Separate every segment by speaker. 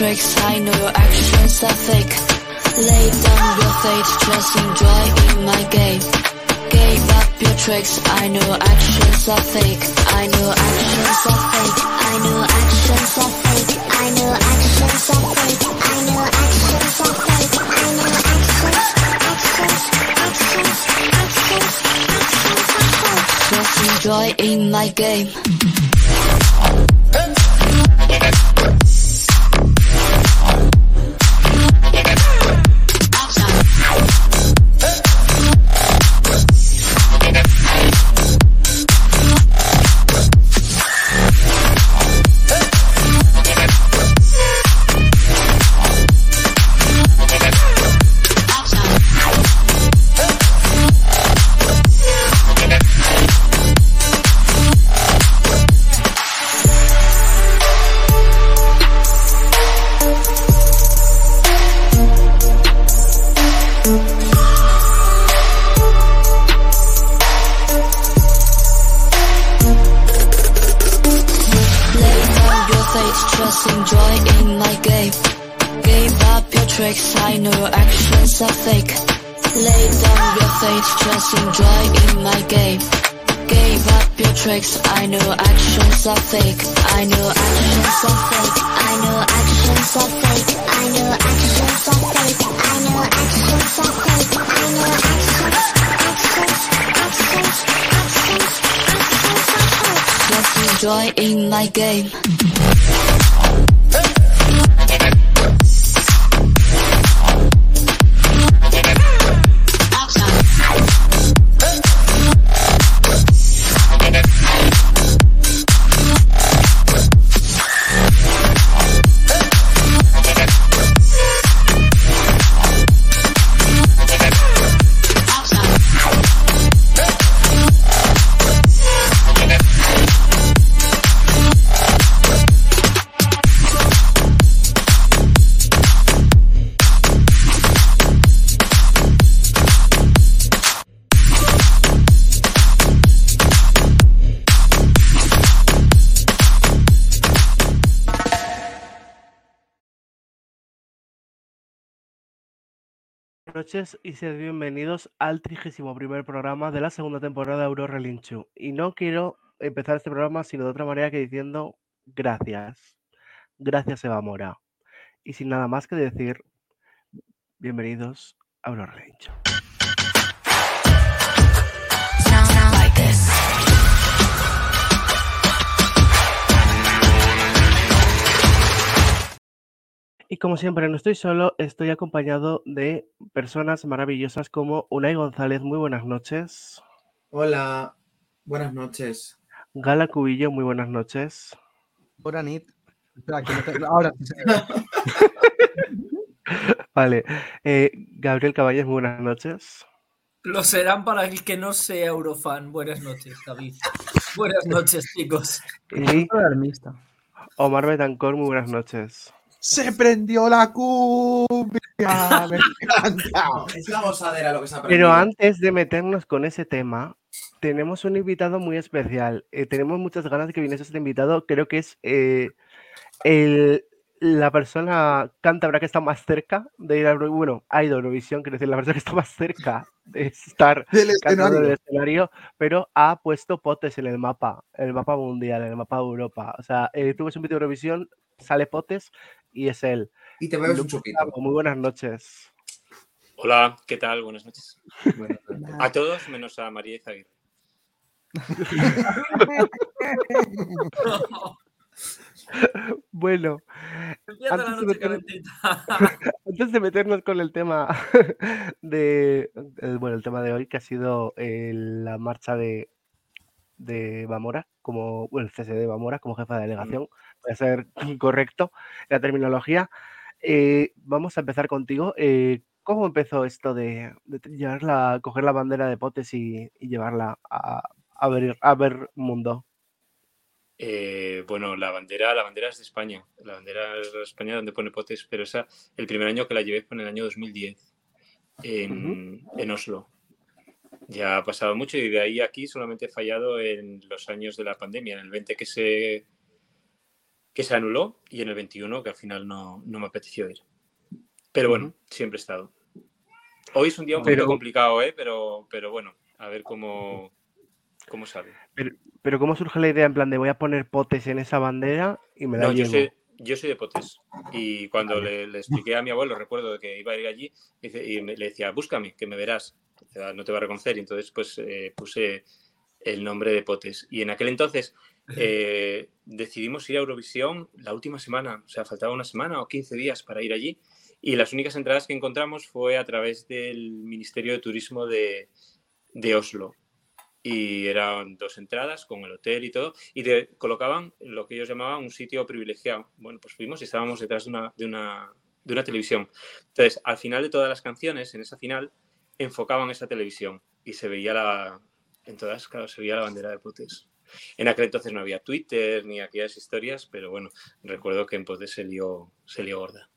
Speaker 1: tricks, I know your actions are fake. Lay down your fate, just enjoy in my game. Give up your tricks, I know your actions are fake. I know your actions are fake. I know your actions are fake. I know your actions are fake. I know actions actions, actions, actions, actions, actions. Just enjoy in my game. Are fake. I know actions are fake. I know actions are fake. I know actions are fake. I know actions are fake. I know actions, actions, actions, actions, actions are fake. Just enjoy in my game.
Speaker 2: Noches y sed bienvenidos al 31 primer programa de la segunda temporada de Euro Relinchu. Y no quiero empezar este programa sino de otra manera que diciendo gracias. Gracias Eva Mora. Y sin nada más que decir, bienvenidos a Euro Relinchu. Y como siempre, no estoy solo, estoy acompañado de personas maravillosas como Unai González, muy buenas noches.
Speaker 3: Hola, buenas noches.
Speaker 2: Gala Cubillo, muy buenas noches.
Speaker 4: Ahora Nit. Espera, que no te- Ahora sí.
Speaker 2: Vale. eh, Gabriel Caballes, muy buenas noches.
Speaker 5: Lo serán para el que no sea Eurofan. Buenas noches, David. Buenas noches, chicos.
Speaker 2: Y. Omar Betancor, muy buenas noches.
Speaker 4: ¡Se prendió la cumbia! ¡Me encanta!
Speaker 3: Es la gozadera lo que se ha
Speaker 2: Pero antes de meternos con ese tema, tenemos un invitado muy especial. Eh, tenemos muchas ganas de que viniese este invitado. Creo que es eh, el- la persona cántabra que está más cerca de ir a bueno, ha ido a Eurovisión, quiero decir, la persona que está más cerca de estar
Speaker 4: Del
Speaker 2: cantando en el
Speaker 4: escenario.
Speaker 2: escenario, pero ha puesto potes en el mapa, en el mapa mundial, en el mapa de Europa. O sea, eh, tú ves un vídeo de Eurovisión, sale potes y es él.
Speaker 3: Y te bebes un.
Speaker 2: Bravo, Muy buenas noches.
Speaker 6: Hola, ¿qué tal? Buenas noches.
Speaker 3: Buenas noches.
Speaker 6: A todos menos a María Izaguirre.
Speaker 2: Bueno, Antes de antes meternos con el tema de el- bueno, el tema de hoy, que ha sido eh, la marcha de, de Bamora, como bueno, el cese de Bamora como jefa de delegación, para ser correcto la terminología. eh, vamos a empezar contigo. eh, ¿Cómo empezó esto de, de llevarla, coger la bandera de potes y, y llevarla a, a ver, a ver mundo?
Speaker 6: Eh, bueno, la bandera, la bandera es de España. La bandera es de España donde pone potes, pero esa, el primer año que la llevé fue en el año 2010, en, en Oslo. Ya ha pasado mucho y de ahí a aquí solamente he fallado en los años de la pandemia. En el 20 que se, que se anuló, y en el 21 que al final no, no me apeteció ir. Pero bueno, siempre he estado. Hoy es un día un
Speaker 2: Pero-
Speaker 6: poquito complicado, ¿eh? pero, pero bueno, a ver cómo, cómo sale.
Speaker 2: Pero ¿cómo surge la idea en plan de voy a poner potes en esa bandera y me la
Speaker 6: No, yo soy, yo soy de Potes. Y cuando le, le expliqué a mi abuelo, recuerdo que iba a ir allí, dice- y me- le decía, búscame, que me verás. Dice, "Ah, No te va a reconocer. Y entonces, pues eh, puse el nombre de Potes. Y en aquel entonces eh, decidimos ir a Eurovisión la última semana. O sea, faltaba una semana o 15 días para ir allí. Y las únicas entradas que encontramos fue a través del Ministerio de Turismo de, de Oslo. Y eran dos entradas con el hotel y todo. Y te colocaban lo que ellos llamaban un sitio privilegiado. Bueno, pues fuimos y estábamos detrás de una, de una, de una televisión. Entonces, al final de todas las canciones, en esa final, enfocaban esa televisión. Y se veía la. En todas, claro, se veía la bandera de Potes. En aquel entonces no había Twitter ni aquellas historias, pero bueno, recuerdo que en Potes se lió, se lió gorda.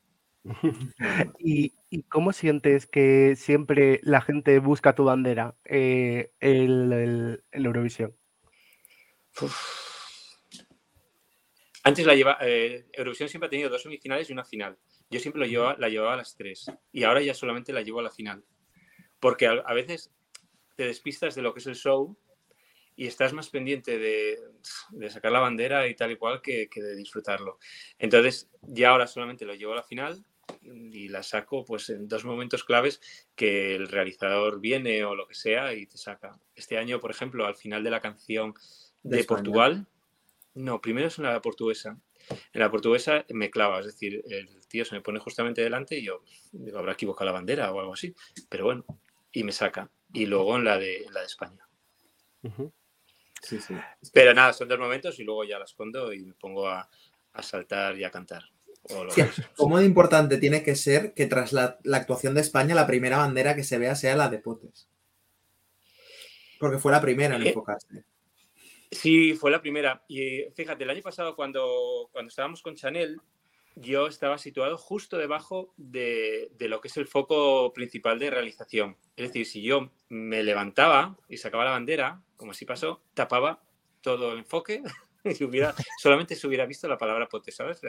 Speaker 2: ¿Y, y cómo sientes que siempre la gente busca tu bandera eh, el, el- en Eurovisión?
Speaker 6: Uf. Antes la lleva, eh, Eurovisión siempre ha tenido dos semifinales y una final. Yo siempre lo llevaba, la llevaba a las tres y ahora ya solamente la llevo a la final. Porque a, a veces te despistas de lo que es el show y estás más pendiente de, de sacar la bandera y tal y cual que, que de disfrutarlo. Entonces ya ahora solamente lo llevo a la final y la saco pues en dos momentos claves que el realizador viene o lo que sea y te saca. Este año, por ejemplo, al final de la canción
Speaker 3: De.
Speaker 6: Portugal. No, primero es en la portuguesa. En la portuguesa me clava, es decir, el tío se me pone justamente delante y yo digo, habrá equivocado la bandera o algo así. Pero bueno, y me saca. Y luego en la de, en la de España.
Speaker 3: Sí, sí.
Speaker 6: Pero nada, son dos momentos y luego ya la escondo y me pongo a, a saltar y a cantar. O.
Speaker 3: ¿Cómo de importante tiene que ser que tras la, la actuación de España la primera bandera que se vea sea la de Potes? Porque fue la primera en
Speaker 6: Eh,
Speaker 3: enfocarse.
Speaker 6: Sí, fue la primera. Y fíjate, el año pasado cuando, cuando estábamos con Chanel, yo estaba situado justo debajo de, de lo que es el foco principal de realización. Es decir, si yo me levantaba y sacaba la bandera, como así pasó, tapaba todo el enfoque y hubiera, solamente se hubiera visto la palabra pote, ¿sabes?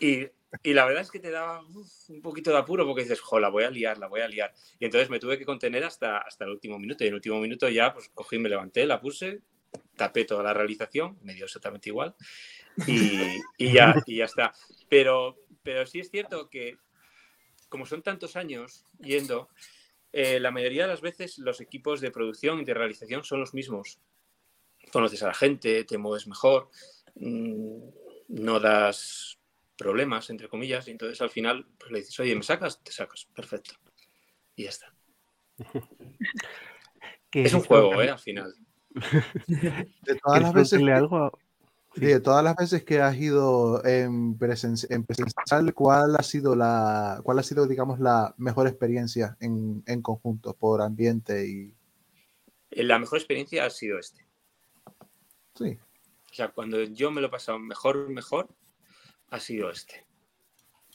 Speaker 6: Y, y la verdad es que te daba un poquito de apuro porque dices, jo, la voy a liar, la voy a liar. Y entonces me tuve que contener hasta, hasta el último minuto. Y en el último minuto ya pues cogí, me levanté, la puse, tapé toda la realización, me dio exactamente igual. Y, y ya, y ya está. Pero, pero sí es cierto que, como son tantos años yendo, eh, la mayoría de las veces los equipos de producción y de realización son los mismos. Conoces a la gente, te mueves mejor, mm, no das problemas, entre comillas, y entonces al final pues, le dices, oye, ¿me sacas? Te sacas, perfecto. Y ya está.
Speaker 2: Que
Speaker 6: Es un juego, ¿eh? Al final.
Speaker 4: De todas las veces que-
Speaker 2: algo.
Speaker 4: Sí, de todas las veces que has ido en, presen- en presencial, ¿cuál ha sido la, cuál ha sido, digamos, la mejor experiencia en, en conjunto por ambiente y
Speaker 6: Eh, La mejor experiencia ha sido este.
Speaker 4: sí,
Speaker 6: O sea, cuando yo me lo he pasado mejor, mejor, ha sido este.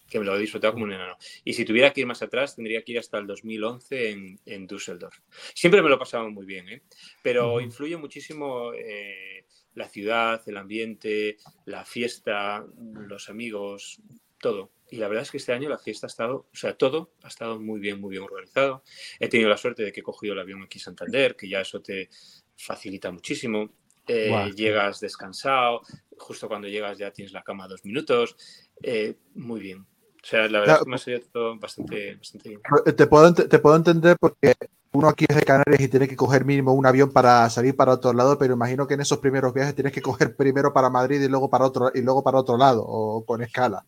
Speaker 6: Que me lo he disfrutado como un enano. Y si tuviera que ir más atrás, tendría que ir hasta el 2011 en, en Düsseldorf. Siempre me lo he pasado muy bien, ¿eh? Pero influye muchísimo eh, la ciudad, el ambiente, la fiesta, los amigos, todo. Y la verdad es que este año la fiesta ha estado, o sea, todo ha estado muy bien, muy bien organizado. He tenido la suerte de que he cogido el avión aquí en Santander, que ya eso te facilita muchísimo. Eh. Llegas descansado, justo cuando llegas ya tienes la cama dos minutos. Eh, muy bien. O sea, la verdad
Speaker 4: Claro.
Speaker 6: es que me ha salido todo bastante, bastante bien.
Speaker 4: Te puedo, te puedo entender porque uno aquí es de Canarias y tiene que coger mínimo un avión para salir para otro lado, pero imagino que en esos primeros viajes tienes que coger primero para Madrid y luego para otro y luego para otro lado o con escala.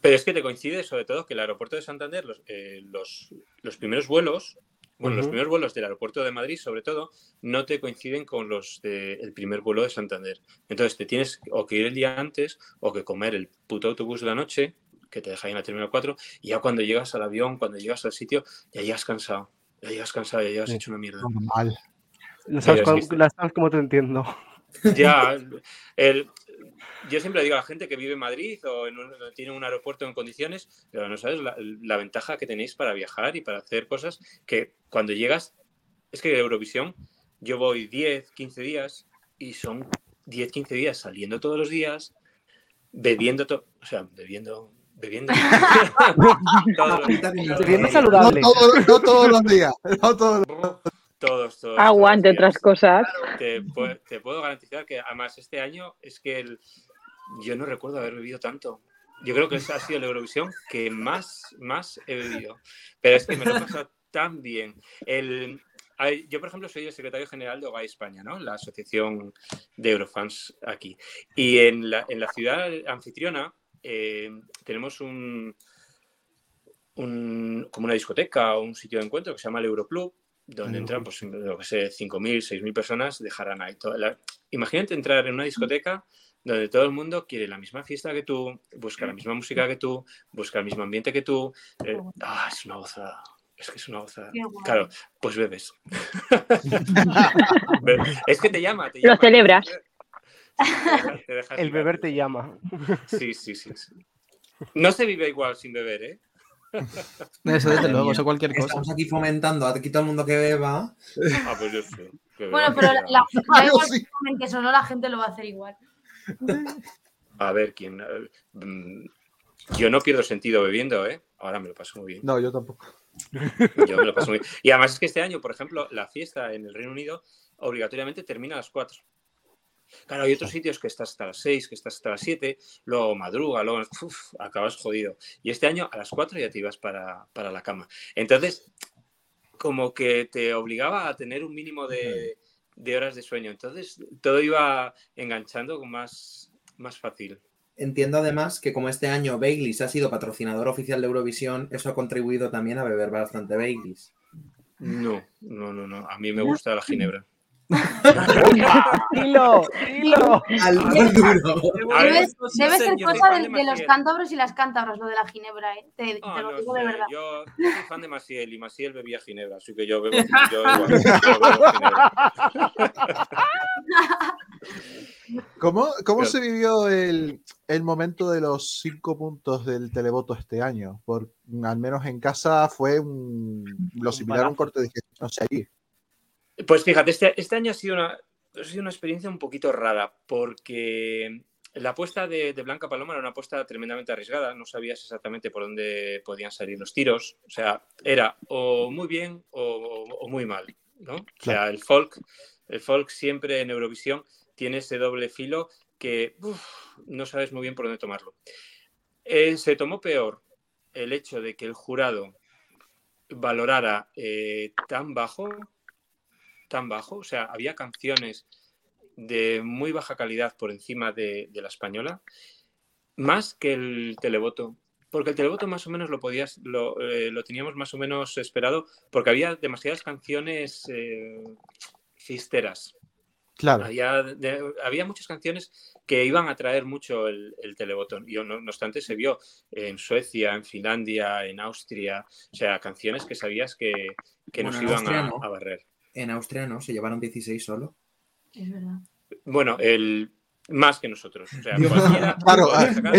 Speaker 6: Pero es que te coincide sobre todo que el aeropuerto de Santander, los, eh, los, los primeros vuelos, bueno, los primeros vuelos del aeropuerto de Madrid, sobre todo, no te coinciden con los del primer vuelo de Santander. Entonces te tienes o que ir el día antes o que comer el puto autobús de la noche, que te deja ahí en la Terminal 4, y ya cuando llegas al avión, cuando llegas al sitio, ya llegas cansado. Ya llegas cansado, ya llegas
Speaker 2: Sí.
Speaker 6: hecho una mierda.
Speaker 4: Normal.
Speaker 2: No sabes, no sabes cómo te entiendo.
Speaker 6: Ya, el, yo siempre digo a la gente que vive en Madrid o en un- tiene un aeropuerto en condiciones, pero no sabes la, la ventaja que tenéis para viajar y para hacer cosas que cuando llegas, es que Eurovisión, yo voy 10, 15 días y son 10, 15 días saliendo todos los días, bebiendo todo, o sea, bebiendo, bebiendo. todos los- días.
Speaker 2: saludable.
Speaker 4: No, todo- no todos los días. No todos los-
Speaker 6: Todos, todos.
Speaker 7: Aguante
Speaker 6: todos
Speaker 7: otras cosas.
Speaker 6: Te, pu- te puedo garantizar que además este año es que el- yo no recuerdo haber bebido tanto. Yo creo que ha sido el Eurovisión que más, más he bebido. Pero es que me lo he pasado tan bien. El, yo, por ejemplo, soy el secretario general de OGA España, ¿no? la asociación de Eurofans aquí. Y en la, en la ciudad anfitriona eh, tenemos un, un- como una discoteca o un sitio de encuentro que se llama el Euroclub, donde entran, pues, lo que sé, 5.000, 6.000 personas de jarana. Y toda la- Imagínate entrar en una discoteca donde todo el mundo quiere la misma fiesta que tú, busca la misma música que tú, busca el mismo ambiente que tú. eh, ah, es una gozada. Es que es una gozada. Claro, pues bebes. Be- es que te llama. Te
Speaker 7: Lo
Speaker 6: llama.
Speaker 7: celebras.
Speaker 6: Te dejas- te dejas
Speaker 2: El beber te llama.
Speaker 6: Sí, sí, sí, sí. No se vive igual sin beber, ¿eh?
Speaker 8: Eso desde luego, eso cualquier cosa.
Speaker 3: Estamos aquí fomentando aquí todo el mundo que beba.
Speaker 6: Ah, pues yo que
Speaker 9: Bueno, pero la, la, igual
Speaker 4: sí.
Speaker 9: que no, la gente lo va a hacer igual.
Speaker 6: A ver, ¿quién? eh, mm, Yo no pierdo sentido bebiendo, ¿eh? Ahora me lo paso muy bien.
Speaker 4: No, yo tampoco.
Speaker 6: Yo me lo paso muy bien. Y además es que este año, por ejemplo, la fiesta en el Reino Unido obligatoriamente termina a las 4. Claro, hay otros sitios que estás hasta las 6, que estás hasta las 7, luego madruga, luego uf, acabas jodido. Y este año a las 4 ya te ibas para, para la cama. Entonces, como que te obligaba a tener un mínimo de, de horas de sueño. Entonces, todo iba enganchando con más, más fácil.
Speaker 3: Entiendo además que como este año Baileys ha sido patrocinador oficial de Eurovisión, eso ha contribuido también a beber bastante Baileys.
Speaker 6: No, no, no, no. A mí me gusta la ginebra.
Speaker 2: ¡Dilo! ¡Dilo!
Speaker 3: Al duro.
Speaker 9: Debe, ser cosa de,
Speaker 6: de
Speaker 9: de los cántabros y las cántabras, lo de la ginebra, ¿eh? Te, te lo
Speaker 6: no
Speaker 9: digo de
Speaker 6: sé,
Speaker 9: verdad.
Speaker 6: Yo, soy fan de Maciel y Maciel bebía ginebra, así que yo bebo, yo igual, yo bebo ginebra.
Speaker 4: ¿Cómo, se vivió el, el momento de los cinco puntos del televoto este año? Por, al menos en casa fue un, lo similar a un corte de gestión. No sé, allí.
Speaker 6: Pues fíjate, este, este año ha sido, una, ha sido una experiencia un poquito rara, porque la apuesta de, de Blanca Paloma era una apuesta tremendamente arriesgada, no sabías exactamente por dónde podían salir los tiros, o sea, era o muy bien o, o muy mal, ¿no? O sea, el folk, el folk siempre en Eurovisión tiene ese doble filo que uf, no sabes muy bien por dónde tomarlo. Eh, se tomó peor el hecho de que el jurado valorara eh, tan bajo, tan bajo, o sea, había canciones de muy baja calidad por encima de, de la española, más que el televoto. Porque el televoto más o menos lo podías, lo, eh, lo teníamos más o menos esperado, porque había demasiadas canciones eh, fisteras.
Speaker 4: Claro.
Speaker 6: Había, de- había muchas canciones que iban a traer mucho el, el televoto. Y no, no obstante, se vio en Suecia, en Finlandia, en Austria. O sea, canciones que sabías que, que nos
Speaker 3: Bueno,
Speaker 6: iban
Speaker 3: Austria
Speaker 6: a,
Speaker 3: no.
Speaker 6: a barrer.
Speaker 3: En Austria no, se llevaron 16 solo.
Speaker 9: Es verdad.
Speaker 6: Bueno, el más que nosotros. O sea,
Speaker 3: Dios.
Speaker 6: cualquiera
Speaker 4: Claro,
Speaker 6: sacar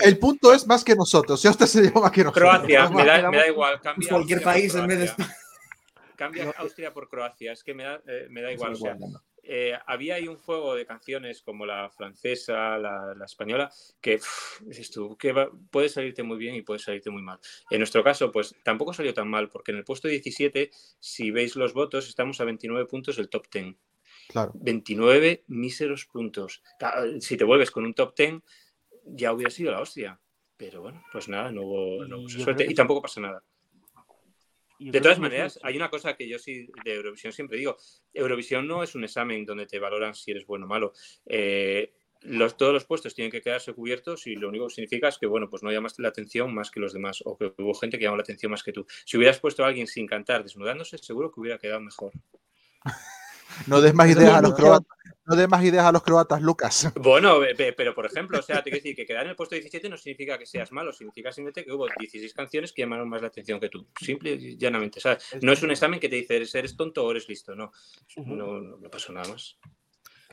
Speaker 4: el, punto es más que nosotros. Si usted se lleva más que nosotros.
Speaker 6: Croacia, me da,
Speaker 2: quedamos-
Speaker 6: me da igual. Cambia
Speaker 3: Cualquier
Speaker 6: Austria por
Speaker 3: país en vez de
Speaker 6: Croacia. Cambia Austria por Croacia. Es que me da, eh, me da igual. O sea, eh, había ahí un juego de canciones como la francesa, la, la española, que pff, dices tú, que va- puede salirte muy bien y puede salirte muy mal. En nuestro caso, pues tampoco salió tan mal, porque en el puesto 17, si veis los votos, estamos a 29 puntos del top 10.
Speaker 4: Claro.
Speaker 6: 29 míseros puntos. Si te vuelves con un top 10, ya hubiera sido la hostia. Pero bueno, pues nada, no hubo, no suerte
Speaker 2: que
Speaker 6: y tampoco pasa nada.
Speaker 2: Y
Speaker 6: De todas maneras, hay una cosa que yo sí de Eurovisión siempre digo. Eurovisión no es un examen donde te valoran si eres bueno o malo. Eh, los, todos los puestos tienen que quedarse cubiertos y lo único que significa es que, bueno, pues no llamaste la atención más que los demás o que hubo gente que llamó la atención más que tú. Si hubieras puesto a alguien sin cantar, desnudándose, seguro que hubiera quedado mejor.
Speaker 4: No des más ideas a los croatas. No des más ideas a los croatas, Lucas.
Speaker 6: Bueno, eh, pe- pero por ejemplo, o sea, te quiero decir que quedar en el puesto 17 no significa que seas malo, significa simplemente que hubo 16 canciones que llamaron más la atención que tú. Simple y llanamente, ¿sabes? No es un examen que te dice eres, tonto o eres listo, no. No, no, no pasó nada más.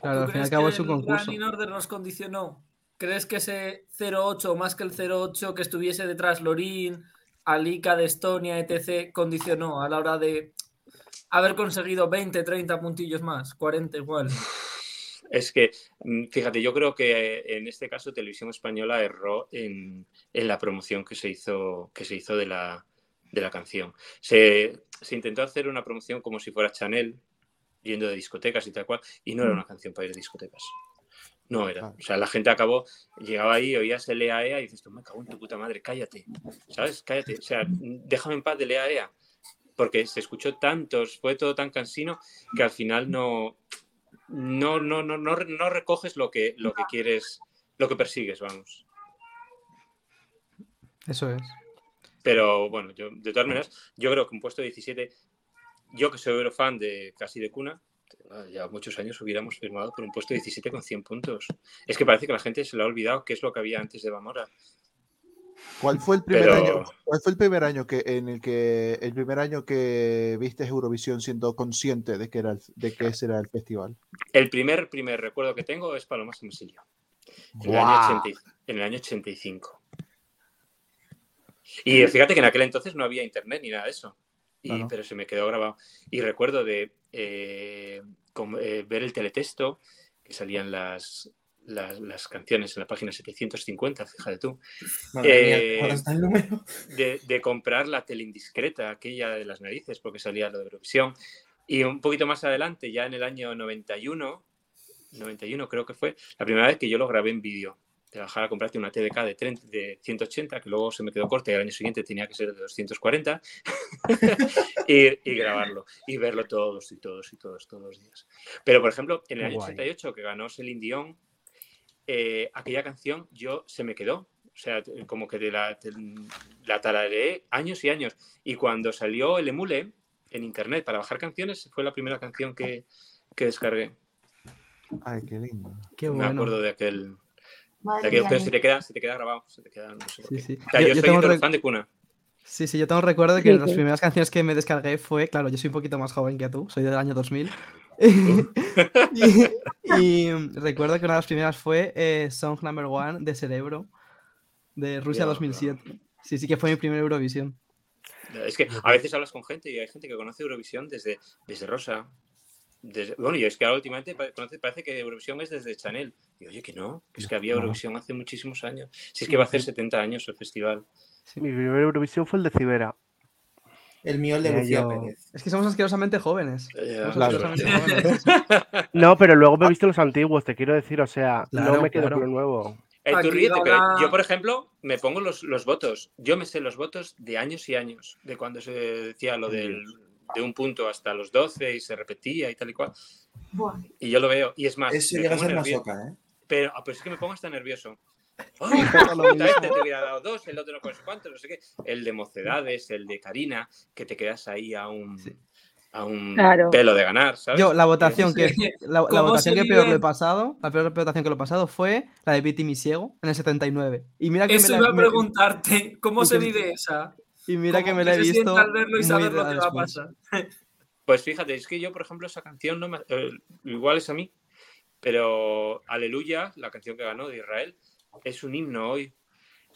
Speaker 8: Claro,
Speaker 5: ¿Tú
Speaker 8: al fin y al cabo
Speaker 5: que
Speaker 8: es un
Speaker 5: el
Speaker 8: concurso.
Speaker 5: Running Order nos condicionó? ¿Crees que ese 0-8, más que el 0-8 que estuviese detrás Lorín, Alika de Estonia, etc., condicionó a la hora de haber conseguido 20, 30 puntillos más? 40 igual.
Speaker 6: Es que, mm, fíjate, yo creo que eh, en este caso Televisión Española erró en, en la promoción que se hizo, que se hizo de, la, de la canción. Se, se intentó hacer una promoción como si fuera Chanel, yendo de discotecas y tal cual, y no era una canción para ir de discotecas. No era. O sea, la gente acabó, llegaba ahí, oías el EA EA y dices, tú me cago en tu puta madre, cállate. ¿Sabes? Cállate. O sea, déjame en paz del EA EA. Porque se escuchó tantos, fue todo tan cansino que al final no, no, no, no, no, no recoges lo que, lo que quieres, lo que persigues, vamos.
Speaker 8: Eso es.
Speaker 6: Pero bueno, yo, de todas maneras, yo creo que un puesto 17, yo que soy eurofan de casi de cuna, ya muchos años hubiéramos firmado por un puesto 17 con 100 puntos. Es que parece que la gente se le ha olvidado qué es lo que había antes de Bamora.
Speaker 4: ¿Cuál fue el primer
Speaker 6: Pero-
Speaker 4: año? ¿Cuál fue el primer año que en el que el primer año que viste Eurovisión siendo consciente de que era el- de que ese era el festival?
Speaker 6: El primer, primer recuerdo que tengo es Palomas en Mesillo. En el,
Speaker 4: ¡Guau!
Speaker 6: año 80 y- en el año 85. Y fíjate que en aquel entonces no había internet ni nada de eso. Y-
Speaker 4: Claro.
Speaker 6: Pero se me quedó grabado. Y recuerdo de eh, eh, ver el teletexto, que salían las, las, las canciones en la página 750, fíjate tú.
Speaker 3: Mía,
Speaker 6: Eh,
Speaker 3: ¿ahora está el número?
Speaker 6: de, de comprar la tele indiscreta, aquella de las narices, porque salía lo de Eurovisión. Y un poquito más adelante, ya en el año 91, 91 creo que fue, la primera vez que yo lo grabé en vídeo. Te bajar a comprarte una TDK de, 30 de 180, que luego se me quedó corta y al año siguiente tenía que ser de 240, y, y grabarlo, y verlo todos y todos y todos, todos los días. Pero, por ejemplo, en el año
Speaker 2: guay.
Speaker 6: 88, que ganó Celine Dion, eh, aquella canción yo se me quedó. O sea, como que de la, te- la tarareé años y años. Y cuando salió el emule en internet para bajar canciones, fue la primera canción que, que descargué.
Speaker 4: Ay, qué lindo.
Speaker 8: Qué
Speaker 6: Me
Speaker 8: bueno.
Speaker 6: acuerdo de aquel. de aquel se te queda, se te queda grabado. Se te queda, no sé
Speaker 8: Sí, sí.
Speaker 6: O sea,
Speaker 8: Yo-
Speaker 6: yo, soy
Speaker 8: tengo
Speaker 6: un fan de cuna.
Speaker 8: Sí, sí, yo tengo recuerdo de que
Speaker 7: Sí,
Speaker 8: las primeras canciones que me descargué fue, claro, yo soy un poquito más joven que tú, soy del año 2000. y, y recuerdo que una de las primeras fue eh, Song Number One de Cerebro, de Rusia
Speaker 6: Ya,
Speaker 8: 2007. Sí, sí que fue mi primera Eurovisión.
Speaker 6: Es que a veces hablas con gente y hay gente que conoce Eurovisión desde, desde Rosa. Desde, bueno, y es que ahora últimamente pa- conoce- parece que Eurovisión es desde Chanel. Y oye, que no, que es que había. Eurovisión hace muchísimos años. Si es que va a hacer 70 años el festival.
Speaker 2: Mi primer Eurovisión fue el de Cibera.
Speaker 3: El mío, el de
Speaker 2: Mira,
Speaker 3: Lucía
Speaker 2: yo-
Speaker 3: Pérez.
Speaker 8: Es que somos asquerosamente jóvenes. Somos
Speaker 4: claro.
Speaker 8: asquerosamente jóvenes.
Speaker 2: No, pero luego me he visto los antiguos, te quiero decir, o sea,
Speaker 8: Claro,
Speaker 2: no me quedo
Speaker 8: claro.
Speaker 2: con lo nuevo.
Speaker 6: Eh, tú ríete, pero yo, por ejemplo, me pongo los, los votos. Yo me sé los votos de años y años, de cuando se decía lo del, de un punto hasta los 12 y se repetía y tal y cual.
Speaker 9: Buah.
Speaker 6: Y yo lo veo. Y es más,
Speaker 3: Eso
Speaker 6: me
Speaker 3: llega a ser
Speaker 6: nervio-
Speaker 3: masoca, ¿eh?
Speaker 6: Pero, ah, pues es que me pongo hasta nervioso. Este te hubiera dado dos, el otro no sé cuánto, no sé qué. El de Mocedades, el de Karina, que te quedas ahí a un,
Speaker 8: Sí.
Speaker 6: a un
Speaker 7: Claro.
Speaker 6: pelo de ganar, ¿sabes?
Speaker 8: Yo, la votación que,
Speaker 5: Sí.
Speaker 8: la, la
Speaker 5: ¿Cómo
Speaker 8: votación que peor lo he pasado, la peor votación que lo he pasado fue la de Viti Misiego en el 79. Y mira que
Speaker 5: Eso
Speaker 8: me la-
Speaker 5: iba a preguntarte, ¿cómo se vive esa?
Speaker 8: y mira que
Speaker 5: ¿Cómo
Speaker 8: me la he visto.
Speaker 5: al verlo y
Speaker 8: muy
Speaker 5: saber lo que va a pasar?
Speaker 6: Pues fíjate, es que yo, por ejemplo, esa canción no me- eh, igual es a mí, pero Aleluya, la canción que ganó de Israel, es un himno hoy.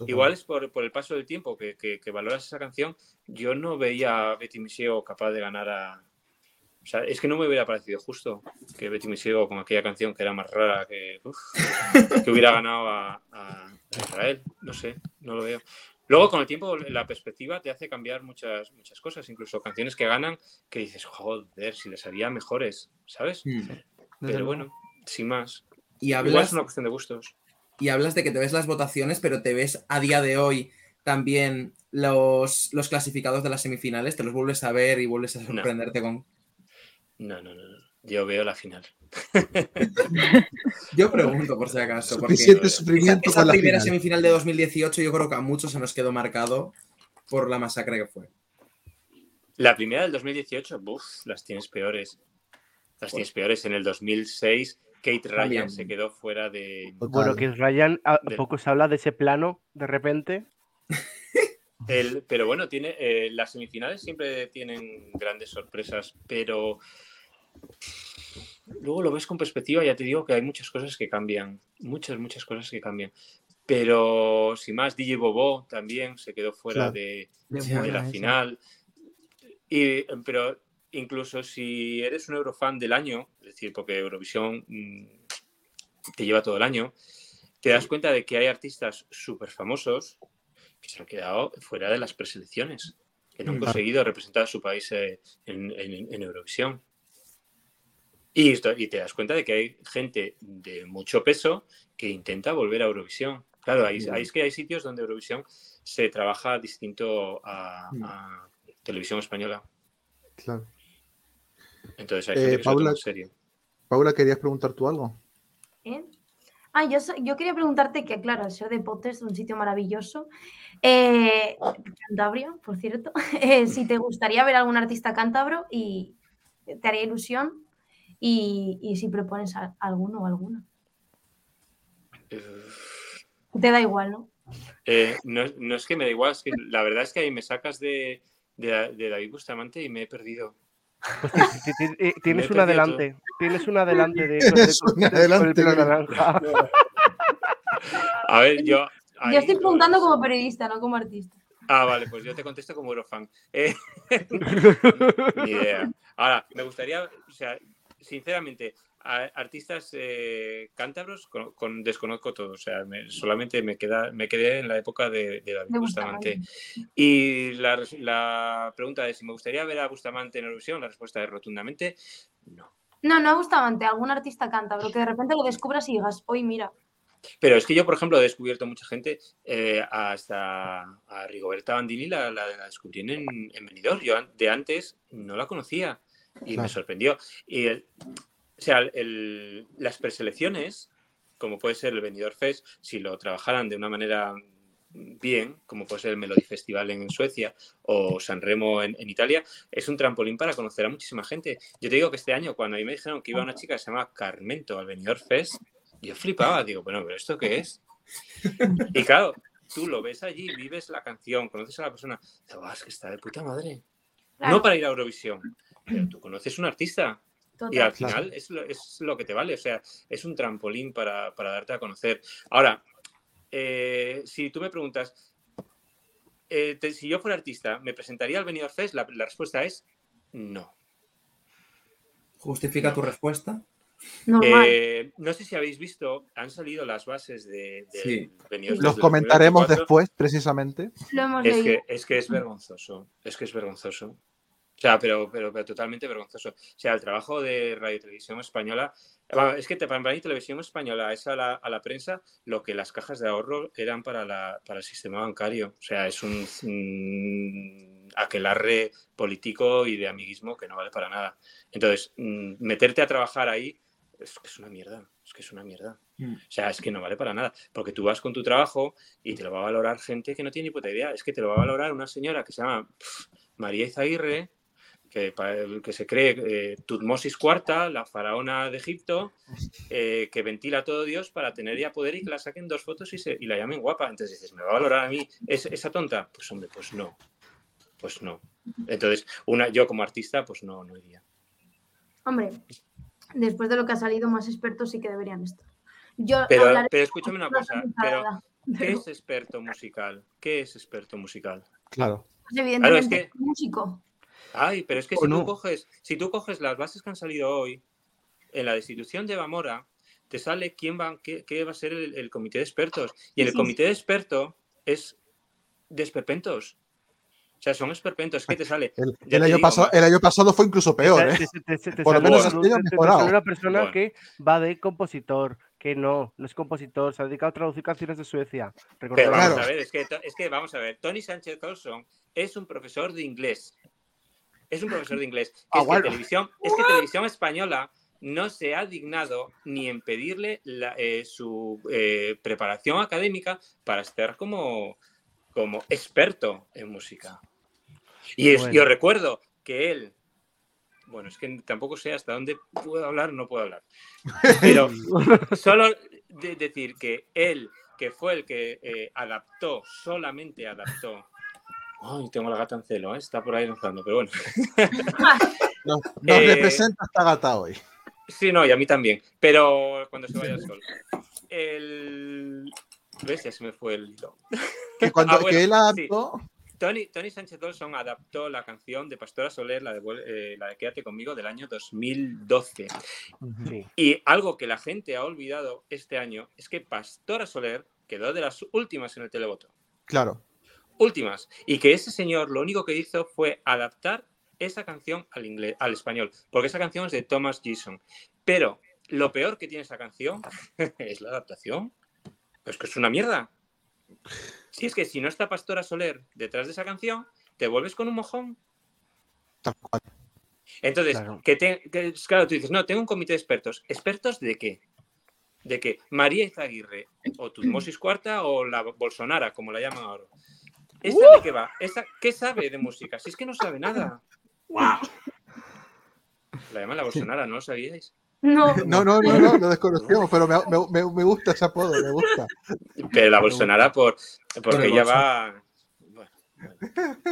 Speaker 6: Igual es por, por el paso del tiempo que, que- que valoras esa canción. Yo no veía a Betty Misiego capaz de ganar a. O sea, es que no me hubiera parecido justo que Betty Misiego con aquella canción que era más rara que. uf, que hubiera ganado a, a Israel. No sé, no lo veo. Luego, con el tiempo, la perspectiva te hace cambiar muchas, muchas cosas, incluso canciones que ganan que dices, joder, si les haría mejores, ¿sabes?
Speaker 3: Mm.
Speaker 6: Pero bueno, sin más.
Speaker 3: Y
Speaker 6: Igual
Speaker 3: hablas,
Speaker 6: es una cuestión de gustos.
Speaker 3: Y hablas de que te ves las votaciones, pero te ves a día de hoy también los, los clasificados de las semifinales, te los vuelves a ver y vuelves a
Speaker 6: No.
Speaker 3: sorprenderte con...
Speaker 6: No, no, no. no. Yo veo la final.
Speaker 3: Yo pregunto por si acaso, porque
Speaker 4: Suficiente
Speaker 3: esa,
Speaker 4: sufrimiento
Speaker 3: esa
Speaker 4: la
Speaker 3: primera
Speaker 4: final.
Speaker 3: semifinal de 2018 yo creo que a muchos se nos quedó marcado por la masacre que fue.
Speaker 6: La primera del 2018, buf, las tienes peores. Las tienes peores. En el 2006, Kate Ryan
Speaker 3: También.
Speaker 6: se quedó fuera de.
Speaker 2: Bueno, que Ryan, a
Speaker 6: Del-
Speaker 2: poco se habla de ese plano de repente.
Speaker 6: El, pero bueno, tiene, eh, las semifinales siempre tienen grandes sorpresas, pero luego lo ves con perspectiva, ya te digo que hay muchas cosas que cambian, muchas, muchas cosas que cambian. Pero sin más, DJ Bobo también se quedó fuera
Speaker 4: Claro.
Speaker 6: de, de
Speaker 8: buena
Speaker 6: la
Speaker 8: esa.
Speaker 6: final. Y, pero incluso si eres un Eurofan del año, es decir, porque Eurovisión mm, te lleva todo el año, te das cuenta de que hay artistas súper famosos que se han quedado fuera de las preselecciones, que no han conseguido representar a su país eh, en, en- en Eurovisión. Y, esto- y te das cuenta de que hay gente de mucho peso que intenta volver a Eurovisión. Claro, es que hay sitios donde Eurovisión se trabaja distinto a,
Speaker 4: Mm.
Speaker 6: a televisión española.
Speaker 4: Claro.
Speaker 6: Entonces hay
Speaker 4: Eh,
Speaker 6: gente que
Speaker 4: Paula-
Speaker 6: en serio.
Speaker 4: Paula, ¿querías preguntar tú algo?
Speaker 9: ¿Eh? Ah, yo, yo quería preguntarte que, claro, el show de Potter es un sitio maravilloso. Eh, Cantabria, por cierto. Eh, si te gustaría ver algún artista cántabro y te haría ilusión. Y, y si propones a- alguno o alguna. Te da igual, ¿no?
Speaker 6: Eh, no, no es que me da igual, es que la verdad es que ahí me sacas de, de, de David Bustamante y me he perdido.
Speaker 2: Pues ti- ti- ti- tienes un adelante. Tienes un adelante de,
Speaker 4: adelante,
Speaker 2: naranja.
Speaker 6: A ver, yo.
Speaker 9: Yo estoy preguntando como periodista, no como artista.
Speaker 6: Ah, vale, pues yo te contesto como Eurofan. Eh, ni idea. Ahora, me gustaría, o sea, sinceramente, a- artistas eh, cántabros con, con- desconozco todo. O sea, me- solamente me, queda, me quedé en la época de, de David Bustamante. Y la, pregunta de si me gustaría ver a Bustamante en Eurovisión, la respuesta es rotundamente no.
Speaker 9: No, no Bustamante, algún artista cántabro que de repente lo descubras y digas, hoy mira.
Speaker 6: Pero es que yo, por ejemplo, he descubierto mucha gente, eh, hasta a Rigoberta Bandini la, la- la descubrí en, en Benidorm. Yo de antes no la conocía y
Speaker 4: Claro.
Speaker 6: me sorprendió. Y el- o sea, el- las preselecciones, como puede ser el Benidorm Fest, si lo trabajaran de una manera bien, como puede ser el Melody Festival en Suecia o San Remo en, en Italia, es un trampolín para conocer a muchísima gente. Yo te digo que este año, cuando a mí me dijeron que iba una chica que se llama Carmento al Benidorm Fest, yo flipaba, digo, bueno, pero ¿esto qué es? Y claro, tú lo ves allí, vives la canción, conoces a la persona, dices, "Buah, es que está de puta madre.
Speaker 9: Claro,
Speaker 6: No para ir a Eurovisión, pero tú conoces un artista y al
Speaker 4: Claro.
Speaker 6: final es, lo, es lo que te vale, o sea, es un trampolín para, para darte a conocer. Ahora, eh, si tú me preguntas, eh, te- si yo fuera artista, ¿me presentaría al Benidorm Fest? La, la respuesta es no.
Speaker 3: ¿Justifica tu respuesta?
Speaker 9: Normal.
Speaker 6: Eh, no sé si habéis visto, han salido las bases de, del
Speaker 3: Sí.
Speaker 4: Los comentaremos
Speaker 6: 2024.
Speaker 4: después, precisamente.
Speaker 9: lo hemos
Speaker 6: Es
Speaker 9: leído.
Speaker 6: que, es que es vergonzoso, es que es vergonzoso. O sea, pero, pero, pero totalmente vergonzoso. O sea, el trabajo de Radio Televisión Española, vamos, es que te- para mí Televisión Española es a la, a la prensa lo que las cajas de ahorro eran para, la, para el sistema bancario. O sea, es un, un aquelarre político y de amiguismo que no vale para nada. Entonces, mm, meterte a trabajar ahí es que es una mierda, es que es una mierda.
Speaker 3: Mm.
Speaker 6: O sea, es que no vale para nada, porque tú vas con tu trabajo y te lo va a valorar gente que no tiene ni puta idea. Es que te lo va a valorar una señora que se llama pf, María Izaguirre, que, que se cree eh, Tutmosis IV, la faraona de Egipto, eh, que ventila todo Dios para tener ya poder y que la saquen dos fotos y, se- y la llamen guapa. Entonces dices, ¿me va a valorar a mí es- esa tonta? Pues hombre, pues no. Pues no. Entonces, una, yo como artista, pues no, no iría.
Speaker 9: Hombre, después de lo que ha salido, más expertos sí que deberían estar. Yo
Speaker 6: Pero,
Speaker 9: hablaré
Speaker 6: pero escúchame una cosa, pero ¿qué es experto musical? ¿Qué es experto musical?
Speaker 4: Claro.
Speaker 9: pues, evidentemente,
Speaker 6: que-
Speaker 9: músico.
Speaker 6: Ay, pero es que si
Speaker 8: no.
Speaker 6: tú coges, si tú coges las bases que han salido hoy, en la destitución de Bamora, te sale quién va, qué, qué va a ser el, el comité de expertos. Y en el
Speaker 9: Sí,
Speaker 6: comité de expertos es de esperpentos. O sea, son esperpentos. ¿Qué te sale?
Speaker 4: El,
Speaker 6: Ya
Speaker 4: el
Speaker 6: te
Speaker 4: año
Speaker 6: digo,
Speaker 4: pasado, el año pasado fue incluso peor, ¿eh?
Speaker 2: te- te- te- te
Speaker 4: Por lo
Speaker 6: menos
Speaker 4: este año ha
Speaker 2: te- te
Speaker 4: mejorado.
Speaker 2: una persona
Speaker 6: Bueno.
Speaker 2: que va de compositor, que no, no es compositor, se ha dedicado a traducir canciones de Suecia.
Speaker 6: Pero vamos
Speaker 4: Claro.
Speaker 6: a ver, es que, es que vamos a ver, Tony Sánchez Colson es un profesor de inglés. Es un profesor de inglés.
Speaker 4: Ah,
Speaker 6: es,
Speaker 4: bueno.
Speaker 6: que televisión, es que televisión española no se ha dignado ni en pedirle la- eh, su eh, preparación académica para estar como, como experto en música. Y es-
Speaker 2: Bueno.
Speaker 6: yo recuerdo que él, bueno, es que tampoco sé hasta dónde puedo hablar, no puedo hablar. Pero solo de decir que él, que fue el que eh, adaptó, solamente adaptó. Ay, tengo la gata en celo, ¿eh? está por ahí lanzando, pero bueno.
Speaker 4: Nos, nos
Speaker 6: Eh,
Speaker 4: representa esta gata hoy.
Speaker 6: Sí, no, y a mí también, pero cuando se vaya el sol. El... ¿Ves? Ya se me fue el hilo.
Speaker 4: Que cuando
Speaker 6: Ah, bueno,
Speaker 4: que él
Speaker 6: sí.
Speaker 4: adaptó,
Speaker 6: Tony, Tony Sánchez Olson adaptó la canción de Pastora Soler, la de, eh, la de Quédate conmigo, del año 2012.
Speaker 2: Sí.
Speaker 6: Y algo que la gente ha olvidado este año es que Pastora Soler quedó de las últimas en el televoto.
Speaker 4: Claro.
Speaker 6: Últimas. Y que ese señor lo único que hizo fue adaptar esa canción al, inglés, al español. Porque esa canción es de Thomas Gison. Pero lo peor que tiene esa canción es la adaptación. Pues que es una mierda. Si es que si no está Pastora Soler detrás de esa canción, te vuelves con un mojón. Entonces,
Speaker 2: Claro.
Speaker 6: que te- que, claro, tú dices, no, tengo un comité de expertos. ¿Expertos de qué? De que María Izaguirre, o Tutmosis Cuarta, o la Bolsonara, como la llaman ahora. ¿Esta de qué va? ¿Esta, ¿Qué sabe de música? Si es que no sabe nada. La llaman la Bolsonara, ¿no lo sabíais?
Speaker 9: No,
Speaker 4: No, no, no, no, lo desconocíamos, pero me, me- me- gusta ese apodo, me gusta.
Speaker 6: Pero la Bolsonara por, porque
Speaker 3: el
Speaker 6: ella
Speaker 3: bolso.
Speaker 6: va... bueno.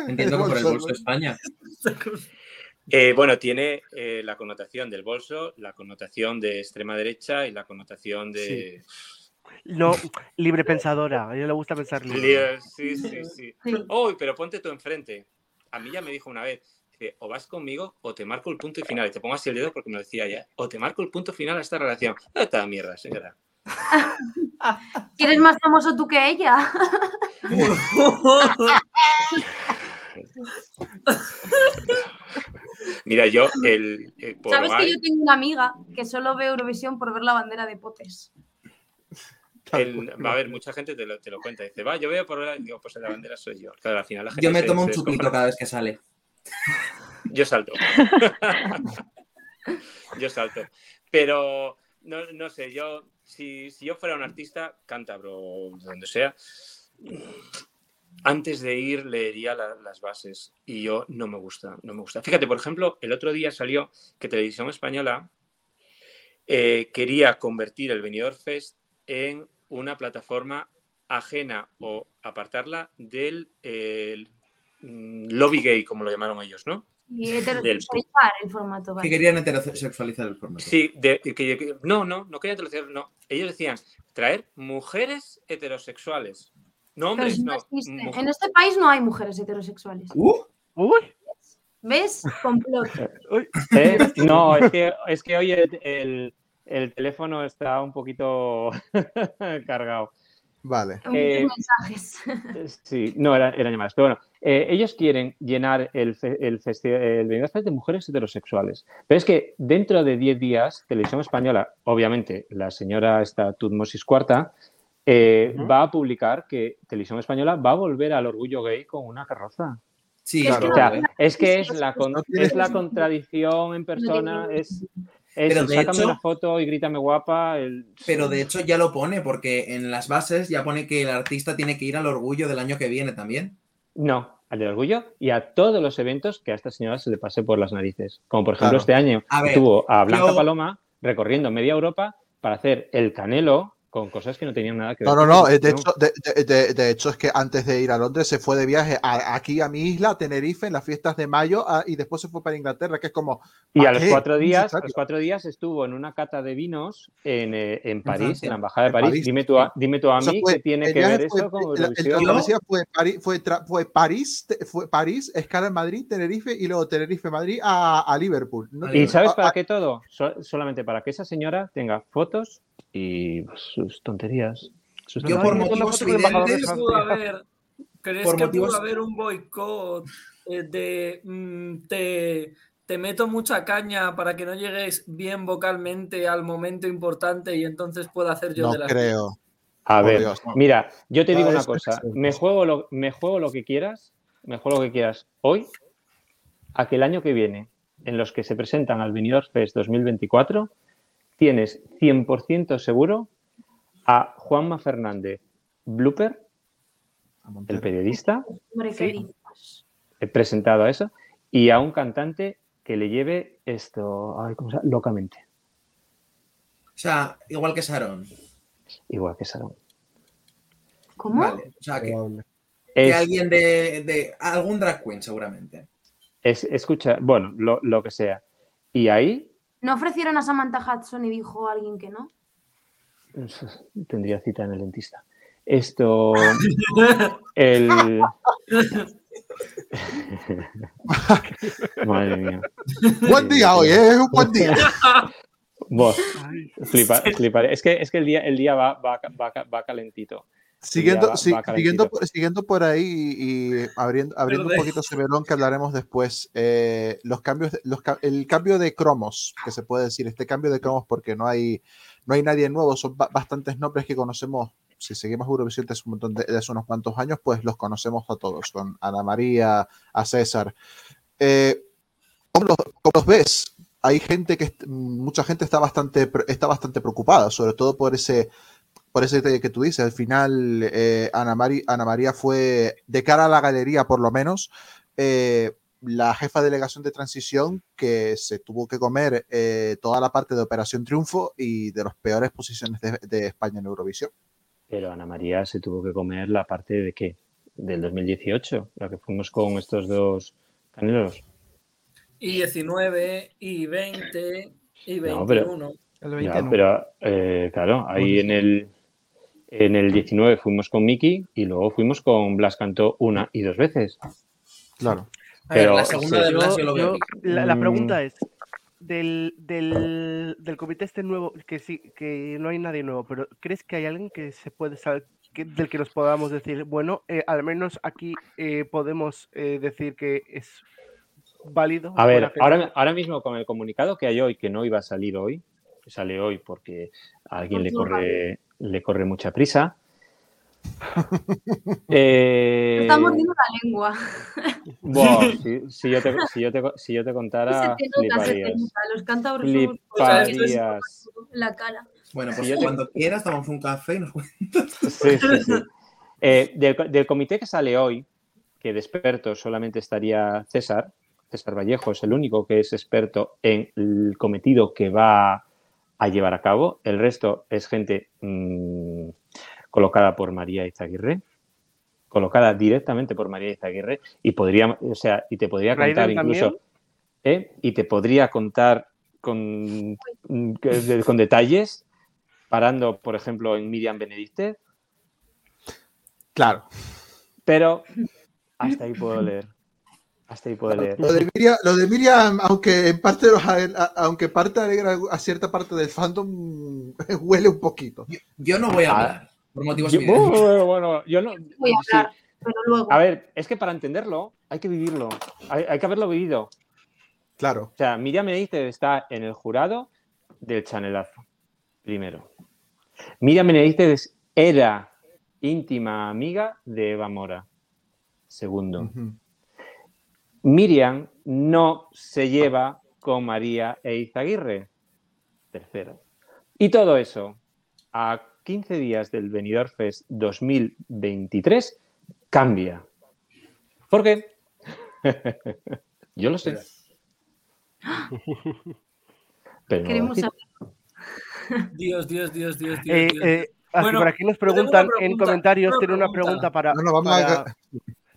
Speaker 3: Entiendo que por el
Speaker 4: bolso,
Speaker 3: bolso de España.
Speaker 6: Eh, bueno, tiene eh, la connotación del bolso, la connotación de extrema derecha y la connotación de...
Speaker 2: No, libre pensadora. A ella le gusta pensar libre.
Speaker 6: Sí, sí, sí. Uy, pero ponte tú enfrente. A mí ya me dijo una vez, dice, o vas conmigo o te marco el punto y final. Y te pongo así el dedo porque me lo decía ya. O te marco el punto final a esta relación. Esta mierda, señora.
Speaker 9: ¿Eres más famoso tú que ella?
Speaker 6: Mira, yo el... eh, por
Speaker 9: ¿Sabes que yo tengo una amiga que solo ve Eurovisión por ver la bandera de potes?
Speaker 6: El- va a haber mucha gente te lo, te lo cuenta. Dice, va, yo veo por ver... Digo, pues la bandera soy yo. Claro, al final la gente
Speaker 3: Yo me
Speaker 6: se-
Speaker 3: tomo un chupito cada vez que sale.
Speaker 6: Yo salto. yo salto. Pero no, no sé, yo si, si yo fuera un artista, cántabro o donde sea, antes de ir leería la- las bases y yo no me gusta, no me gusta. Fíjate, por ejemplo, el otro día salió que Televisión Española eh, quería convertir el Benidorm Fest en una plataforma ajena o apartarla del eh, mm, lobby gay, como lo llamaron ellos, ¿no?
Speaker 9: Y heterosexualizar el formato.
Speaker 3: Que
Speaker 9: vale.
Speaker 3: querían heterosexualizar el formato.
Speaker 6: Sí, de- que- que- no, no, no querían traducir, no. Ellos decían traer mujeres heterosexuales. No,
Speaker 9: Pero
Speaker 6: hombres,
Speaker 9: si no En este país no hay mujeres heterosexuales.
Speaker 3: Uh,
Speaker 2: Uy,
Speaker 9: ¿Ves? Complot.
Speaker 7: ¿Eh? No, es que, es que hoy el, el- el teléfono está un poquito cargado.
Speaker 4: Vale.
Speaker 7: Eh,
Speaker 9: mensajes.
Speaker 7: Sí, no, era- eran llamadas. Pero bueno, eh, ellos quieren llenar el, el, de mujeres heterosexuales. Pero es que dentro de 10 días, Televisión Española, obviamente, la señora esta Tutmosis Cuarta, eh, va a publicar que Televisión Española va a volver al orgullo gay con una carroza.
Speaker 3: sí, claro.
Speaker 9: que
Speaker 7: O sea, es que es la, con- es la contradicción en persona, es, es
Speaker 3: Pero de
Speaker 7: sácame
Speaker 3: hecho-
Speaker 7: una foto y grítame guapa. el-
Speaker 3: Pero de hecho ya lo pone, porque en las bases ya pone que el artista tiene que ir al orgullo del año que viene también.
Speaker 7: No, al del orgullo y a todos los eventos que a esta señora se le pase por las narices. Como por ejemplo
Speaker 4: Claro.
Speaker 7: este año
Speaker 3: A ver,
Speaker 7: a Blanca
Speaker 3: yo-
Speaker 7: Paloma recorriendo media Europa para hacer el canelo con cosas que no tenían nada que ver.
Speaker 4: No, no, no.
Speaker 7: el
Speaker 4: De hecho, de, de- hecho, es que antes de ir a Londres se fue de viaje a- aquí a mi isla, a Tenerife, en las fiestas de mayo, a- y después se fue para Inglaterra, que es como.
Speaker 7: Y a
Speaker 4: ¿para
Speaker 7: los cuatro días, a los cuatro días estuvo en una cata de vinos en, eh, en París, en la embajada de París.
Speaker 4: París,
Speaker 7: Dime tú, a, dime tú a
Speaker 4: O sea,
Speaker 7: mí
Speaker 4: fue-
Speaker 7: qué tiene
Speaker 4: el
Speaker 7: que ver
Speaker 4: fue-
Speaker 7: eso con
Speaker 4: el- el- travesía fue, París, fue, París, fue París, escala en Madrid, Tenerife y luego Tenerife, Madrid a, a Liverpool. No-
Speaker 7: ¿Y sabes para qué todo? So- solamente para que esa señora tenga fotos y pues, sus tonterías. Sus
Speaker 3: Yo por motivos evidentes,
Speaker 5: ¿Crees que pudo haber, ¿crees
Speaker 3: Por
Speaker 5: que
Speaker 3: motivos-
Speaker 5: pudo haber un boicot eh, de mm, te, te meto mucha caña para que no llegues bien vocalmente al momento importante y entonces pueda hacer yo
Speaker 4: no
Speaker 5: de las
Speaker 4: creo.
Speaker 7: A ver,
Speaker 4: Dios, no.
Speaker 7: mira, yo te
Speaker 4: No,
Speaker 7: digo una cosa, me juego, lo, me juego lo que quieras, me juego lo que quieras hoy, a que el año que viene, en los que se presentan al Benidorm Fest 2024, tienes 100% seguro a Juanma Fernández Blooper, el periodista, he presentado a eso, y a un cantante que le lleve esto, ay, ¿cómo se llama? locamente,
Speaker 3: O sea, igual que Sharon.
Speaker 7: igual que Sarón.
Speaker 9: ¿Cómo?
Speaker 3: Vale. O sea, que
Speaker 7: Es-
Speaker 3: alguien de, de- Algún drag queen, seguramente.
Speaker 7: es- escucha, bueno, lo, lo que sea. Y ahí
Speaker 9: ¿No ofrecieron a Samantha Hudson y dijo alguien que no?
Speaker 7: Tendría cita en el dentista. Esto. El,
Speaker 6: Madre mía.
Speaker 4: Buen día hoy, ¿eh? es un buen día.
Speaker 2: Ay,
Speaker 6: flipa- fliparé. Es que, es que el día, el día va, va, va, va calentito.
Speaker 4: Siguiendo,
Speaker 6: va-
Speaker 4: si-
Speaker 6: va
Speaker 4: siguiendo, por- siguiendo por ahí y, y abriendo, abriendo un poquito ese melón que hablaremos después, eh, los cambios, los, el cambio de cromos, que se puede decir, este cambio de cromos porque no hay, no hay nadie nuevo, son ba- bastantes nombres que conocemos, si seguimos Eurovisión desde, un montón de, de hace unos cuantos años, pues los conocemos a todos, con Ana María, a César. Eh, ¿cómo, los, cómo los ves? Hay gente que, mucha gente está bastante, está bastante preocupada, sobre todo por ese por ese detalle que tú dices, al final eh, Ana, Mari- Ana María fue, de cara a la galería por lo menos, eh, la jefa de delegación de transición que se tuvo que comer eh, toda la parte de Operación Triunfo y de las peores posiciones de, de España en Eurovisión.
Speaker 6: Pero Ana María se tuvo que comer la parte de qué? Del 2018, la que fuimos con estos dos canelos.
Speaker 5: Y 19, y 20, y 21.
Speaker 6: No, pero-
Speaker 8: El
Speaker 6: Ya,
Speaker 8: 20 no.
Speaker 6: pero eh, claro, ahí en el, en el 19 fuimos con Miki y luego fuimos con Blas Cantó una y dos veces.
Speaker 4: Claro.
Speaker 3: Ver,
Speaker 6: Pero,
Speaker 3: la segunda
Speaker 6: sí.
Speaker 3: de Blas
Speaker 2: yo-
Speaker 3: yo lo veo.
Speaker 2: yo- la, la
Speaker 6: Mm.
Speaker 2: pregunta es, del, del, del comité este nuevo, que sí, que no hay nadie nuevo, pero ¿crees que hay alguien que se puede saber, que- del que nos podamos decir, bueno, eh, al menos aquí eh, podemos eh, decir que es válido?
Speaker 6: A ver, ahora, ahora mismo con el comunicado que hay hoy, que no iba a salir hoy, que sale hoy porque a alguien le corre, le corre mucha prisa. Eh,
Speaker 9: Está mordiendo la lengua.
Speaker 6: si, si yo te, si, yo te, si yo te
Speaker 9: se
Speaker 6: contara,
Speaker 9: te nota, se te nota. Los cántabros
Speaker 6: Fliparías.
Speaker 9: la cara.
Speaker 3: Bueno, pues
Speaker 6: te-
Speaker 3: cuando quieras tomamos un café y nos cuentas.
Speaker 6: Sí, sí, sí. Eh, del comité que sale hoy, que de expertos solamente estaría César, César Vallejo es el único que es experto en el cometido que va a llevar a cabo. El resto es gente mm, colocada por María Izaguirre, colocada directamente por María Izaguirre, y podría, o sea, y te podría contar
Speaker 2: ¿Raiden
Speaker 6: incluso? ¿eh? y te podría contar con, con detalles, parando, por ejemplo, en Miriam Benedicte,
Speaker 4: Claro.
Speaker 6: pero hasta ahí puedo leer. Hasta ahí puedo leer.
Speaker 4: Lo de Miriam, lo de Miriam, aunque en parte los- aunque parte alegra a cierta parte del fandom, huele un poquito.
Speaker 3: Yo no voy a
Speaker 6: Ah.
Speaker 3: hablar, por motivos
Speaker 6: Yo, bueno, bueno, yo no.
Speaker 9: Voy a
Speaker 6: sí.
Speaker 9: hablar, pero luego.
Speaker 6: A ver, es que para entenderlo hay que vivirlo. Hay, hay que haberlo vivido.
Speaker 4: Claro.
Speaker 6: O sea, Miriam Benedicte está en el jurado del chanelazo, primero. Miriam Benedicte es- era íntima amiga de Eva Mora, segundo. Miriam no se lleva con María e Izaguirre. Tercero. Y todo eso a 15 días del Benidorm Fest 2023 cambia. ¿Por qué? Yo lo sé. Pero
Speaker 9: Queremos saber.
Speaker 5: Dios, Dios, Dios, Dios, Dios.
Speaker 2: Eh,
Speaker 5: Dios.
Speaker 2: eh,
Speaker 5: Bueno,
Speaker 2: por aquí nos preguntan en comentarios, tiene una
Speaker 5: pregunta.
Speaker 2: para...
Speaker 4: No, no, vamos
Speaker 2: para-
Speaker 4: a.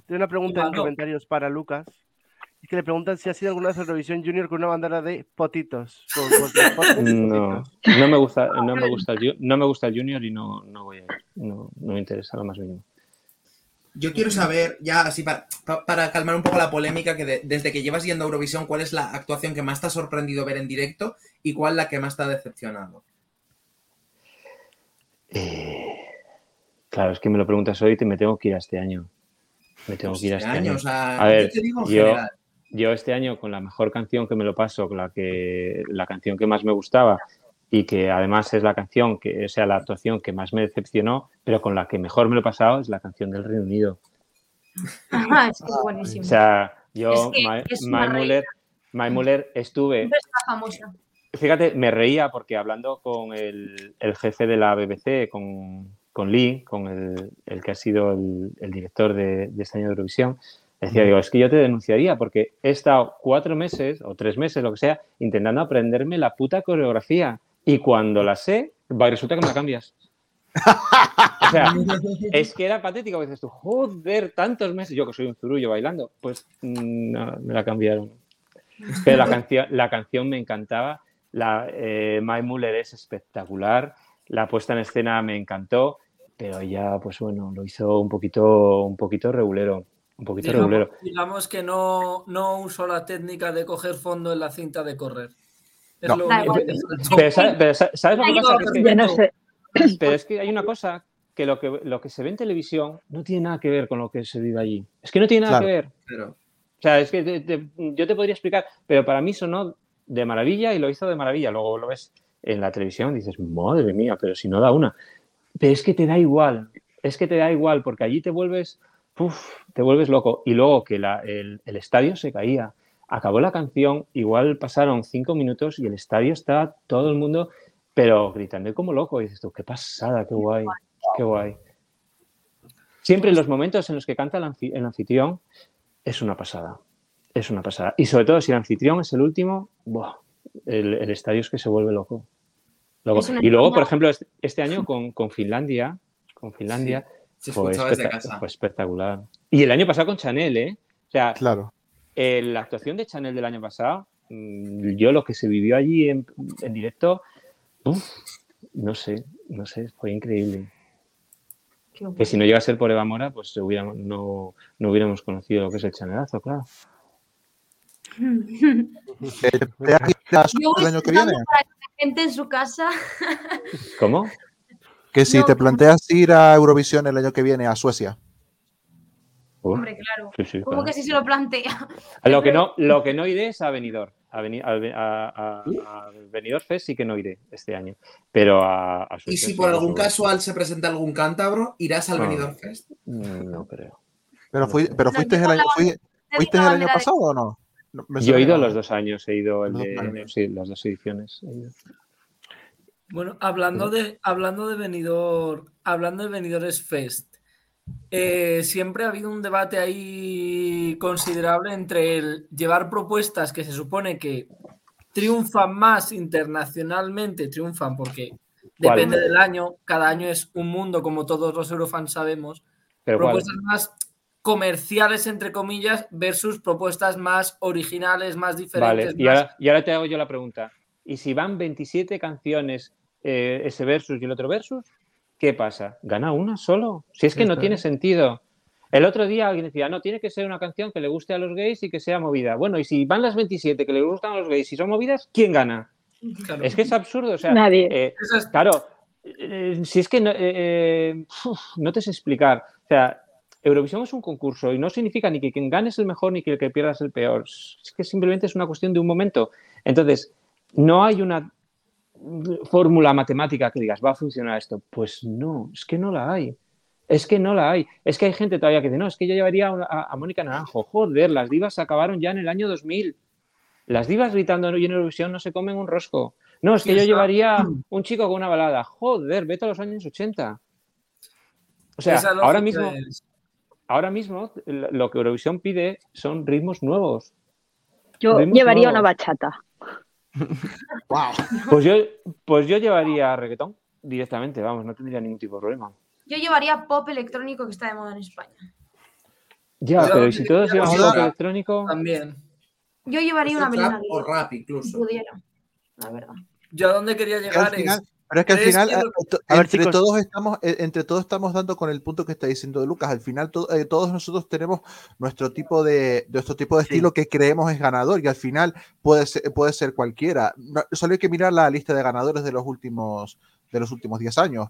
Speaker 2: Tiene una pregunta en comentarios para Lucas. Y que le preguntan si ha sido alguna vez Eurovisión Junior con una bandera de potitos. Con- con
Speaker 6: No,
Speaker 2: potitos.
Speaker 6: no me gusta, no me gusta no me gusta el junior y no, no voy a ir. No, no me interesa lo más mínimo.
Speaker 3: Yo quiero saber, ya así para, pa- para calmar un poco la polémica, que de- desde que llevas yendo a Eurovisión, ¿cuál es la actuación que más te ha sorprendido ver en directo y cuál la que más te ha decepcionado?
Speaker 6: Eh, claro, es que me lo preguntas hoy y te me tengo que ir a este año. Me tengo
Speaker 3: Pues
Speaker 6: que ir a
Speaker 3: este
Speaker 6: este
Speaker 3: año,
Speaker 6: año.
Speaker 3: o sea,
Speaker 6: A ver,
Speaker 3: yo te digo en
Speaker 6: yo-
Speaker 3: general.
Speaker 6: Yo este año con la mejor canción que me lo paso, con la que la canción que más me gustaba y que además es la canción que, o sea, la actuación que más me decepcionó, pero con la que mejor me lo he pasado es la canción del Reino Unido.
Speaker 9: Ajá, es que es buenísimo.
Speaker 6: O sea, yo,
Speaker 9: Es que
Speaker 6: Mai
Speaker 9: reina.
Speaker 6: Muller, estuve,
Speaker 9: famosa.
Speaker 6: fíjate, me reía porque hablando con el, el jefe de la BBC, con, con Lee, con el, el que ha sido el, el director de, de este año de Eurovisión, decía, digo, es que yo te denunciaría porque he estado cuatro meses o tres meses, lo que sea, intentando aprenderme la puta coreografía y cuando la sé, resulta que me la cambias. O sea, es que era patético, dices tú, joder, tantos meses, yo que soy un zurullo bailando, pues mm, no, me la cambiaron. Pero la canción, la canción me encantaba, la, eh, Mai Muller es espectacular, la puesta en escena me encantó, pero ella, pues bueno, lo hizo un poquito, un poquito regulero. Un poquito
Speaker 5: Digamos,
Speaker 6: regulero.
Speaker 5: digamos que no, no uso la técnica de coger fondo en la cinta de correr. Es
Speaker 4: No.
Speaker 5: lo
Speaker 9: Da
Speaker 5: único
Speaker 9: igual.
Speaker 5: que faltó.
Speaker 6: Pero, ¿sabes, pero sa- ¿sabes lo que
Speaker 5: Ahí
Speaker 6: pasa?
Speaker 5: va,
Speaker 6: Que es que-
Speaker 10: Yo no sé.
Speaker 6: pero es que hay una cosa que lo, que lo que se ve en televisión no tiene nada que ver con lo que se vive allí. Es que no tiene nada
Speaker 4: Claro.
Speaker 6: que ver.
Speaker 3: Pero,
Speaker 6: O sea, es que te- te- yo te podría explicar, pero para mí sonó de maravilla y lo hizo de maravilla. Luego lo ves en la televisión y dices, madre mía, pero si no da una. Pero es que te da igual, es que te da igual, porque allí te vuelves, uf, te vuelves loco. Y luego que la- el, el estadio se caía. Acabó la canción, igual pasaron cinco minutos y el estadio está todo el mundo, pero gritando como loco. Y dices tú, qué pasada, qué guay, qué guay. Siempre en los momentos en los que canta el, anfi- el anfitrión, es una pasada. Es una pasada. Y sobre todo si el anfitrión es el último, ¡buah! el, el estadio es que se vuelve loco. Y luego, por ejemplo, este, este año con, con Finlandia, con Finlandia
Speaker 3: se
Speaker 6: fue,
Speaker 3: escuchaba desde casa.
Speaker 6: fue espectacular. Y el año pasado con Chanel, ¿eh? O sea,
Speaker 4: Claro.
Speaker 6: eh, la actuación de Chanel del año pasado, mm, yo lo que se vivió allí en, en directo, uf, no sé, no sé, fue increíble. Que si no llega a ser por Eva Mora, pues hubiéramos- no, no hubiéramos conocido lo que es el chanelazo, claro.
Speaker 4: Eh, ¿Te
Speaker 9: voy
Speaker 4: el año que viene?
Speaker 9: para que la gente en su casa.
Speaker 6: ¿Cómo?
Speaker 4: Que si
Speaker 9: No,
Speaker 4: te planteas ir a Eurovisión el año que viene a Suecia.
Speaker 6: Uf,
Speaker 9: Hombre, claro.
Speaker 6: sí, sí,
Speaker 9: ¿Cómo
Speaker 6: claro.
Speaker 9: que si se lo plantea?
Speaker 6: Lo que no, lo que no iré es a Benidorm. A, a, Benidorm Fest sí que no iré este año. Pero a, a
Speaker 3: Y si por algún casual se presenta algún cántabro, irás al
Speaker 6: No.
Speaker 3: Benidorm Fest.
Speaker 6: No creo.
Speaker 4: Pero, fui- pero
Speaker 9: No,
Speaker 4: fuiste el año, fui- ¿fuiste el año pasado o no? No, me
Speaker 6: Yo he ido los dos años, he ido el de, sí, las dos ediciones.
Speaker 5: Bueno, hablando de, hablando de Benidorm, hablando de Benidorm Fest, eh, siempre ha habido un debate ahí considerable entre el llevar propuestas que se supone que triunfan más internacionalmente, triunfan porque depende del año, cada año es un mundo, como todos los eurofans sabemos,
Speaker 6: Pero ¿cuál?
Speaker 5: propuestas más comerciales, entre comillas, versus propuestas más originales, más
Speaker 6: Vale,
Speaker 5: diferentes.
Speaker 6: y
Speaker 5: más-
Speaker 6: ahora, y ahora te hago yo la pregunta. ¿Y si van 27 canciones eh, ese versus y el otro versus? ¿Qué pasa? ¿Gana una solo? Si es que no tiene sentido. El otro día alguien decía, no, tiene que ser una canción que le guste a los gays y que sea movida. Bueno, y si van las 27 que le gustan a los gays y son movidas, ¿quién gana?
Speaker 5: Claro.
Speaker 6: Es que es absurdo. O sea,
Speaker 10: Nadie.
Speaker 6: eh, Claro, eh, si es que no, eh, uf, no te sé explicar. O sea, Eurovisión es un concurso y no significa ni que quien gane es el mejor ni que el que pierda es el peor. Es que simplemente es una cuestión de un momento. Entonces, no hay una fórmula matemática que digas, va a funcionar esto. Pues no, es que no la hay. Es que no la hay. Es que hay gente todavía que dice, no, es que yo llevaría a, Mónica Naranjo. Joder, las divas acabaron ya en el año 2000. Las divas gritando en Eurovisión no se comen un rosco. No, es que yo llevaría un chico con una balada. Joder, vete a los años 80. O sea, ahora mismo,
Speaker 5: es-
Speaker 6: ahora mismo lo que Eurovisión pide son ritmos nuevos.
Speaker 10: Yo
Speaker 6: ritmos
Speaker 10: llevaría una
Speaker 6: nuevos.
Speaker 10: bachata.
Speaker 6: Pues yo, pues yo llevaría reggaetón directamente, vamos, no tendría ningún tipo de problema.
Speaker 9: Yo llevaría pop electrónico que está de moda en España.
Speaker 6: Ya,
Speaker 5: Yo
Speaker 6: pero ¿y si todos llevamos rock electrónico?
Speaker 5: también.
Speaker 9: Yo llevaría una
Speaker 3: Trap
Speaker 9: melena
Speaker 3: o rap
Speaker 9: si
Speaker 3: incluso.
Speaker 9: pudiera, la verdad.
Speaker 5: Yo a dónde quería llegar
Speaker 4: final-
Speaker 5: es.
Speaker 4: Pero es que al
Speaker 5: ¿crees
Speaker 4: final,
Speaker 5: que lo-
Speaker 4: to-
Speaker 2: A ver,
Speaker 4: entre,
Speaker 2: chicos.
Speaker 4: todos estamos, eh, entre todos estamos dando con el punto que está diciendo Lucas. Al final, to- eh, todos nosotros tenemos nuestro tipo de, nuestro tipo de
Speaker 2: Sí.
Speaker 4: estilo que creemos es ganador y al final puede ser, puede ser cualquiera. No- solo hay que mirar la lista de ganadores de los últimos, de los últimos 10 años,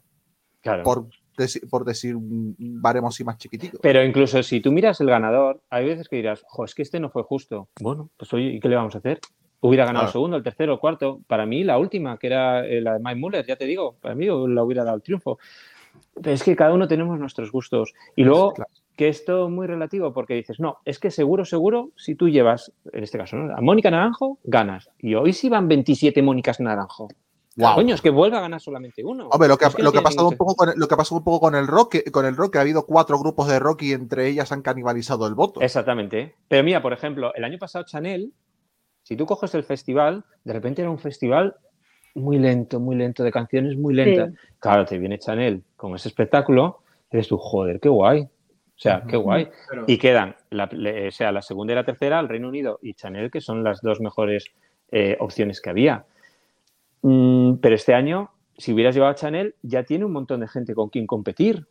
Speaker 6: Claro.
Speaker 4: por, deci- por decir un un baremo así más chiquitito.
Speaker 6: Pero incluso si tú miras el ganador, hay veces que dirás, jo, es que este no fue justo. Bueno, pues oye, ¿y qué le vamos a hacer? Hubiera ganado el segundo, el tercero, el cuarto. Para mí, la última, que era eh, la de Mike Muller, ya te digo, para mí la hubiera dado el triunfo. Pero es que cada uno tenemos nuestros gustos. Y luego,
Speaker 4: Claro.
Speaker 6: que esto es muy relativo, porque dices, no, es que seguro, seguro, si tú llevas, en este caso, ¿no? a Mónica Naranjo, ganas. Y hoy sí van 27 Mónicas Naranjo.
Speaker 4: Guau.
Speaker 6: Coño, es que vuelva a ganar solamente uno.
Speaker 4: Hombre, lo que, ha-
Speaker 6: Es que
Speaker 4: lo que ha pasado un poco con el, lo que ha pasado un poco con el rock, con el rock, que ha habido cuatro grupos de rock y entre ellas han canibalizado el voto.
Speaker 6: Exactamente. Pero mira, por ejemplo, el año pasado Chanel, si tú coges el festival, de repente era un festival muy lento, muy lento, de canciones muy lentas. Claro, te viene Chanel con ese espectáculo y dices tú, joder, qué guay. O sea, qué guay.
Speaker 3: Pero-
Speaker 6: Y quedan, la, le- o sea, la segunda y la tercera, el Reino Unido y Chanel, que son las dos mejores eh, opciones que había. Mm, pero este año, si hubieras llevado a Chanel, ya tiene un montón de gente con quien competir.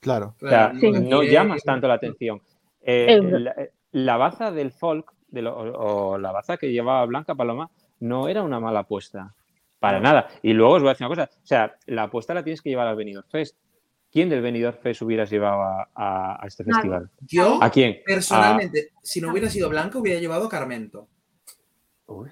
Speaker 4: Claro.
Speaker 6: O sea,
Speaker 3: Claro,
Speaker 10: Sí.
Speaker 6: no llamas tanto la atención. eh, la, la baza del folk de lo- o, o la baza que llevaba Blanca Paloma no era una mala apuesta. Para nada. Y luego os voy a decir una cosa. O sea, la apuesta la tienes que llevar al Benidorm Fest. ¿Quién del Benidorm Fest hubieras llevado a, a- a este festival?
Speaker 3: Yo,
Speaker 6: ¿A quién?
Speaker 3: personalmente, si no hubiera sido Blanca, hubiera llevado a Carmento.
Speaker 6: Uy.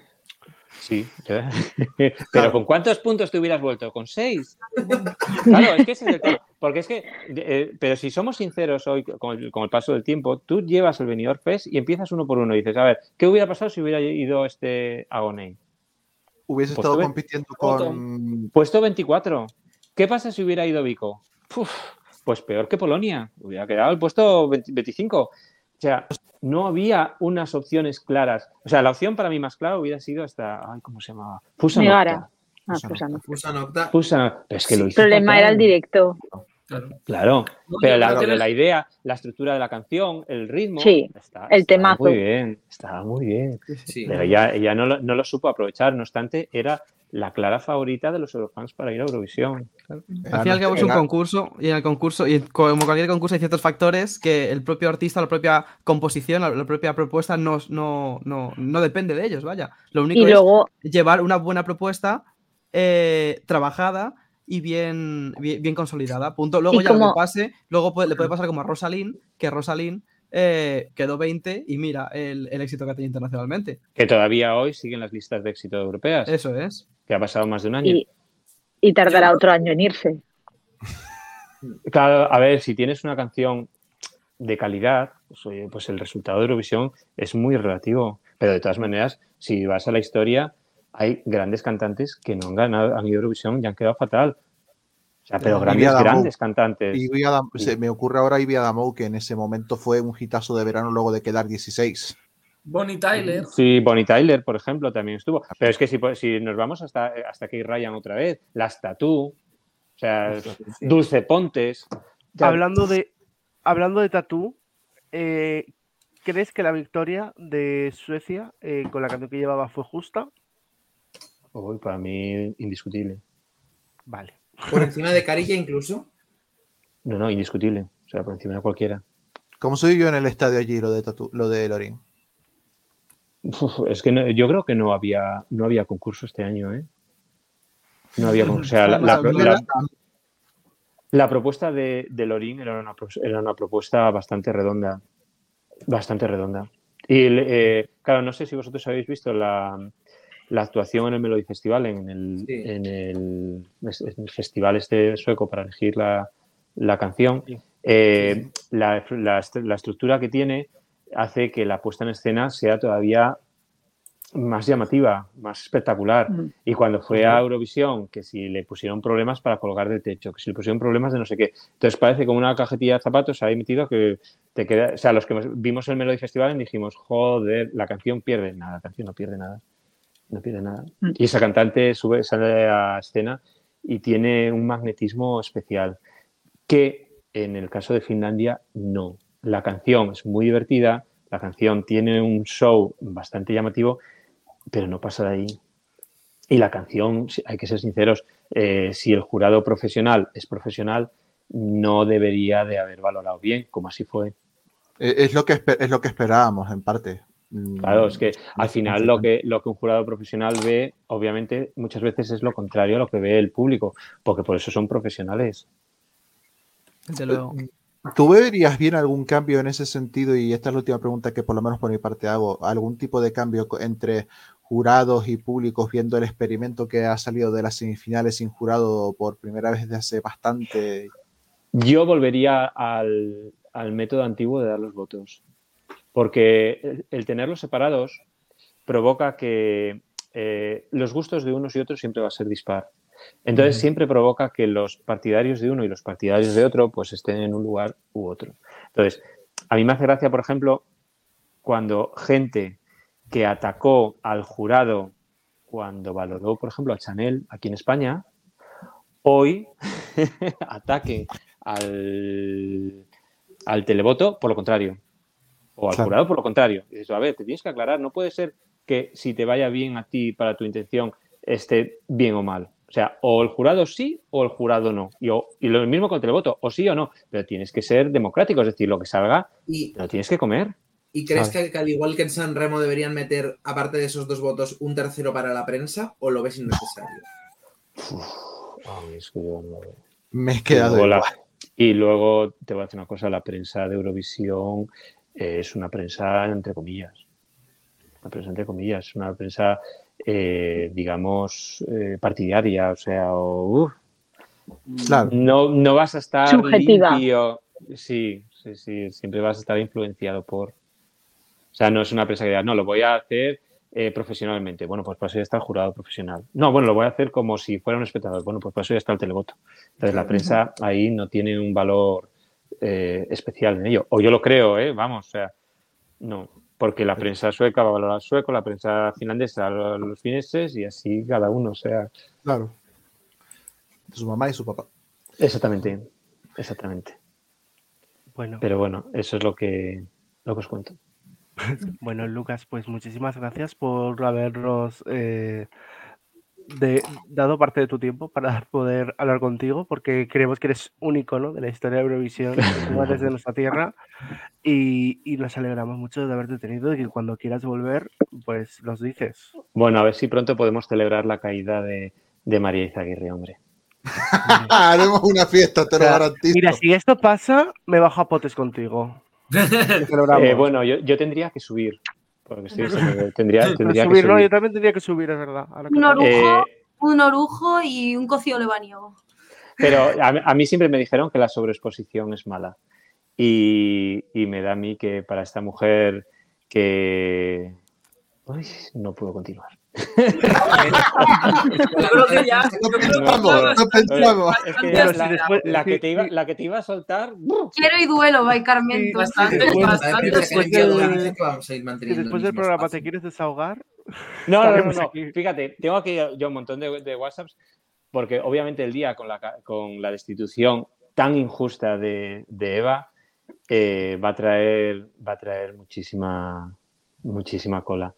Speaker 6: Sí. Pero ¿con cuántos puntos te hubieras vuelto? ¿Con seis? Claro, es que ese es el tema. Porque es que, eh, pero si somos sinceros hoy con el, con el paso del tiempo, tú llevas el Benidorm Fest y empiezas uno por uno y dices, a ver, ¿qué hubiera pasado si hubiera ido este Agoney?
Speaker 4: Hubiese
Speaker 6: Pues
Speaker 4: estado compitiendo con.
Speaker 6: Puesto 24. ¿Qué pasa si hubiera ido Vico? Uf, pues peor que Polonia. Hubiera quedado el puesto 20 25. O sea, no había unas opciones claras. O sea, la opción para mí más clara hubiera sido hasta. Ay, ¿Cómo se llamaba? Fusa
Speaker 10: Megara. Ah,
Speaker 4: Fusa
Speaker 10: pues no.
Speaker 3: Fusa Nocta.
Speaker 6: Fusa. Pero es que lo
Speaker 10: El
Speaker 6: hizo
Speaker 10: problema
Speaker 6: fatal.
Speaker 10: era el directo.
Speaker 5: Claro.
Speaker 6: Claro. Pero la, idea, la estructura de la canción, el ritmo.
Speaker 10: Sí,
Speaker 6: está-
Speaker 10: el
Speaker 6: estaba
Speaker 10: temazo.
Speaker 6: Muy bien. Estaba muy bien.
Speaker 3: Sí.
Speaker 6: Pero ella, ella no, lo, no lo supo aprovechar. No obstante, era la clara favorita de los eurofans para ir a Eurovisión.
Speaker 8: Al fin y al cabo es un concurso y en el concurso, y como cualquier concurso hay ciertos factores que el propio artista, la propia composición, la, la propia propuesta no, no, no, no depende de ellos, vaya. Lo único
Speaker 10: Y
Speaker 8: es
Speaker 10: luego,
Speaker 8: llevar una buena propuesta eh, trabajada y bien, bien, bien consolidada. Punto. Luego ya lo
Speaker 10: como-
Speaker 8: que pase, luego puede- le puede pasar como a Rosalind, que Rosalind eh, quedó 20 y mira el, el éxito que ha tenido internacionalmente.
Speaker 6: Que todavía hoy siguen las listas de éxito europeas.
Speaker 8: Eso es.
Speaker 6: Que ha pasado más de un año.
Speaker 10: y, y tardará otro año en irse.
Speaker 6: Claro, a ver, si tienes una canción de calidad, pues, oye, pues el resultado de Eurovisión es muy relativo. Pero de todas maneras, si vas a la historia, hay grandes cantantes que no han ganado, han ido a Eurovisión y han quedado fatal. O sea, pero grandes, grandes cantantes.
Speaker 4: Ivy Adam- se me ocurre ahora Ivy Adamo, que en ese momento fue un hitazo de verano luego de quedar 16.
Speaker 5: Bonnie Tyler.
Speaker 6: Sí, Bonnie Tyler, por ejemplo, también estuvo. Pero es que si, si nos vamos hasta, hasta que Ryan otra vez, las Tatú, o sea, Dulce Pontes. ya-
Speaker 2: Hablando de, hablando de Tatú, eh, ¿crees que la victoria de Suecia eh, con la canción que llevaba fue justa?
Speaker 6: Uy, para mí, indiscutible.
Speaker 2: Vale.
Speaker 3: Por encima de Carilla incluso.
Speaker 6: No, no, indiscutible. O sea, por encima de cualquiera.
Speaker 4: ¿Cómo soy yo en el estadio allí, lo de, Tatu- lo de Lorin?
Speaker 6: Uf, es que no- yo creo que no había, no había concurso este año, ¿eh? No había concurso. O sea, la, la- la- la propuesta de, de Lorín era una, era una propuesta bastante redonda. Bastante redonda. Y eh, claro, no sé si vosotros habéis visto la, la actuación en el Melody Festival, en el,
Speaker 3: Sí.
Speaker 6: en el, en el festival este sueco para elegir la, la canción. Eh, la, la la estructura que tiene hace que la puesta en escena sea todavía más llamativa, más espectacular.
Speaker 10: Mm.
Speaker 6: Y cuando fue a Eurovisión, que si le pusieron problemas para colgar del techo, que si le pusieron problemas de no sé qué. Entonces parece como una cajetilla de zapatos ahí metido que te queda. O sea, los que vimos el Melody Festival dijimos, joder, la canción pierde. Nada, la canción no pierde nada. No pierde nada.
Speaker 10: Mm.
Speaker 6: Y esa cantante sube, sale a escena y tiene un magnetismo especial que en el caso de Finlandia no. La canción es muy divertida, la canción tiene un show bastante llamativo, pero no pasa de ahí. Y la canción, si- hay que ser sinceros, eh, si el jurado profesional es profesional, no debería de haber valorado bien, como así fue.
Speaker 4: Eh, Es lo que, es lo que esperábamos, en parte. Mm,
Speaker 6: Claro, es que al final lo que, lo que un jurado profesional ve, obviamente, muchas veces es lo contrario a lo que ve el público, porque por eso son profesionales.
Speaker 8: Desde luego.
Speaker 4: ¿Tú verías bien algún cambio en ese sentido? Y esta es la última pregunta que por lo menos por mi parte hago. ¿Algún tipo de cambio entre jurados y públicos viendo el experimento que ha salido de las semifinales sin jurado por primera vez desde hace bastante?
Speaker 6: Yo volvería al, al método antiguo de dar los votos, porque el, el tenerlos separados provoca que eh, los gustos de unos y otros siempre va a ser dispar. Entonces siempre provoca que los partidarios de uno y los partidarios de otro pues estén en un lugar u otro. Entonces, a mí me hace gracia, por ejemplo, cuando gente que atacó al jurado cuando valoró, por ejemplo, a Chanel aquí en España, hoy ataque al, al televoto por lo contrario. O al
Speaker 4: Claro.
Speaker 6: jurado por lo contrario. Y dices, a ver, te tienes que aclarar. No puede ser que si te vaya bien a ti para tu intención esté bien o mal. O sea, o el jurado sí o el jurado no. Y, o- y lo mismo con el televoto, o sí o no. Pero tienes que ser democrático, es decir, lo que salga,
Speaker 3: ¿Y,
Speaker 6: lo tienes que comer.
Speaker 3: y crees que, que al igual que en San Remo deberían meter, aparte de esos dos votos, un tercero para la prensa o lo ves innecesario?
Speaker 6: Ay, es que yo no-
Speaker 4: Me he
Speaker 6: Y
Speaker 4: quedado
Speaker 6: luego, la-
Speaker 4: igual.
Speaker 6: y luego te voy a decir una cosa, la prensa de Eurovisión es una prensa entre comillas. Una prensa entre comillas, una prensa, eh, digamos, eh, partidaria, o sea, o, uf,
Speaker 4: Claro.
Speaker 6: no, no vas a estar
Speaker 10: Subjetiva.
Speaker 6: limpio. Sí, sí, sí, siempre vas a estar influenciado por... O sea, no es una prensa que diga, no, lo voy a hacer eh, profesionalmente. Bueno, pues para eso ya está el jurado profesional. No, bueno, lo voy a hacer como si fuera un espectador. Bueno, pues para eso ya está el televoto. Entonces la prensa ahí no tiene un valor eh, especial en ello. O yo lo creo, ¿eh? Vamos, o sea, no. Porque la prensa sueca va a valorar al sueco, la prensa finlandesa a los fineses y así cada uno, o sea...
Speaker 4: Claro. Su mamá y su papá.
Speaker 6: Exactamente, exactamente.
Speaker 2: Bueno,
Speaker 6: Pero bueno, eso es lo que, lo que os cuento.
Speaker 2: bueno, Lucas, pues muchísimas gracias por habernos eh, de- dado parte de tu tiempo para poder hablar contigo, porque creemos que eres un icono de la historia de Eurovisión, no eres de nuestra tierra, y, y nos alegramos mucho de haberte tenido y que cuando quieras volver, pues nos dices.
Speaker 6: Bueno, a ver si pronto podemos celebrar la caída de, de María Izaguirre, hombre.
Speaker 4: Haremos una fiesta, te
Speaker 2: O
Speaker 4: lo garantizo.
Speaker 2: Mira, si esto pasa, me bajo a potes contigo.
Speaker 6: Eh, bueno, yo, yo tendría que subir. Porque estoy tendría, tendría que
Speaker 2: subir, no, yo también tendría que subir, es verdad.
Speaker 9: Un orujo,
Speaker 6: Eh,
Speaker 9: un orujo y un cocido lebaniego.
Speaker 6: Pero a, mí- a mí siempre me dijeron que la sobreexposición es mala. Y, y me da a mí que para esta mujer que... Uy, no puedo continuar. La, que te iba,
Speaker 2: sí.
Speaker 6: la que te iba a soltar...
Speaker 9: Quiero y duelo, by
Speaker 5: Bastante,
Speaker 2: después-
Speaker 5: bastante.
Speaker 2: Del- programa te quieres desahogar,
Speaker 6: No, no, no. Fíjate, tengo aquí yo un montón de, de WhatsApps porque obviamente el día con la, ca- con la destitución tan injusta de, de Eva eh, va a traer va a traer muchísima muchísima cola.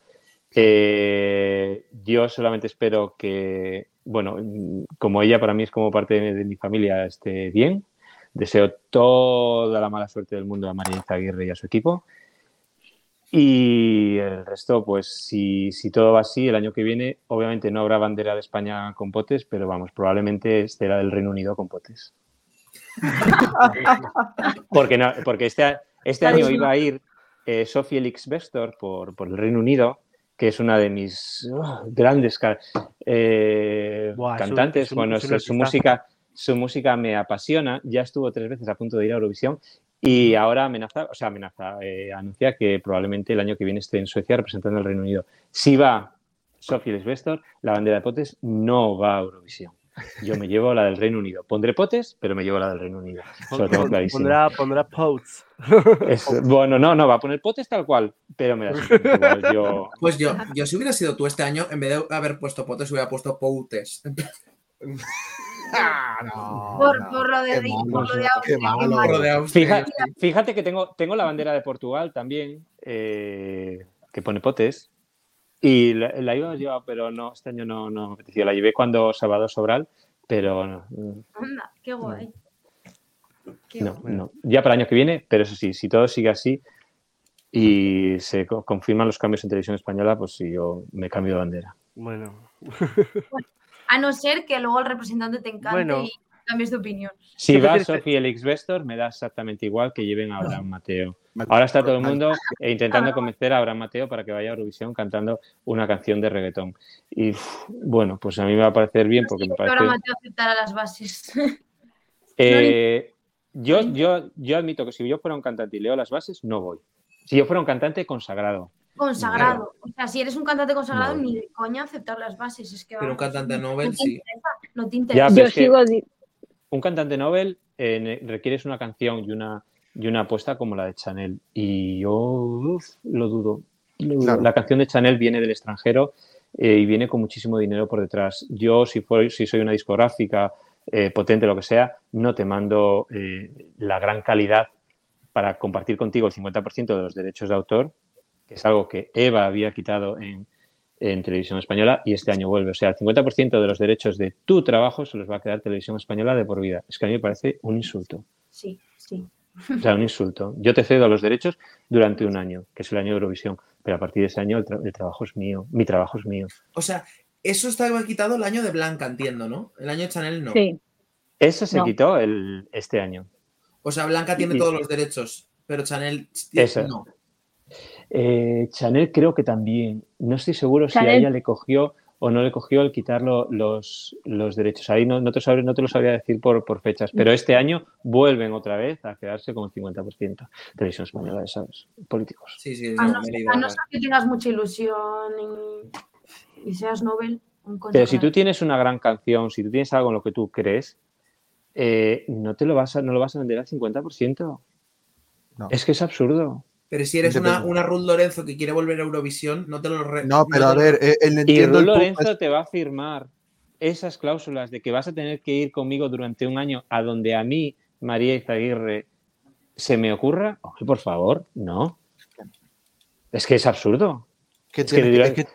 Speaker 6: Eh, yo solamente espero que, bueno, como ella para mí es como parte de, de mi familia, esté bien. Deseo toda la mala suerte del mundo a María Aguirre y a su equipo. Y el resto, pues si, si todo va así, el año que viene, obviamente no habrá bandera de España con potes, pero vamos, probablemente será del Reino Unido con potes. porque no, porque este, este año iba a ir eh, Sophie Elix Bestor por, por el Reino Unido, que es una de mis oh, grandes eh,
Speaker 2: Buah,
Speaker 6: cantantes.
Speaker 2: es un-
Speaker 6: bueno, su, su música, su música me apasiona. Ya estuvo tres veces a punto de ir a Eurovisión y ahora amenaza, o sea, amenaza, eh, anuncia que probablemente el año que viene esté en Suecia representando al Reino Unido. Si va Sophie Lesbestor, la bandera de potes no va a Eurovisión. Yo me llevo la del Reino Unido. Pondré potes, pero me llevo la del Reino Unido. Eso lo tengo clarísimo.
Speaker 2: pondrá, pondrá posts.
Speaker 6: Es- bueno, no, no, va a poner potes tal cual, pero me da exactamente igual. Yo,
Speaker 3: Pues yo, yo si hubiera sido tú este año, en vez de haber puesto potes, hubiera puesto poutes.
Speaker 4: Ah, no,
Speaker 9: Por,
Speaker 4: no.
Speaker 9: por lo de, por lo de Austria,
Speaker 3: de.
Speaker 6: Fija- fíjate que tengo, tengo la bandera de Portugal también, eh, que pone potes. Y la, la iba a llevar, pero no, este año no, no me apeteció. La llevé cuando Salvador Sobral, pero no,
Speaker 9: Anda, qué guay. Qué
Speaker 6: no,
Speaker 9: guay.
Speaker 6: no. Ya para el año que viene, pero eso sí, si todo sigue así y se co- confirman los cambios en televisión española, pues sí, yo me cambio de bandera.
Speaker 2: Bueno,
Speaker 9: A no ser que luego el representante te encante
Speaker 2: Bueno.
Speaker 9: y cambies de opinión.
Speaker 6: Si
Speaker 2: ¿Qué
Speaker 6: va
Speaker 2: prefieres?
Speaker 6: Sofía Elix Vestor, me da exactamente igual que lleven a Abraham Mateo. Ahora está todo el mundo eh, intentando convencer a Abraham Mateo para que vaya a Eurovisión cantando una canción de reggaetón. Y bueno, pues a mí me va a parecer bien porque me
Speaker 9: Que
Speaker 6: parece.
Speaker 9: Mateo aceptará las bases.
Speaker 6: Eh, yo, yo, yo admito que si yo fuera un cantante y leo las bases, no voy. Si yo fuera un cantante consagrado,
Speaker 9: Consagrado. O sea, si eres un cantante consagrado,
Speaker 6: No.
Speaker 9: ni de coña aceptar las bases. Es que
Speaker 3: Pero un cantante Nobel
Speaker 9: no
Speaker 3: sí.
Speaker 9: interesa, no te
Speaker 6: Ya,
Speaker 9: interesa.
Speaker 6: pero
Speaker 10: Yo
Speaker 6: es que-
Speaker 10: sigo. di-
Speaker 6: un cantante Nobel eh, requieres una canción y una, y una apuesta como la de Chanel. Y yo uf, lo dudo.
Speaker 4: Claro.
Speaker 6: La canción de Chanel viene del extranjero eh, y viene con muchísimo dinero por detrás. Yo, si, si soy una discográfica eh, potente, lo que sea, no te mando eh, la gran calidad para compartir contigo el 50% de los derechos de autor, que es algo que Eva había quitado en, en televisión española y este año vuelve. O sea, el 50% de los derechos de tu trabajo se los va a quedar televisión española de por vida. Es que a mí me parece un insulto.
Speaker 9: Sí, sí.
Speaker 6: O sea, un insulto. Yo te cedo los derechos durante un año, que es el año de Eurovisión, pero a partir de ese año el, tra- el trabajo es mío, mi trabajo es mío.
Speaker 3: O sea, eso estaba quitado el año de Blanca, entiendo, ¿no? El año de Chanel no.
Speaker 10: Sí.
Speaker 6: Eso se
Speaker 10: No.
Speaker 6: quitó el, este año.
Speaker 3: O sea, Blanca tiene
Speaker 6: Y-
Speaker 3: todos los derechos, pero Chanel
Speaker 6: Eso.
Speaker 3: no.
Speaker 6: Eh, Chanel creo que también. No estoy seguro si a ella le cogió o no le cogió al quitar lo- los, los derechos. Ahí no, no, te sabré- no te lo sabría decir por, por fechas, pero este año vuelven otra vez a quedarse con el 50%. Televisión española, ¿sabes? Políticos.
Speaker 3: Sí, sí,
Speaker 9: A
Speaker 3: no,
Speaker 9: a no ser que tengas mucha ilusión y, y seas Nobel. un
Speaker 6: Pero si tú tienes una gran canción, si tú tienes algo en lo que tú crees, eh, no te lo vas a, no lo vas a vender al 50%.
Speaker 4: No.
Speaker 6: Es que es absurdo.
Speaker 3: Pero si eres una, una Ruth Lorenzo que quiere volver a Eurovisión, no te lo re-
Speaker 4: No, pero a ver, eh, el
Speaker 6: Y
Speaker 4: entiendo
Speaker 6: Ru
Speaker 4: el punto,
Speaker 6: Lorenzo te va a firmar esas cláusulas de que vas a tener que ir conmigo durante un año a donde a mí, María Izaguirre, se me ocurra. Oye, por favor, no. Es que es absurdo. es que
Speaker 4: es que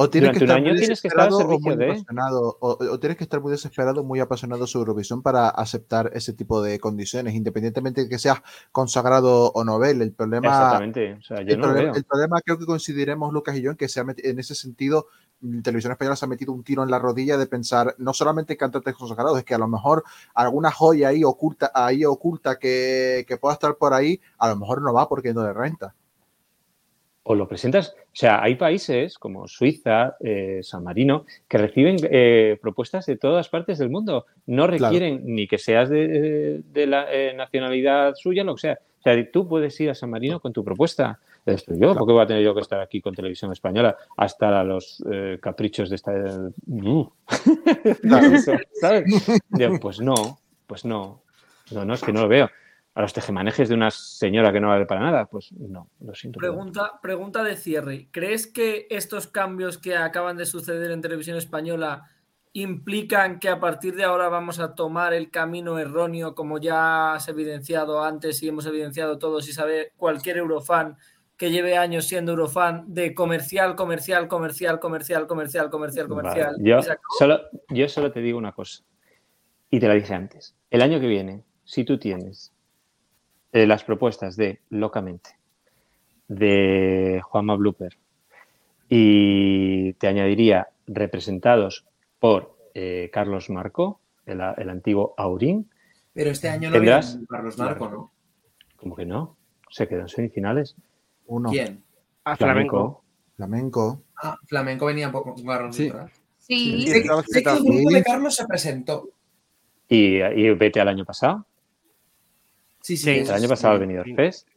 Speaker 4: o tienes
Speaker 6: durante
Speaker 4: que
Speaker 6: un
Speaker 4: estar muy
Speaker 6: tienes que estar
Speaker 4: o muy
Speaker 6: de-
Speaker 4: apasionado, o, o tienes que estar muy desesperado, muy apasionado sobre Eurovisión para aceptar ese tipo de condiciones, independientemente de que seas consagrado o novel. El problema,
Speaker 6: Exactamente. O sea, yo
Speaker 4: el,
Speaker 6: no
Speaker 4: problema, el problema creo que coincidiremos Lucas y yo en que se ha meti- en ese sentido mm, Televisión Española se ha metido un tiro en la rodilla de pensar no solamente en cantantes consagrados, es que a lo mejor alguna joya ahí oculta, ahí oculta que, que pueda estar por ahí, a lo mejor no va porque no le renta.
Speaker 6: O lo presentas. O sea, hay países como Suiza, eh, San Marino, que reciben eh, propuestas de todas partes del mundo. No requieren ni que seas de, de la eh, nacionalidad suya, lo que sea. O sea, tú puedes ir a San Marino con tu propuesta. Esto yo, ¿por qué voy a tener yo que estar aquí con televisión española hasta a los eh, caprichos de esta... Uh. ¿Sabes? Yo, pues no, pues no. No, no, es que no lo veo. A los tejemanejes de una señora que no vale para nada, pues no, lo siento.
Speaker 5: Pregunta, pregunta de cierre. ¿Crees que estos cambios que acaban de suceder en televisión española implican que a partir de ahora vamos a tomar el camino erróneo, como ya has evidenciado antes y hemos evidenciado todos y sabe cualquier eurofan que lleve años siendo eurofan de comercial, comercial, comercial, comercial, comercial, comercial,
Speaker 6: Vale,
Speaker 5: comercial?
Speaker 6: Solo, yo solo te digo una cosa, y te la dije antes. El año que viene, si tú tienes eh, las propuestas de Locamente, de Juanma Blooper, y te añadiría representados por eh, Carlos Marco, el, el antiguo Aurín,
Speaker 3: Pero este año no
Speaker 6: Tendrás-
Speaker 3: viene Carlos Marco, ¿no?
Speaker 6: como que no, se quedó en semifinales.
Speaker 4: Uno,
Speaker 3: ¿Quién?
Speaker 2: A
Speaker 6: Flamenco.
Speaker 2: flamenco.
Speaker 4: flamenco.
Speaker 3: Ah, Flamenco venía un poco con Carlos
Speaker 8: Sí.
Speaker 9: Sí,
Speaker 3: Sé, que-
Speaker 2: estaba
Speaker 3: sé que el grupo de Carlos se presentó.
Speaker 6: Y, y vete al año pasado,
Speaker 3: Sí, sí.
Speaker 2: Sí.
Speaker 6: el año pasado al Benidorm. Fest,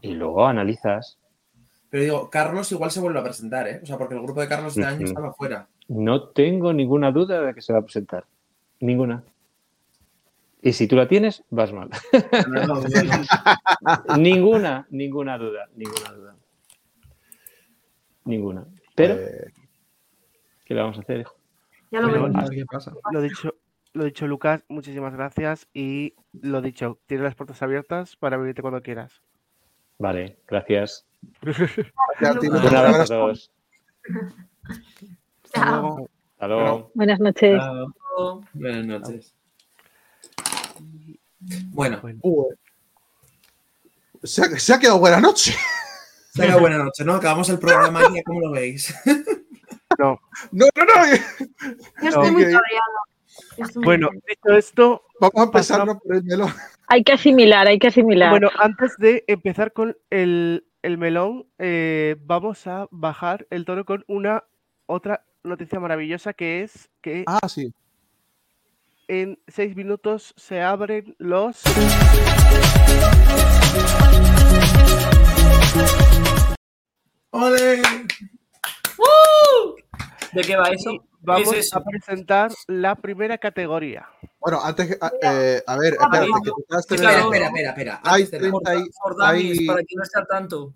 Speaker 6: y luego analizas
Speaker 3: Pero digo, Carlos igual se vuelve a presentar, ¿eh? O sea, porque el grupo de Carlos este año estaba fuera.
Speaker 6: No tengo ninguna duda de que se va a presentar. Ninguna. Y si tú la tienes, vas mal.
Speaker 3: No, no, no, no.
Speaker 6: ninguna, ninguna duda, ninguna duda. Ninguna. Pero,
Speaker 4: Eh,
Speaker 6: ¿qué le vamos a hacer, hijo?
Speaker 9: ya lo veremos.
Speaker 8: A ver qué pasa.
Speaker 2: Lo dicho, lo dicho, Lucas, muchísimas gracias. Y lo dicho, tienes las puertas abiertas para venirte cuando quieras.
Speaker 6: Vale, gracias. Un abrazo a todos.
Speaker 2: Hasta
Speaker 9: Chao.
Speaker 2: luego.
Speaker 6: Hasta luego.
Speaker 10: Buenas noches.
Speaker 3: Chao. Buenas noches. Bueno,
Speaker 2: Bueno,
Speaker 4: Uh, se, ha, se ha quedado buena noche.
Speaker 3: tenga buena noche, ¿no? Acabamos el programa ya, ¿cómo lo veis?
Speaker 2: no.
Speaker 4: No, no, no.
Speaker 9: Yo estoy muy
Speaker 4: Ok.
Speaker 2: Bueno, dicho esto,
Speaker 4: Vamos a empezar por el melón.
Speaker 10: Hay que asimilar, hay que asimilar.
Speaker 2: bueno, antes de empezar con el, el melón, eh, vamos a bajar el tono con una otra noticia maravillosa que es que
Speaker 4: Ah, sí.
Speaker 2: en seis minutos se abren los
Speaker 3: ¡Ole!
Speaker 5: ¿De qué va eso?
Speaker 2: Vamos a presentar la primera categoría.
Speaker 4: Bueno, antes que. a- eh, a ver,
Speaker 9: Ah,
Speaker 4: espérate, que estás
Speaker 5: Sí,
Speaker 3: Espera,
Speaker 5: claro.
Speaker 3: espera, espera, espera.
Speaker 4: Hay
Speaker 3: Antes de nada.
Speaker 4: 30 y-
Speaker 5: For Dummies,
Speaker 4: hay-
Speaker 5: para quien no esté al tanto.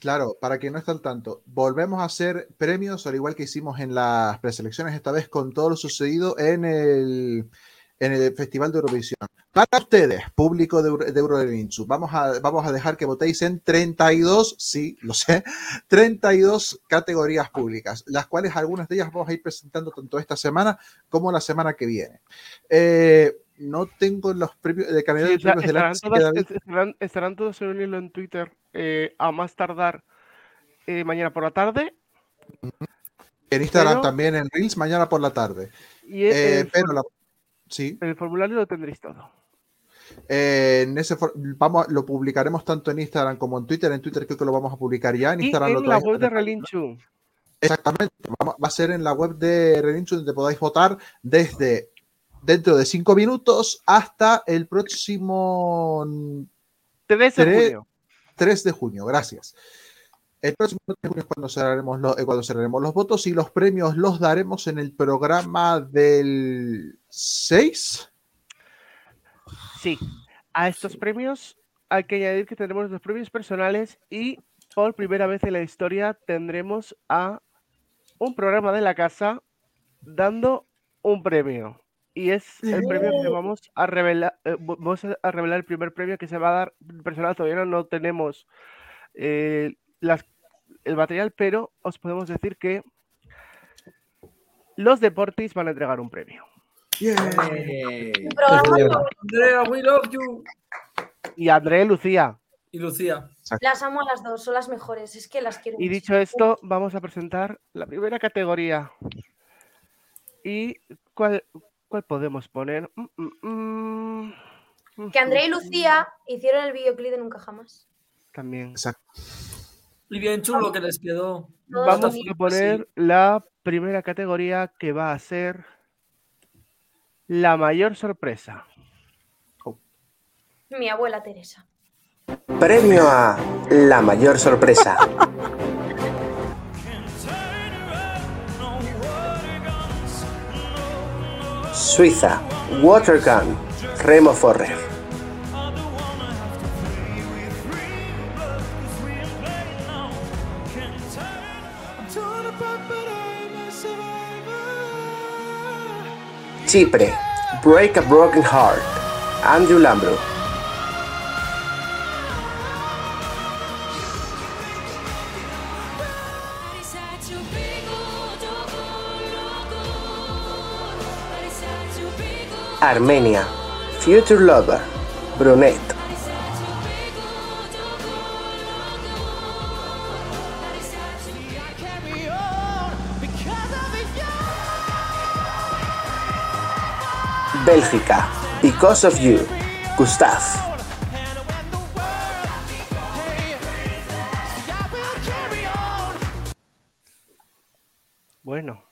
Speaker 4: Claro, para quien no está al tanto, volvemos a hacer premios, al igual que hicimos en las preselecciones, esta vez con todo lo sucedido en el, en el Festival de Eurovisión. Para ustedes, público de, Euro- de Eurorelinchu, vamos a, vamos a dejar que votéis en 32, sí, lo sé, 32 categorías públicas, las cuales algunas de ellas vamos a ir presentando tanto esta semana como la semana que viene. Eh, no tengo los premios de calidad
Speaker 2: Sí,
Speaker 4: de premios
Speaker 2: estarán,
Speaker 4: así que
Speaker 2: todas- estarán- estarán todos en un hilo en Twitter eh, a más tardar eh, mañana por la tarde.
Speaker 4: en Instagram
Speaker 2: pero-
Speaker 4: también, en Reels, mañana por la tarde.
Speaker 2: Y el, el
Speaker 4: pero la- sí.
Speaker 2: el formulario lo tendréis todo.
Speaker 4: Eh, en ese vamos, lo publicaremos tanto en Instagram como en Twitter. En Twitter creo que lo vamos a publicar ya. En
Speaker 2: Y
Speaker 4: Instagram lo
Speaker 2: en la web de
Speaker 4: en-
Speaker 2: Relinchu.
Speaker 4: Exactamente. Vamos- va a ser en la web de Reninchu donde podáis votar desde dentro de cinco minutos hasta el próximo
Speaker 2: 3 de junio.
Speaker 4: 3 de junio. Gracias. El próximo 3 de junio es cuando cerraremos, los, eh, cuando cerraremos los votos y los premios los daremos en el programa del 6.
Speaker 2: Sí. A estos premios hay que añadir que tendremos los premios personales y por primera vez en la historia tendremos a un programa de la casa dando un premio. Y es el premio que vamos a revelar. eh, vamos a revelar el primer premio que se va a dar personal. Todavía no, no tenemos eh, las, el material, pero os podemos decir que los Deportis van a entregar un premio.
Speaker 5: Andrea, we love you.
Speaker 2: Y André, Lucía.
Speaker 5: Y Lucía.
Speaker 9: Las amo a las dos, son las mejores. Es que las quiero
Speaker 2: Y
Speaker 9: mucho.
Speaker 2: dicho esto, vamos a presentar la primera categoría. ¿Y cuál, cuál podemos poner? Mm, mm, mm.
Speaker 9: Que Andrea y Lucía hicieron el videoclip de Nunca Jamás.
Speaker 2: También.
Speaker 4: Exacto.
Speaker 5: Y bien chulo que les quedó.
Speaker 9: Todos
Speaker 2: Vamos a poner la primera categoría que va a ser la mayor sorpresa.
Speaker 9: Mi abuela Teresa.
Speaker 11: Premio a la mayor sorpresa. Suiza, Watergun, Remo Forrer. Chipre, Break a Broken Heart, Andrew Lambro. Armenia, Future Lover, Brunette. Bélgica, Because of You, Gustav.
Speaker 2: Bueno,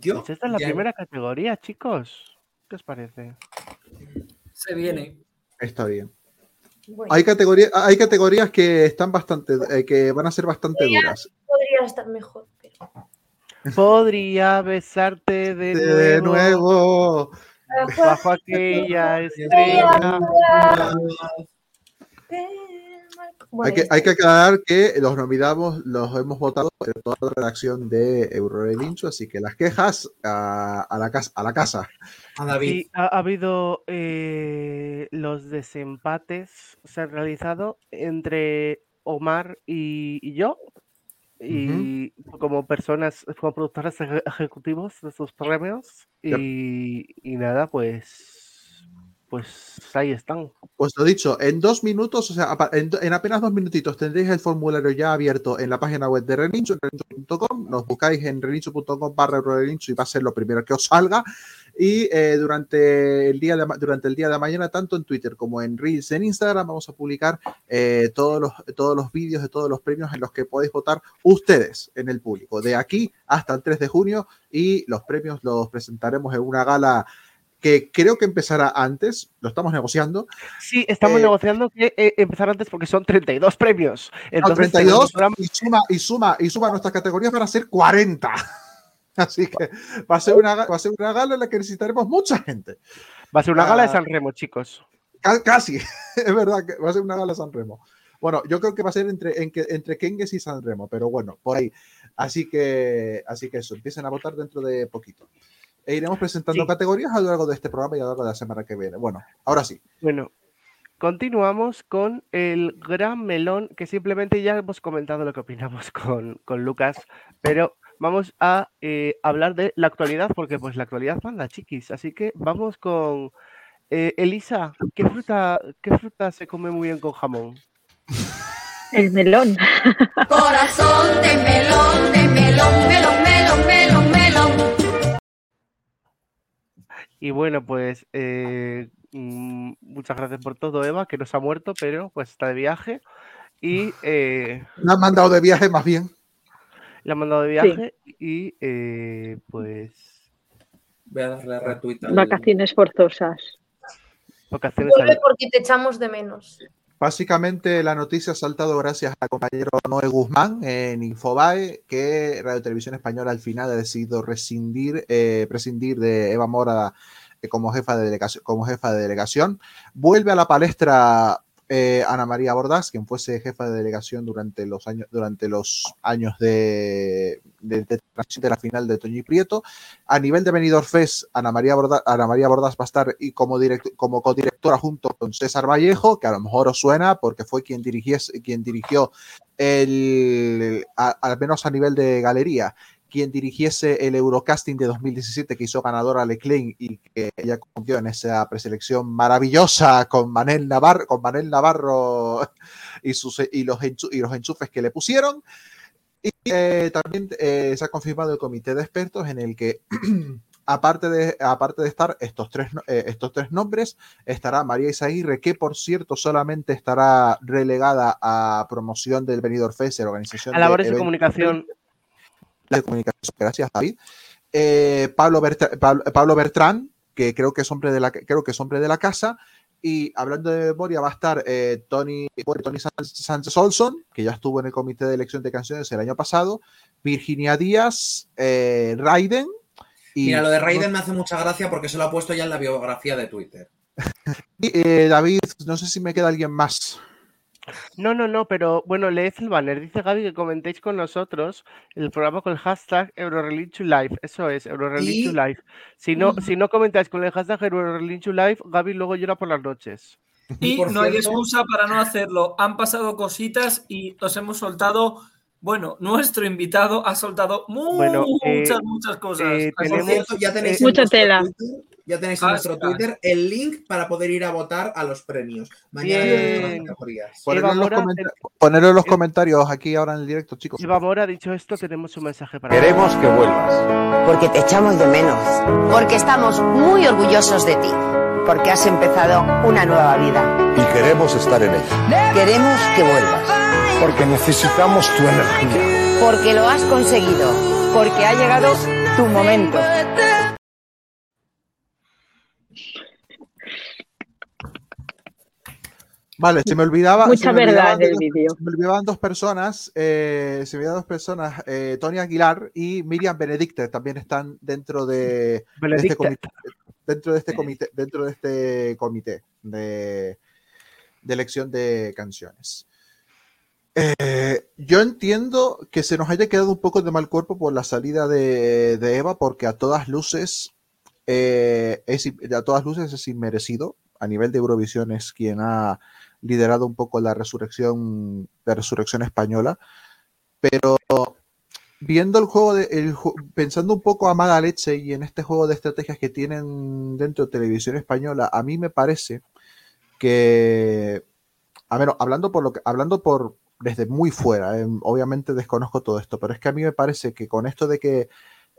Speaker 3: yo,
Speaker 2: pues esta es la
Speaker 3: ya-
Speaker 2: primera categoría, chicos. ¿Qué os parece?
Speaker 5: Se viene.
Speaker 4: Está bien.
Speaker 9: Bueno,
Speaker 4: Hay, categoría, hay categorías que están bastante, eh, que van a ser bastante duras.
Speaker 9: podría estar mejor. Pero...
Speaker 2: Podría besarte de,
Speaker 4: De
Speaker 2: nuevo,
Speaker 4: nuevo.
Speaker 2: bajo aquella estrella.
Speaker 4: Hay que, hay que aclarar que los nominamos, los hemos votado en toda la redacción de Eurorelincho, así que las quejas a, a la, casa, a la casa.
Speaker 3: a David.
Speaker 2: Sí, ha, ha habido eh, los desempates, se han realizado entre Omar y, y yo, y como personas, como productores eje- ejecutivos de sus premios,
Speaker 4: Yep.
Speaker 2: y, y nada, pues, pues ahí están.
Speaker 4: Pues lo dicho, en dos minutos, o sea, en, en apenas dos minutitos tendréis el formulario ya abierto en la página web de Relincho, en relincho.com, nos buscáis en relincho.com barra Eurorelincho y va a ser lo primero que os salga. Y eh, durante, el día de, durante el día de mañana, tanto en Twitter como en Reels en Instagram, vamos a publicar eh, todos, los, todos los vídeos de todos los premios en los que podéis votar ustedes en el público, de aquí hasta el 3 de junio. Y los premios los presentaremos en una gala que creo que empezará antes, lo estamos negociando,
Speaker 2: Sí, estamos
Speaker 4: Eh,
Speaker 2: negociando que eh, empezar antes porque son 32 premios. Entonces,
Speaker 4: 32
Speaker 2: tenemos-
Speaker 4: y suma, y suma, y suma nuestras categorías para ser 40. Así que va a ser una, va a ser una gala en la que necesitaremos mucha gente.
Speaker 2: va a ser una gala de
Speaker 4: Ah.
Speaker 2: San Remo, chicos.
Speaker 4: Ca- Casi, es verdad que va a ser una gala San Remo. Bueno, yo creo que va a ser entre, entre Kengues y San Remo, pero bueno, por ahí. Así que, así que eso, empiecen a votar dentro de poquito. E iremos presentando
Speaker 2: Sí.
Speaker 4: categorías a lo largo de este programa y a lo largo de la semana que viene. Bueno, ahora sí.
Speaker 2: Bueno, continuamos con el gran melón, que simplemente ya hemos comentado lo que opinamos con, con Lucas, pero vamos a eh, hablar de la actualidad, porque pues la actualidad manda chiquis. Así que vamos con eh, Elisa, ¿qué fruta, ¿qué fruta se come muy bien con jamón?
Speaker 10: El melón.
Speaker 1: Corazón de melón, de melón, melón, melón, melón,
Speaker 2: Y bueno, pues eh, mm, muchas gracias por todo, Eva, que nos ha muerto, pero pues está de viaje. Y eh,
Speaker 4: Me han mandado de viaje más bien.
Speaker 2: le han mandado de viaje y eh, pues
Speaker 3: Voy a darle a retweet
Speaker 10: Vacaciones forzosas.
Speaker 2: vacaciones
Speaker 9: Vuelve porque te echamos de menos.
Speaker 4: Básicamente la noticia ha saltado gracias al compañero Noé Guzmán en Infobae, que Radio Televisión Española al final ha decidido rescindir, eh, prescindir de Eva Mora eh, como, jefa de delegación, como jefa de delegación. Vuelve a la palestra eh, Ana María Bordas, quien fuese jefa de delegación durante los años, durante los años de, de, de la final de Toño y Prieto. A nivel de Benidorm Fest, Ana María Ana María Bordas va a estar y como, direct- como codirectora junto con César Vallejo, que a lo mejor os suena porque fue quien, dirigiese, quien dirigió el, al menos a nivel de galería, quien dirigiese el Eurocasting de 2017 que hizo ganadora Leclerc y que ella cumplió en esa preselección maravillosa con Manel Navarro, con Manel Navarro y, sus, y, los, y los enchufes que le pusieron. Y eh, también eh, se ha confirmado el comité de expertos en el que, aparte de, aparte de estar estos tres, eh, estos tres nombres, estará María Isaguirre, que por cierto solamente estará relegada a promoción del Benidorm Fest, organización
Speaker 2: a labores de
Speaker 4: eventos
Speaker 2: comunicación.
Speaker 4: De comunicación. Gracias, David. Eh, Pablo, Bertrán, que creo que es hombre de la, creo que es hombre de la casa. Y hablando de memoria, va a estar eh, Tony, Tony Sánchez Olson, que ya estuvo en el comité de elección de canciones el año pasado, Virginia Díaz, eh, Raiden. Y,
Speaker 3: Mira, lo de Raiden me hace mucha gracia porque se lo ha puesto ya en la biografía de Twitter.
Speaker 4: y, David, no sé si me queda alguien más.
Speaker 2: No, no, no, pero bueno, leed el banner. Dice Gaby que comentéis con nosotros el programa con el hashtag EuroReligion Eso es, EuroReligion
Speaker 3: Y-
Speaker 2: Si no,
Speaker 3: Ujú.
Speaker 2: si no comentáis con el hashtag EuroReligion Gaby luego llora por las noches.
Speaker 3: Y
Speaker 5: Y
Speaker 3: por
Speaker 5: no hay excusa para no hacerlo. Han pasado cositas y os hemos soltado. Bueno, nuestro invitado ha soltado muchas,
Speaker 2: Bueno, eh,
Speaker 5: muchas cosas.
Speaker 2: eh, tenemos-
Speaker 3: cierto, ya tenéis
Speaker 2: eh,
Speaker 10: Mucha tela.
Speaker 3: Twitter- ya tenéis en nuestro
Speaker 5: Hashtag.
Speaker 3: Twitter el link para poder ir a votar a los premios. Mañana las categorías.
Speaker 4: Ponerlo en, los
Speaker 2: Mora,
Speaker 4: comenta- ponerlo en los comentarios aquí ahora en el directo, chicos.
Speaker 2: Eva Mora, dicho esto, tenemos un mensaje para
Speaker 12: Queremos que vuelvas.
Speaker 13: porque te echamos de menos, porque estamos muy orgullosos de ti, porque has empezado una nueva vida.
Speaker 12: Y queremos estar en ella.
Speaker 13: Queremos que vuelvas,
Speaker 12: Porque necesitamos tu energía.
Speaker 13: porque lo has conseguido, porque ha llegado tu momento.
Speaker 4: Vale, se me olvidaba.
Speaker 10: Mucha
Speaker 4: me
Speaker 10: verdad
Speaker 4: olvidaban
Speaker 10: en el
Speaker 4: dos-
Speaker 10: vídeo.
Speaker 4: Se me olvidaban dos personas, eh, se me olvidaban dos personas, eh, Tony Aguilar y Miriam Benedicte también están dentro de, de este comité, dentro de este comité, dentro de este comité de, de elección de canciones. Eh, yo entiendo que se nos haya quedado un poco de mal cuerpo por la salida de, de Eva, porque a todas luces eh, es, a todas luces es inmerecido. A nivel de Eurovisión es quien ha liderado un poco la resurrección, resurrección española. Pero viendo el juego de, pensando un poco a mala leche y en este juego de estrategias que tienen dentro de televisión española, a mí me parece que, a ver, hablando por lo hablando por desde muy fuera, eh, obviamente desconozco todo esto, pero es que a mí me parece que con esto de que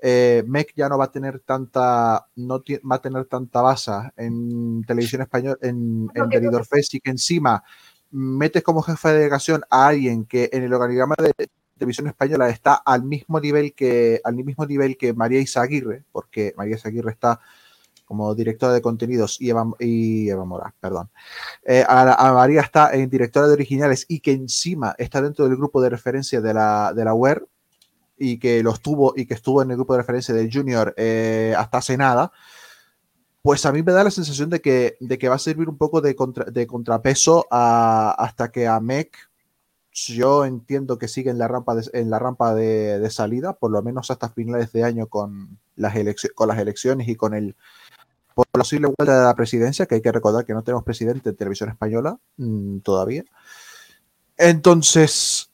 Speaker 4: eh, MEC ya no va a tener tanta, no va a tener tanta base en televisión española, en, en Benidorm Fest y que encima metes como jefe de delegación a alguien que en el organigrama de televisión española está al mismo nivel que al mismo nivel que María Izaguirre, porque María Izaguirre está como directora de contenidos y Eva, y Eva Mora, perdón. Eh, a, a María está en directora de originales y que encima está dentro del grupo de referencia de la, de la web y que lo estuvo y que estuvo en el grupo de referencia del Junior eh, hasta hace nada, pues a mí me da la sensación de que, de que va a servir un poco de, contra- de contrapeso a- hasta que a MEC yo entiendo que sigue en la rampa de, en la rampa de, de salida, por lo menos hasta finales de año con las, con las elecciones y con el posible vuelta de la presidencia, que hay que recordar que no tenemos presidente en televisión española mm, todavía. Entonces,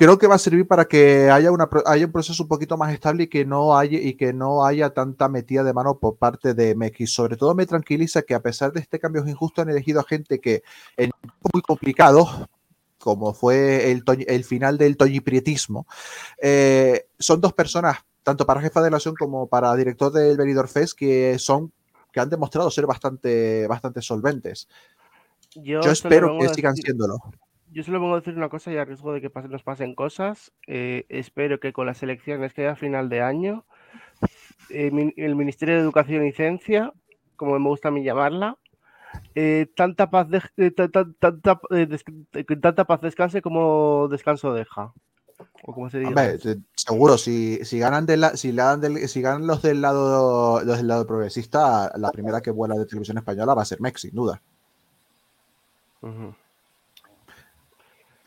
Speaker 4: creo que va a servir para que haya, una, pro- haya un proceso un poquito más estable y que no haya, y que no haya tanta metida de mano por parte de MEX. Y sobre todo me tranquiliza que a pesar de este cambio injusto han elegido a gente que en muy complicados, como fue el, final del toñiprietismo, eh, son dos personas, tanto para jefa de nación como para director del Benidorm Fest, que son que han demostrado ser bastante, bastante solventes.
Speaker 2: Yo,
Speaker 4: Yo espero que sigan siéndolo.
Speaker 2: Yo solo vengo a decir una cosa y a riesgo de que pase- nos pasen cosas. eh, espero que con las elecciones que hay a final de año, eh, el Ministerio de Educación y Ciencia, como me gusta a mí llamarla, eh, tanta paz de- eh, ta- ta- tanta, des- que tanta paz descanse como descanso deja. O como se diga.
Speaker 4: Hombre, te- seguro, si, si ganan del la- si, la dan del- si ganan los del lado los del lado progresista, la primera que vuela de televisión española va a ser Mex, sin duda. Eh,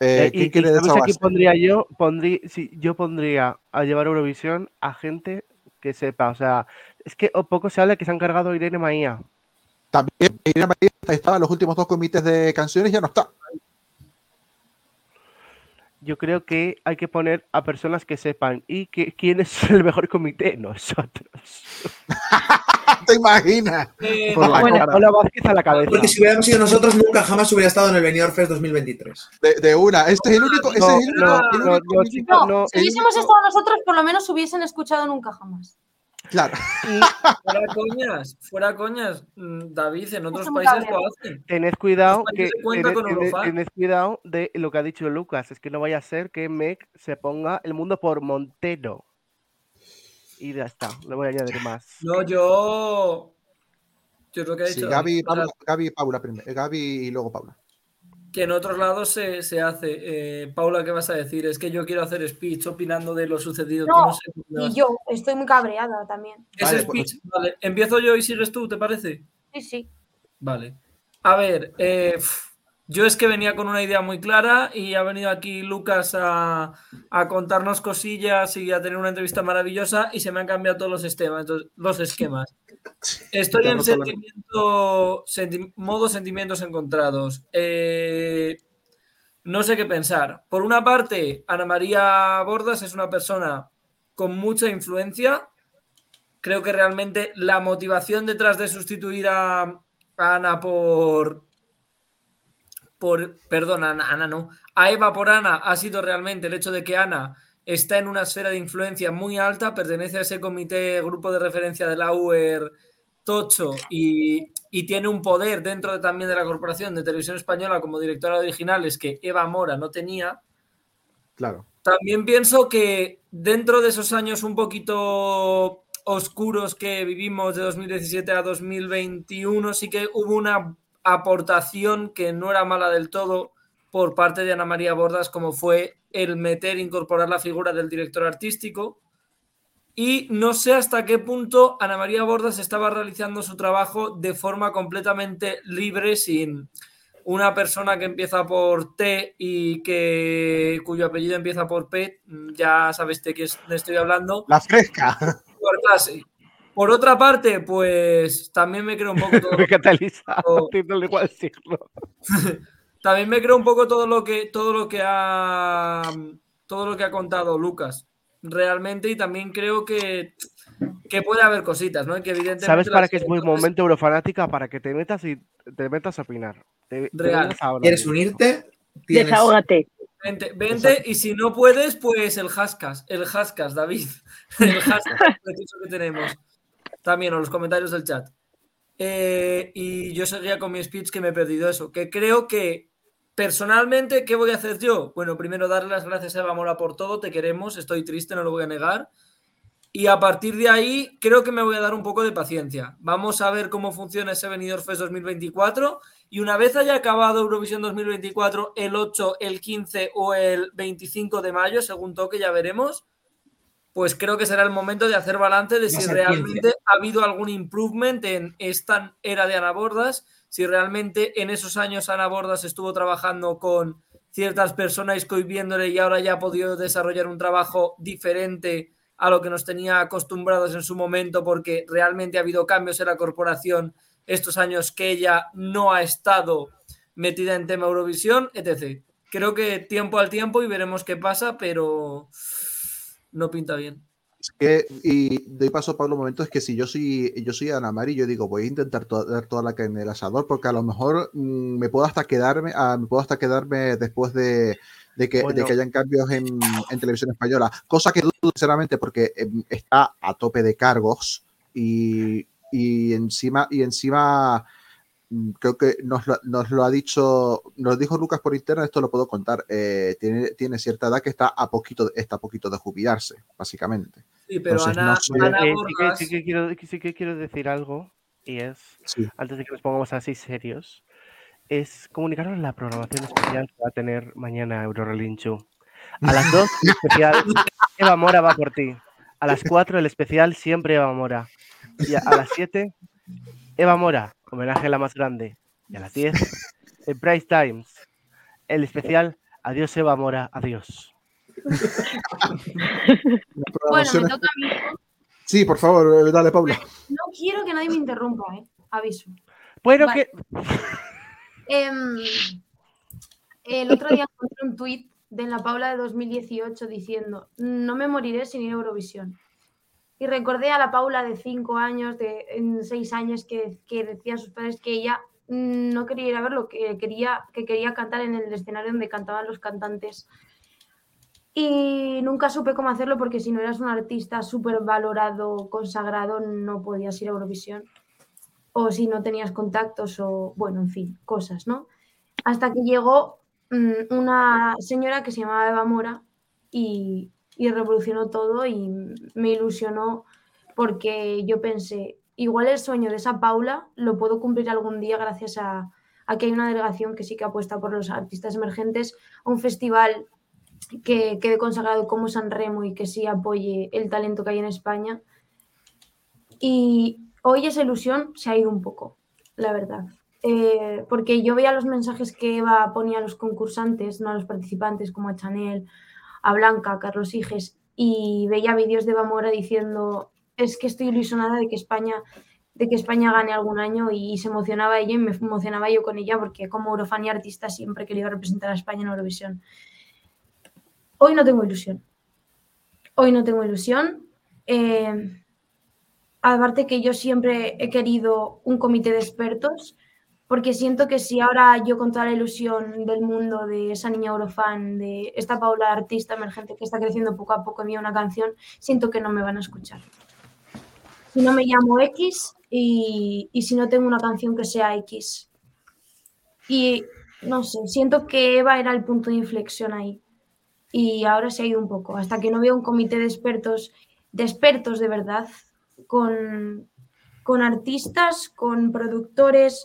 Speaker 2: Eh,
Speaker 4: ¿Quién
Speaker 2: y, y
Speaker 4: quiere
Speaker 2: ¿sabes a quién
Speaker 4: desahogarse?
Speaker 2: pondría yo? Pondrí, sí, yo pondría a llevar Eurovisión a gente que sepa. O sea, es que poco se habla que se han cargado Irene Maía.
Speaker 4: También Irene María estaba en los últimos dos comités de canciones, ya no está.
Speaker 2: Yo creo que hay que poner a personas que sepan. ¿Y que, quién es el mejor comité? Nosotros.
Speaker 4: ¿Te imaginas?
Speaker 5: Eh,
Speaker 2: Por la
Speaker 10: bueno.
Speaker 2: cara. Hola Vázquez a la cabeza.
Speaker 3: Porque si hubiéramos sido nosotros, nunca jamás hubiera estado en el Benidorm Fest 2023.
Speaker 4: De, de una. Este es el único. Este
Speaker 2: No,
Speaker 4: es el único.
Speaker 2: no,
Speaker 4: el
Speaker 2: no,
Speaker 4: único
Speaker 2: no,
Speaker 4: comité-
Speaker 2: chicos,
Speaker 9: No,
Speaker 2: no,
Speaker 9: si hubiésemos estado nosotros, por lo menos hubiesen escuchado nunca jamás.
Speaker 4: Claro.
Speaker 5: Fuera coñas, fuera coñas. Mm, David, en otros países lo hacen.
Speaker 2: Tened cuidado
Speaker 5: España
Speaker 2: que tened, tened- tened cuidado de lo que ha dicho Lucas. Es que no vaya a ser que Mec se ponga el mundo por Montero. Y ya está, no voy a añadir más.
Speaker 5: No, yo. Yo creo que ha
Speaker 4: Sí,
Speaker 5: dicho
Speaker 4: Gaby,
Speaker 5: David,
Speaker 4: Paula, Gaby y Paula primero. eh, Gaby y luego Paula.
Speaker 5: Que en otros lados se, se hace. Eh, Paula, ¿qué vas a decir? Es que yo quiero hacer speech opinando de lo sucedido.
Speaker 9: No,
Speaker 5: no sé qué
Speaker 9: Y yo estoy muy cabreada también.
Speaker 5: Ese
Speaker 4: Vale, pues-
Speaker 5: speech, vale. Empiezo yo y sigues tú, ¿te parece?
Speaker 9: Sí, sí.
Speaker 5: Vale. A ver, eh, yo es que venía con una idea muy clara y ha venido aquí Lucas a, a contarnos cosillas y a tener una entrevista maravillosa y se me han cambiado todos los esquemas. los esquemas. Estoy en sentimiento, senti- modo sentimientos encontrados. Eh, no sé qué pensar. Por una parte, Ana María Bordas es una persona con mucha influencia. Creo que realmente la motivación detrás de sustituir a, a Ana por. Por. Perdón, Ana, Ana no. A Eva por Ana ha sido realmente el hecho de que Ana está en una esfera de influencia muy alta, pertenece a ese comité, grupo de referencia de la UER Tocho y, y tiene un poder dentro de- también de la Corporación de Televisión Española como directora de originales que Eva Mora no tenía.
Speaker 4: Claro.
Speaker 5: También pienso que dentro de esos años un poquito oscuros que vivimos de 2017 a 2021, sí que hubo una aportación que no era mala del todo por parte de Ana María Bordas, como fue el meter, incorporar la figura del director artístico. Y no sé hasta qué punto Ana María Bordas estaba realizando su trabajo de forma completamente libre, sin una persona que empieza por T y que cuyo apellido empieza por P, ya sabes de de estoy hablando,
Speaker 4: La fresca.
Speaker 5: por clase. Por otra parte, pues también me creo un poco todo,
Speaker 2: igual siglo.
Speaker 5: también me creo un poco todo lo que todo lo que ha todo lo que ha contado Lucas realmente y también creo que, que puede haber cositas, ¿no? Que evidentemente
Speaker 2: ¿Sabes para qué es muy momento eurofanática? Para que te metas y te metas a opinar. Te-
Speaker 5: Real.
Speaker 3: ¿Quieres unirte? Tienes-
Speaker 10: Desahógate.
Speaker 5: Vente, vente, y si no puedes, pues el Hascas, el Hascas, David. El Hascas que tenemos. También, o los comentarios del chat. Eh, y yo seguía con mi speech que me he perdido eso. Que creo que personalmente, ¿qué voy a hacer yo? Bueno, primero darle las gracias a Eva Mora por todo, te queremos, estoy triste, no lo voy a negar. Y a partir de ahí, creo que me voy a dar un poco de paciencia. Vamos a ver cómo funciona ese Benidorm Fest 2024. Y una vez haya acabado Eurovisión 2024, el 8, el 15 o el 25 de mayo, según toque, ya veremos. Pues creo que será el momento de hacer balance de si realmente
Speaker 3: 15.
Speaker 5: ha habido algún improvement en esta era de Ana Bordas, si realmente en esos años Ana Bordas estuvo trabajando con ciertas personas viéndole y ahora ya ha podido desarrollar un trabajo diferente a lo que nos tenía acostumbrados en su momento porque realmente ha habido cambios en la corporación estos años que ella no ha estado metida en tema Eurovisión, etc. Creo que tiempo al tiempo y veremos qué pasa, pero no pinta bien.
Speaker 4: Es que, y doy paso a Pablo un momento, es que si yo soy, yo soy Ana Mari, yo digo, voy a intentar to- dar toda la carne en el asador, porque a lo mejor mm, me puedo hasta quedarme, ah, me puedo hasta quedarme después de, de que, de
Speaker 2: Bueno.
Speaker 4: que hayan cambios en, en televisión española. Cosa que dudo sinceramente porque em, está a tope de cargos y, y encima, y encima creo que nos lo, nos lo ha dicho, nos dijo Lucas por internet, esto lo puedo contar, eh, tiene, tiene cierta edad que está a poquito, está a poquito de jubilarse, básicamente.
Speaker 5: Sí, pero
Speaker 4: Entonces,
Speaker 5: Ana,
Speaker 4: no sé-
Speaker 5: Ana
Speaker 2: Eh, sí, que,
Speaker 5: Borras-
Speaker 2: sí que quiero, sí que quiero decir algo, y es,
Speaker 4: Sí.
Speaker 2: antes de que nos pongamos así serios, es comunicaros la programación especial que va a tener mañana Eurorelinchu. A las 2, el especial Eva Mora va por ti. A las 4, el especial Siempre Eva Mora. Y a, a las 7, Eva Mora, homenaje a la más grande. Y a las 10, el Price Times, el especial Adiós Eva Mora, adiós.
Speaker 9: Bueno, me toca a mí.
Speaker 4: Sí, por favor, eh, dale, Paula.
Speaker 9: No quiero que nadie me interrumpa, ¿eh? Aviso.
Speaker 2: Bueno,
Speaker 9: Vale.
Speaker 2: que
Speaker 9: Em, el otro día encontré un tuit de la Paula de 2018 diciendo, no me moriré sin ir a Eurovisión. Y recordé a la Paula de 5 años, de 6 años, que, que decía a sus padres que ella mm, no quería ir a verlo, que quería, que quería cantar en el escenario donde cantaban los cantantes. Y nunca supe cómo hacerlo porque si no eras un artista súper valorado, consagrado, no podías ir a Eurovisión o si no tenías contactos o, bueno, en fin, cosas, ¿no? Hasta que llegó mm, una señora que se llamaba Eva Mora y, y revolucionó todo y me ilusionó porque yo pensé, igual el sueño de esa Paula lo puedo cumplir algún día gracias a, que hay una delegación que sí que apuesta por los artistas emergentes, un festival que quede consagrado como San Remo y que sí apoye el talento que hay en España. Y hoy esa ilusión se ha ido un poco, la verdad. Eh, porque yo veía los mensajes que Eva ponía a los concursantes, no a los participantes, como a Chanel, a Blanca, Carlos Higes, y veía vídeos de Eva Mora diciendo es que estoy ilusionada de que España de que España gane algún año y se emocionaba ella y me emocionaba yo con ella porque como eurofan y artista siempre he querido representar a España en Eurovisión. Hoy no tengo ilusión. Hoy no tengo ilusión. Eh, aparte que yo siempre he querido un comité de expertos, porque siento que si ahora yo con toda la ilusión del mundo de esa niña Eurofan, de esta Paula artista emergente que está creciendo poco a poco envía una canción, siento que no me van a escuchar. Si no me llamo X y, y si no tengo una canción que sea X. Y no sé, siento que Eva era el punto de inflexión ahí. Y ahora se ha ido un poco, hasta que no veo un comité de expertos, de expertos de verdad, con, con artistas, con productores,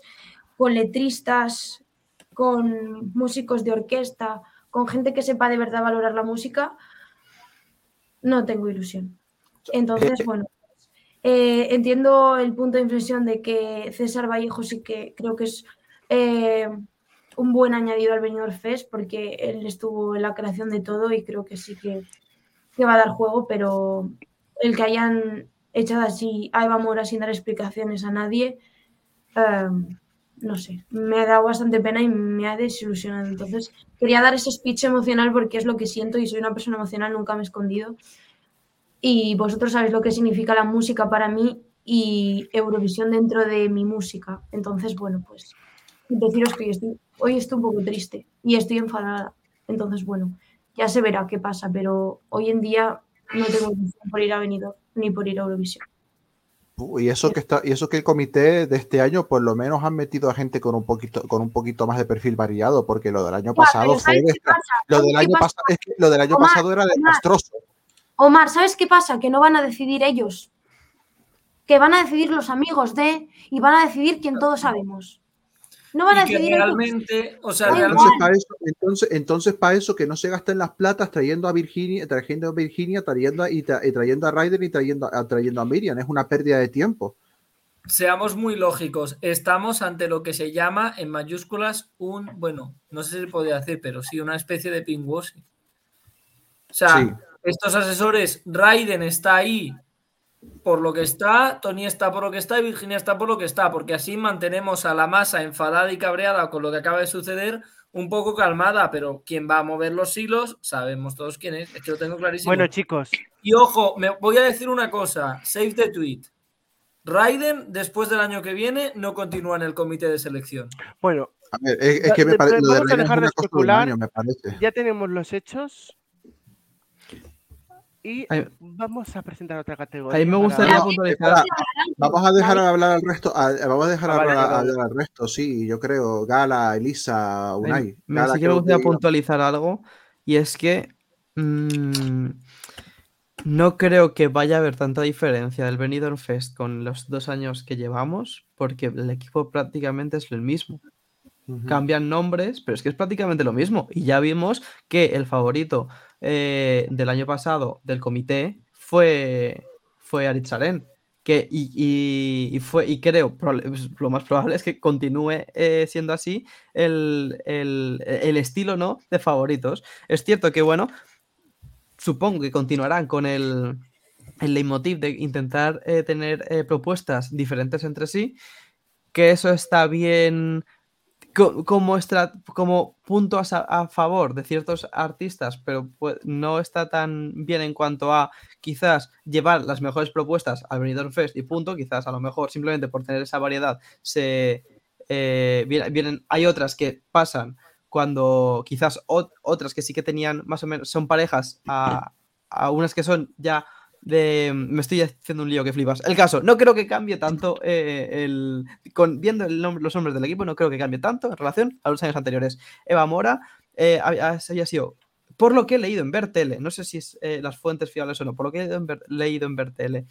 Speaker 9: con letristas, con músicos de orquesta, con gente que sepa de verdad valorar la música, no tengo ilusión. Entonces, bueno, eh, entiendo el punto de inflexión de que César Vallejo sí que creo que es eh, un buen añadido al Benidorm Fest porque él estuvo en la creación de todo y creo que sí que, que va a dar juego, pero el que hayan echado así a Eva Mora sin dar explicaciones a nadie, eh, no sé, me ha dado bastante pena y me ha desilusionado. Entonces, quería dar ese speech emocional porque es lo que siento y soy una persona emocional, nunca me he escondido. Y vosotros sabéis lo que significa la música para mí y Eurovisión dentro de mi música. Entonces, bueno, pues deciros que hoy estoy, hoy estoy un poco triste y estoy enfadada. Entonces, bueno, ya se verá qué pasa, pero hoy en día no tengo por ir a Benidorm ni por ir a Eurovisión.
Speaker 4: Y eso que está, y eso que el comité de este año, por lo menos han metido a gente con un poquito, con un poquito más de perfil variado, porque lo del año pasado fue lo
Speaker 9: ¿Sabes
Speaker 4: del año es que lo del año
Speaker 9: Omar,
Speaker 4: pasado era desastroso.
Speaker 9: Omar, ¿sabes qué pasa? Que no van a decidir ellos. Que van a decidir los amigos de y van a decidir quien todos sabemos. No van a
Speaker 5: que realmente, o sea,
Speaker 9: Da
Speaker 5: realmente
Speaker 4: Entonces, para eso, entonces, entonces, para eso que no se gasten las platas trayendo a Virginia, trayendo a Virginia, trayendo a, y, tra- y trayendo a Ryder y trayendo a, trayendo a Miriam. Es una pérdida de tiempo.
Speaker 5: seamos muy lógicos. Estamos ante lo que se llama en mayúsculas un, bueno, no sé si se podría decir, pero sí, una especie de pinkwashing. O sea,
Speaker 4: Sí.
Speaker 5: estos asesores, Raiden está ahí por lo que está, Tony está por lo que está y Virginia está por lo que está, porque así mantenemos a la masa enfadada y cabreada con lo que acaba de suceder, un poco calmada, pero quien va a mover los hilos, sabemos todos quién es, es que lo tengo clarísimo.
Speaker 2: Bueno, chicos,
Speaker 5: Y ojo, me voy a decir una cosa, save the tweet. Raiden, después del año que viene, no continúa en el comité de selección.
Speaker 2: bueno,
Speaker 4: A ver, es, es que me parece. Lo de
Speaker 2: vamos a
Speaker 4: Raiden es
Speaker 2: dejar de
Speaker 4: una cosa de un
Speaker 2: especular.
Speaker 4: año, me parece.
Speaker 2: ya tenemos los hechos. Y
Speaker 8: Ay.
Speaker 2: vamos a presentar otra categoría.
Speaker 8: A mí me gustaría
Speaker 4: No,
Speaker 8: puntualizar.
Speaker 4: espera, Vamos a dejar hablar al resto. a- vamos a dejar
Speaker 2: Ah, vale,
Speaker 4: hablar,
Speaker 2: vale.
Speaker 4: al resto, sí, yo creo. Gala, Elisa, Unai.
Speaker 8: me,
Speaker 4: Gala,
Speaker 8: sí que me gustaría
Speaker 4: que-
Speaker 8: puntualizar algo y es que mm, no creo que vaya a haber tanta diferencia del Benidorm Fest con los dos años que llevamos porque el equipo prácticamente es el mismo. Cambian nombres, pero es que es prácticamente lo mismo. Y ya vimos que el favorito eh, del año pasado del comité fue, fue Aritzaren. Que, y, y- fue, y creo, pues, lo más probable es que continúe eh, siendo así el, el- el estilo ¿no? de favoritos. Es cierto que, bueno, supongo que continuarán con el, el leitmotiv de intentar eh, tener propuestas diferentes entre sí, que eso está bien como, estra- como punto a, favor de ciertos artistas, pero no está tan bien en cuanto a quizás llevar las mejores propuestas al Benidorm Fest y punto, quizás a lo mejor simplemente por tener esa variedad se eh, viene- vienen, hay otras que pasan cuando quizás ot- otras que sí que tenían más o menos, son parejas a, a unas que son ya Me estoy haciendo un lío que flipas. El caso, no creo que cambie tanto eh, el... Viendo los nombres del equipo, no creo que cambie tanto en relación a los años anteriores. Eva Mora eh, había, sido, por lo que he leído en Vertele, no sé si es eh, las fuentes fiables o no, por lo que he leído en, Ver- leído Vertele,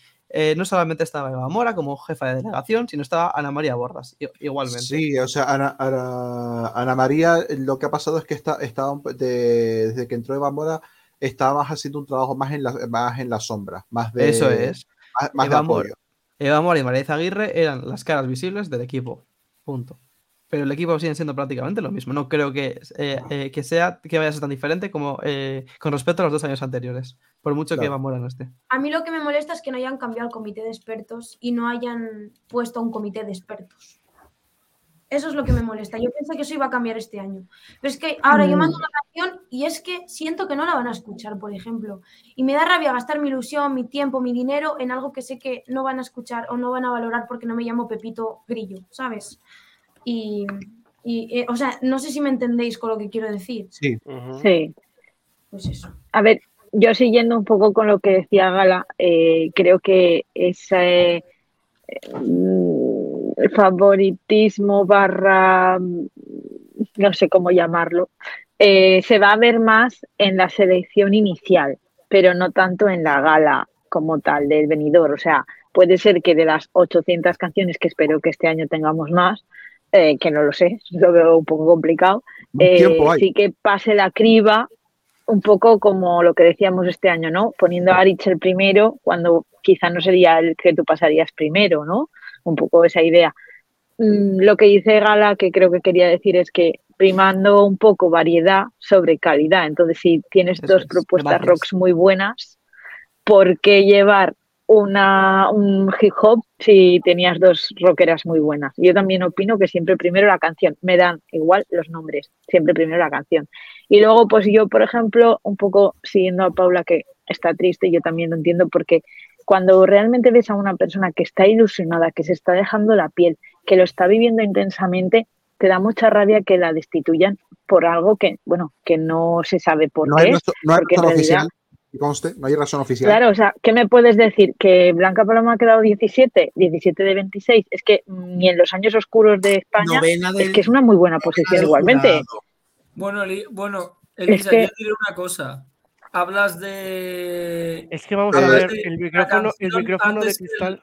Speaker 8: no solamente estaba Eva Mora como jefa de delegación, sino estaba Ana María Bordas, igualmente.
Speaker 4: Sí, o sea, Ana, Ana- María, lo que ha pasado es que está, de- desde que entró Eva Mora, estaba más haciendo un trabajo más en la, más en la sombra, más de,
Speaker 8: Eso es.
Speaker 4: más, más de
Speaker 8: Eva Mora.
Speaker 4: apoyo.
Speaker 8: Eva Mora y María Aguirre eran las caras visibles del equipo. Punto. Pero el equipo sigue siendo prácticamente lo mismo. No creo que, eh, eh, que sea que vaya a ser tan diferente como eh, con respecto a los dos años anteriores. Por mucho que. Eva Mora no esté.
Speaker 9: A mí lo que me molesta es que no hayan cambiado el comité de expertos y no hayan puesto un comité de expertos. Eso es lo que me molesta. Yo pensé que eso iba a cambiar este año. Pero es que ahora yo
Speaker 10: Mm.
Speaker 9: mando una canción y es que siento que no la van a escuchar, por ejemplo. Y me da rabia gastar mi ilusión, mi tiempo, mi dinero en algo que sé que no van a escuchar o no van a valorar porque no me llamo Pepito Grillo, ¿sabes? Y, y, eh, o sea, no sé si me entendéis con lo que quiero decir.
Speaker 4: Sí.
Speaker 10: Sí.
Speaker 9: Pues eso.
Speaker 10: A ver, yo siguiendo un poco con lo que decía Gala, eh, creo que ese mm, favoritismo barra, no sé cómo llamarlo, eh, se va a ver más en la selección inicial, pero no tanto en la gala como tal del venidor. O sea, puede ser que de las 800 canciones que espero que este año tengamos más, eh, que no lo sé, lo veo un poco complicado, eh, sí que pase la criba un poco como lo que decíamos este año, ¿no? Poniendo a Arich el primero cuando quizá no sería el que tú pasarías primero, ¿no? Un poco esa idea. Mm, Lo que dice Gala, que creo que quería decir, es que primando un poco variedad sobre calidad. Entonces, si tienes
Speaker 8: Eso
Speaker 10: dos
Speaker 8: es,
Speaker 10: propuestas
Speaker 8: gracias.
Speaker 10: rocks muy buenas, ¿por qué llevar una, un hip hop si tenías dos rockeras muy buenas? Yo también opino que siempre primero la canción. Me dan igual los nombres, siempre primero la canción. Y luego, pues yo, por ejemplo, un poco siguiendo a Paula, que está triste, yo también lo entiendo, porque cuando realmente ves a una persona que está ilusionada, que se está dejando la piel, que lo está viviendo intensamente, te da mucha rabia que la destituyan por algo que, bueno, que no se sabe por
Speaker 4: No
Speaker 10: qué.
Speaker 4: hay, no hay razón
Speaker 10: realidad-
Speaker 4: oficial, que conste, no hay razón oficial.
Speaker 10: Claro, o sea, ¿qué me puedes decir? ¿Que Blanca Paloma ha quedado 17? 17 de 26. Es que ni en los años oscuros de España
Speaker 3: Novena
Speaker 10: es que es una muy buena posición igualmente.
Speaker 3: jurado.
Speaker 5: Bueno, bueno Elisa,
Speaker 10: que-
Speaker 5: yo diré una cosa. Hablas de.
Speaker 2: Es que vamos a ver,
Speaker 5: de
Speaker 2: el micrófono, el micrófono de
Speaker 5: que-
Speaker 2: cristal.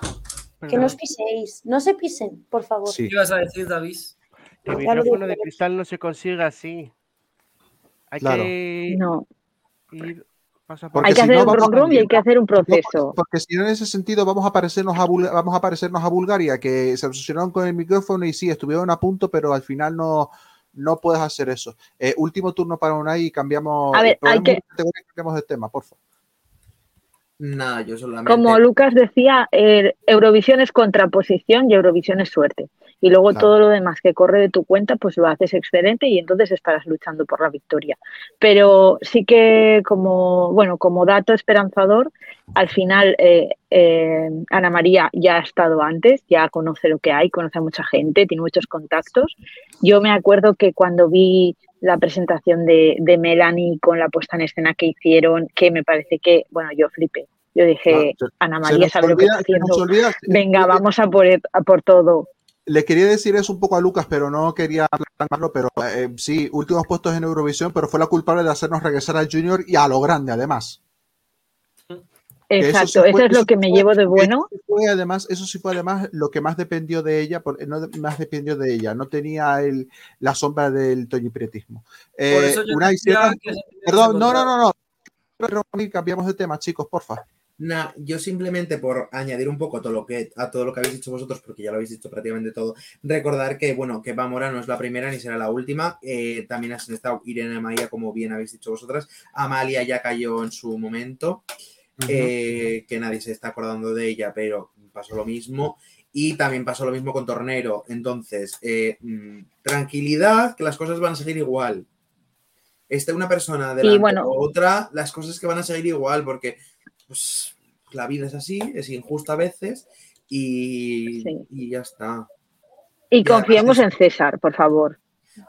Speaker 9: Que
Speaker 2: Perdón.
Speaker 9: no os piséis, no se pisen, por favor.
Speaker 4: Sí.
Speaker 5: ¿Qué ibas a decir, David?
Speaker 2: El micrófono de cristal no se consigue así. Hay
Speaker 4: Claro.
Speaker 2: que
Speaker 10: No.
Speaker 2: ir
Speaker 10: Hay que
Speaker 4: si
Speaker 10: hacer
Speaker 4: no,
Speaker 10: un rum y hay que hacer un
Speaker 4: No,
Speaker 10: proceso.
Speaker 4: porque si no, en ese sentido, vamos a parecernos a, vamos a parecernos a Bulgaria, que se obsesionaron con el micrófono y sí, estuvieron a punto, pero al final no, no puedes hacer eso. Eh, último turno para Unai y cambiamos,
Speaker 10: A ver, hay que-
Speaker 4: y cambiamos de tema, por favor.
Speaker 3: Nada, yo solamente.
Speaker 10: Como Lucas decía, eh, Eurovisión es contraposición y Eurovisión es suerte. Y luego
Speaker 4: Claro.
Speaker 10: todo lo demás que corre de tu cuenta, pues lo haces excelente y entonces estarás luchando por la victoria. Pero sí que como, bueno, como dato esperanzador, al final eh, eh, Ana María ya ha estado antes, ya conoce lo que hay, conoce a mucha gente, tiene muchos contactos. Yo me acuerdo que cuando vi la presentación de, de Melanie con la puesta en escena que hicieron, que me parece que, bueno, yo flipé. Yo dije,
Speaker 4: se-
Speaker 10: Ana María sabe lo que está haciendo.
Speaker 4: olvida-
Speaker 10: Venga, vamos a por, a por todo.
Speaker 4: Le quería decir eso un poco a Lucas, pero no quería hablarlo, pero eh, sí, últimos puestos en Eurovisión, pero fue la culpable de hacernos regresar al Junior y a lo grande, además. Eso
Speaker 10: Exacto, eso es lo
Speaker 4: eso
Speaker 10: que me
Speaker 4: fue-
Speaker 10: llevo de
Speaker 4: eso
Speaker 10: bueno.
Speaker 4: sí fue además, eso sí fue además lo que más dependió de ella, por- no más dependió de ella, no tenía el, la sombra del toñipretismo. Eh,
Speaker 5: eso que se-
Speaker 4: Perdón, no, no, no, no. Ronnie, Cambiamos de tema, chicos, porfa.
Speaker 3: Nah, yo simplemente por añadir un poco a todo lo que a todo lo que habéis dicho vosotros, porque ya lo habéis dicho prácticamente todo, recordar que bueno, que Mora no es la primera ni será la última. eh, también has estado Irene Maía, como bien habéis dicho vosotras. Amalia ya cayó en su momento. Eh, que nadie se está acordando de ella, pero pasó lo mismo. Y también pasó lo mismo con Tornero. Entonces, eh, mm, tranquilidad, que las cosas van a seguir igual. Esté una persona delante
Speaker 10: bueno.
Speaker 3: o otra, las cosas que van a seguir igual, porque pues, la vida es así, es injusta a veces y,
Speaker 10: Sí.
Speaker 3: y ya está.
Speaker 10: Y confiemos en César, por favor.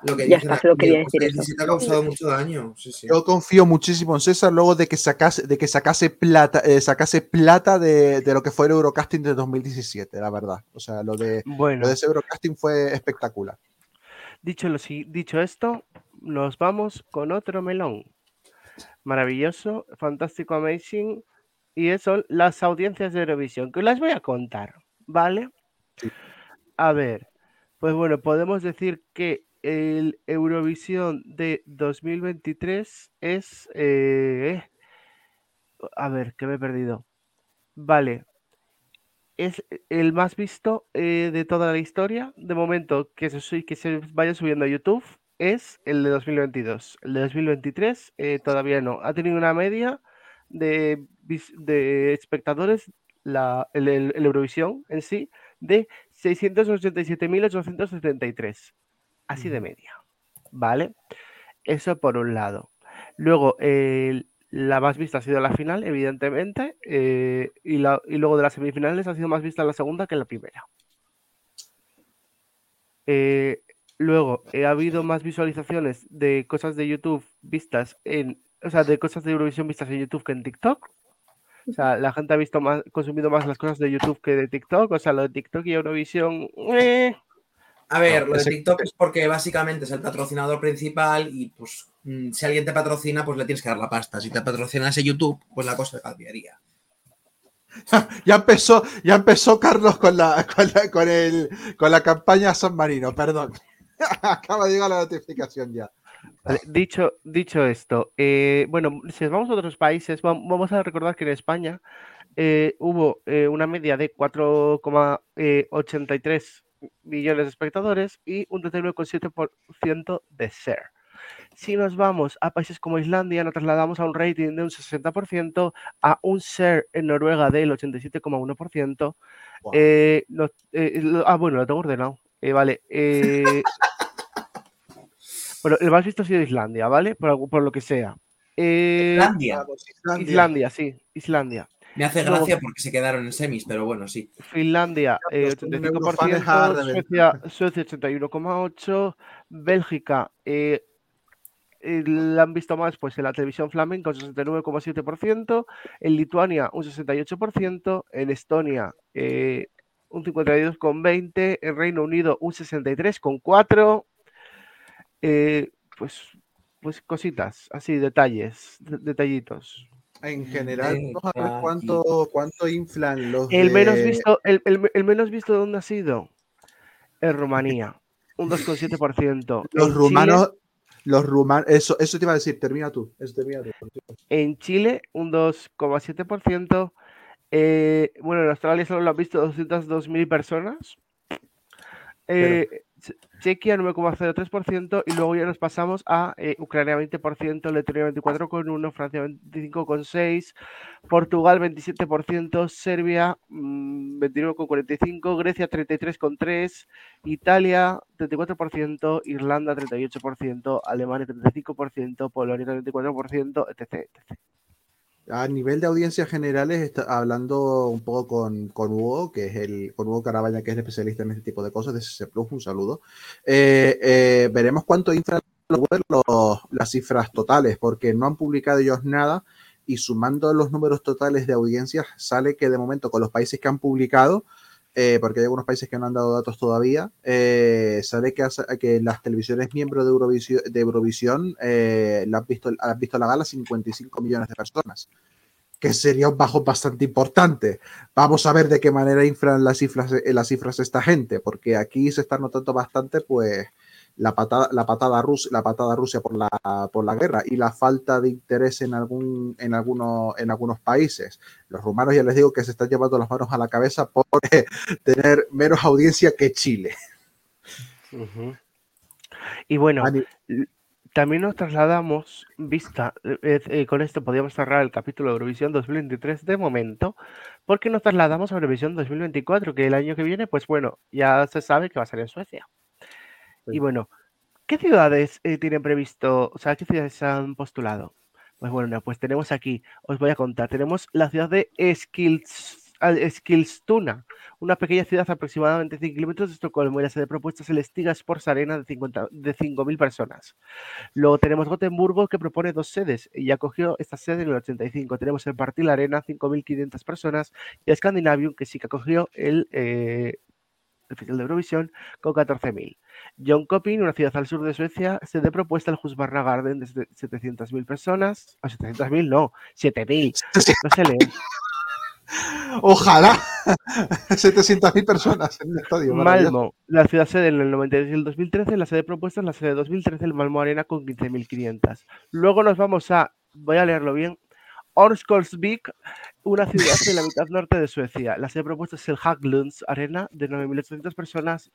Speaker 3: Lo que
Speaker 10: Ya está,
Speaker 3: aquí,
Speaker 10: quería decir eso.
Speaker 3: 17 ha causado mucho daño. Sí, sí.
Speaker 4: Yo confío muchísimo en César luego de que sacase, de que sacase plata, eh, sacase plata de, de lo que fue el Eurocasting de 2017, la verdad. O sea, lo de,
Speaker 2: Bueno.
Speaker 4: lo de ese Eurocasting fue espectacular.
Speaker 2: Dicho, lo, dicho esto, nos vamos con otro melón. Maravilloso, fantástico, amazing. Y eso son las audiencias de Eurovisión, que os las voy a contar, ¿vale? A ver, pues bueno, podemos decir que el Eurovisión de 2023 es... eh, a ver, que me he perdido. Vale, es el más visto eh, de toda la historia. De momento, que se, vaya subiendo a YouTube, es el de 2022. El de 2023 eh, todavía no. Ha tenido una media de, espectadores, la, el Eurovisión en sí, de 687.873. Así de media. ¿Vale? Eso por un lado. Luego, la más vista ha sido la final, evidentemente, eh, y, la- y luego de las semifinales ha sido más vista la segunda que la primera. Eh, luego, eh, ha habido más visualizaciones de cosas de YouTube vistas en, o sea, de cosas de Eurovisión vistas en YouTube que en TikTok. O sea, la gente ha visto más, consumido más las cosas de YouTube que de TikTok. O sea, lo de TikTok y Eurovisión. eh,
Speaker 3: A ver,
Speaker 4: No,
Speaker 3: lo de TikTok es porque básicamente es el patrocinador principal y pues mm, si alguien te patrocina, pues le tienes que dar la pasta. Si te patrocinase YouTube, pues la cosa cambiaría.
Speaker 4: Ya empezó, ya empezó Carlos con la, con la, con el, con la campaña San Marino, perdón. Acaba de llegar la notificación ya.
Speaker 2: Vale, dicho, dicho esto, eh, bueno, si nos vamos a otros países, vam- vamos a recordar que en España eh, hubo eh, una media de 4,83 millones de espectadores y un 39,7% de share. Si nos vamos a países como Islandia, nos trasladamos a un rating de un 60%, a un share en Noruega del 87,1%.
Speaker 4: Wow.
Speaker 2: eh, eh, lo- ah, bueno, lo tengo ordenado. Eh, vale. bueno, el más visto ha sido Islandia, ¿vale? Por, por lo que sea.
Speaker 3: Islandia.
Speaker 2: Islandia, sí, Islandia.
Speaker 3: Me hace
Speaker 2: Luego-
Speaker 3: gracia porque se quedaron en semis, pero bueno, sí.
Speaker 2: Finlandia, eh,
Speaker 4: Los eurofanes
Speaker 2: 85%,
Speaker 4: hard de
Speaker 2: Suecia, Suecia 81,8%, Bélgica eh, eh, la han visto más pues en la televisión flamenca un 69,7%, en Lituania un 68%, en Estonia eh, un 52,20%, en Reino Unido un 63,4%, eh, pues, pues cositas, así, detalles, de- detallitos.
Speaker 4: En general, vamos a ver cuánto, cuánto inflan los
Speaker 2: El menos visto, el, el- el menos visto de dónde ha sido? En Rumanía, un 2,7%.
Speaker 4: los
Speaker 2: En
Speaker 4: rumanos. Los rumanos, eso, eso te iba a decir, termina tú. Eso termina tú.
Speaker 2: En Chile, un 2,7%. Eh, bueno, en Australia solo lo han visto 202.000 personas. Eh, Chequia 9,03% y luego ya nos pasamos a eh, Ucrania 20%, Letonia 24,1%, Francia 25,6%, Portugal 27%, Serbia mm, 29,45%, Grecia 33,3%, Italia 34%, Irlanda 38%, Alemania 35%, Polonia 34%, etc. etc.
Speaker 4: A nivel de audiencias generales, está hablando un poco con, con Hugo, que es el, con Hugo Carabaña, que es el especialista en este tipo de cosas, de CC Plus, un saludo. Eh, eh, veremos cuánto inflan los- las cifras totales, porque no han publicado ellos nada y sumando los números totales de audiencias, sale que de momento con los países que han publicado, eh, porque hay algunos países que no han dado datos todavía, eh, que, las televisiones miembros de Eurovisión, de Eurovisión eh, la han, visto, han visto la gala 55 millones de personas, que sería un bajo bastante importante. Vamos a ver de qué manera inflan las cifras, eh, las cifras esta gente, porque aquí se está notando bastante, pues, la patada, la patada rusa, la patada Rusia por la, por la guerra y la falta de interés en algún, en algunos, en algunos países. Los rumanos ya les digo que se están llevando las manos a la cabeza por eh, tener menos audiencia que Chile.
Speaker 2: Y bueno, también nos trasladamos, vista, eh, eh, con esto podríamos cerrar el capítulo de Eurovisión 2023 de momento, porque nos trasladamos a Eurovisión 2024, que el año que viene, pues bueno, ya se sabe que va a ser en Suecia. Y bueno, ¿qué ciudades eh, tienen previsto, o sea, qué ciudades han postulado? Pues bueno, pues tenemos aquí, os voy a contar, tenemos la ciudad de Eskils, al- Eskilstuna, una pequeña ciudad aproximadamente 100 kilómetros de Estocolmo y la sede de propuesta es el Stiga Sports Arena de, 50 de 5.000 personas. Luego tenemos Gotemburgo que propone dos sedes y acogió esta sede en el 85. Tenemos el Partille Arena, 5.500 personas y Scandinavium que sí que acogió el, eh, el Festival de Eurovisión con 14.000. Jönköping, una ciudad al sur de Suecia, sede propuesta el Husqvarna Garden de sete- 700.000 personas. O 700.000 no, 7.000. No se lee.
Speaker 4: Ojalá 700.000 personas en el estadio.
Speaker 2: Malmo, la ciudad sede en el 92 y el 2013, la sede propuesta es la sede de 2013, el Malmo Arena con 15.500. Luego nos vamos a, voy a leerlo bien, Orskorsvik, una ciudad en la mitad norte de Suecia. La sede propuesta es el Haglunds Arena de 9.800 personas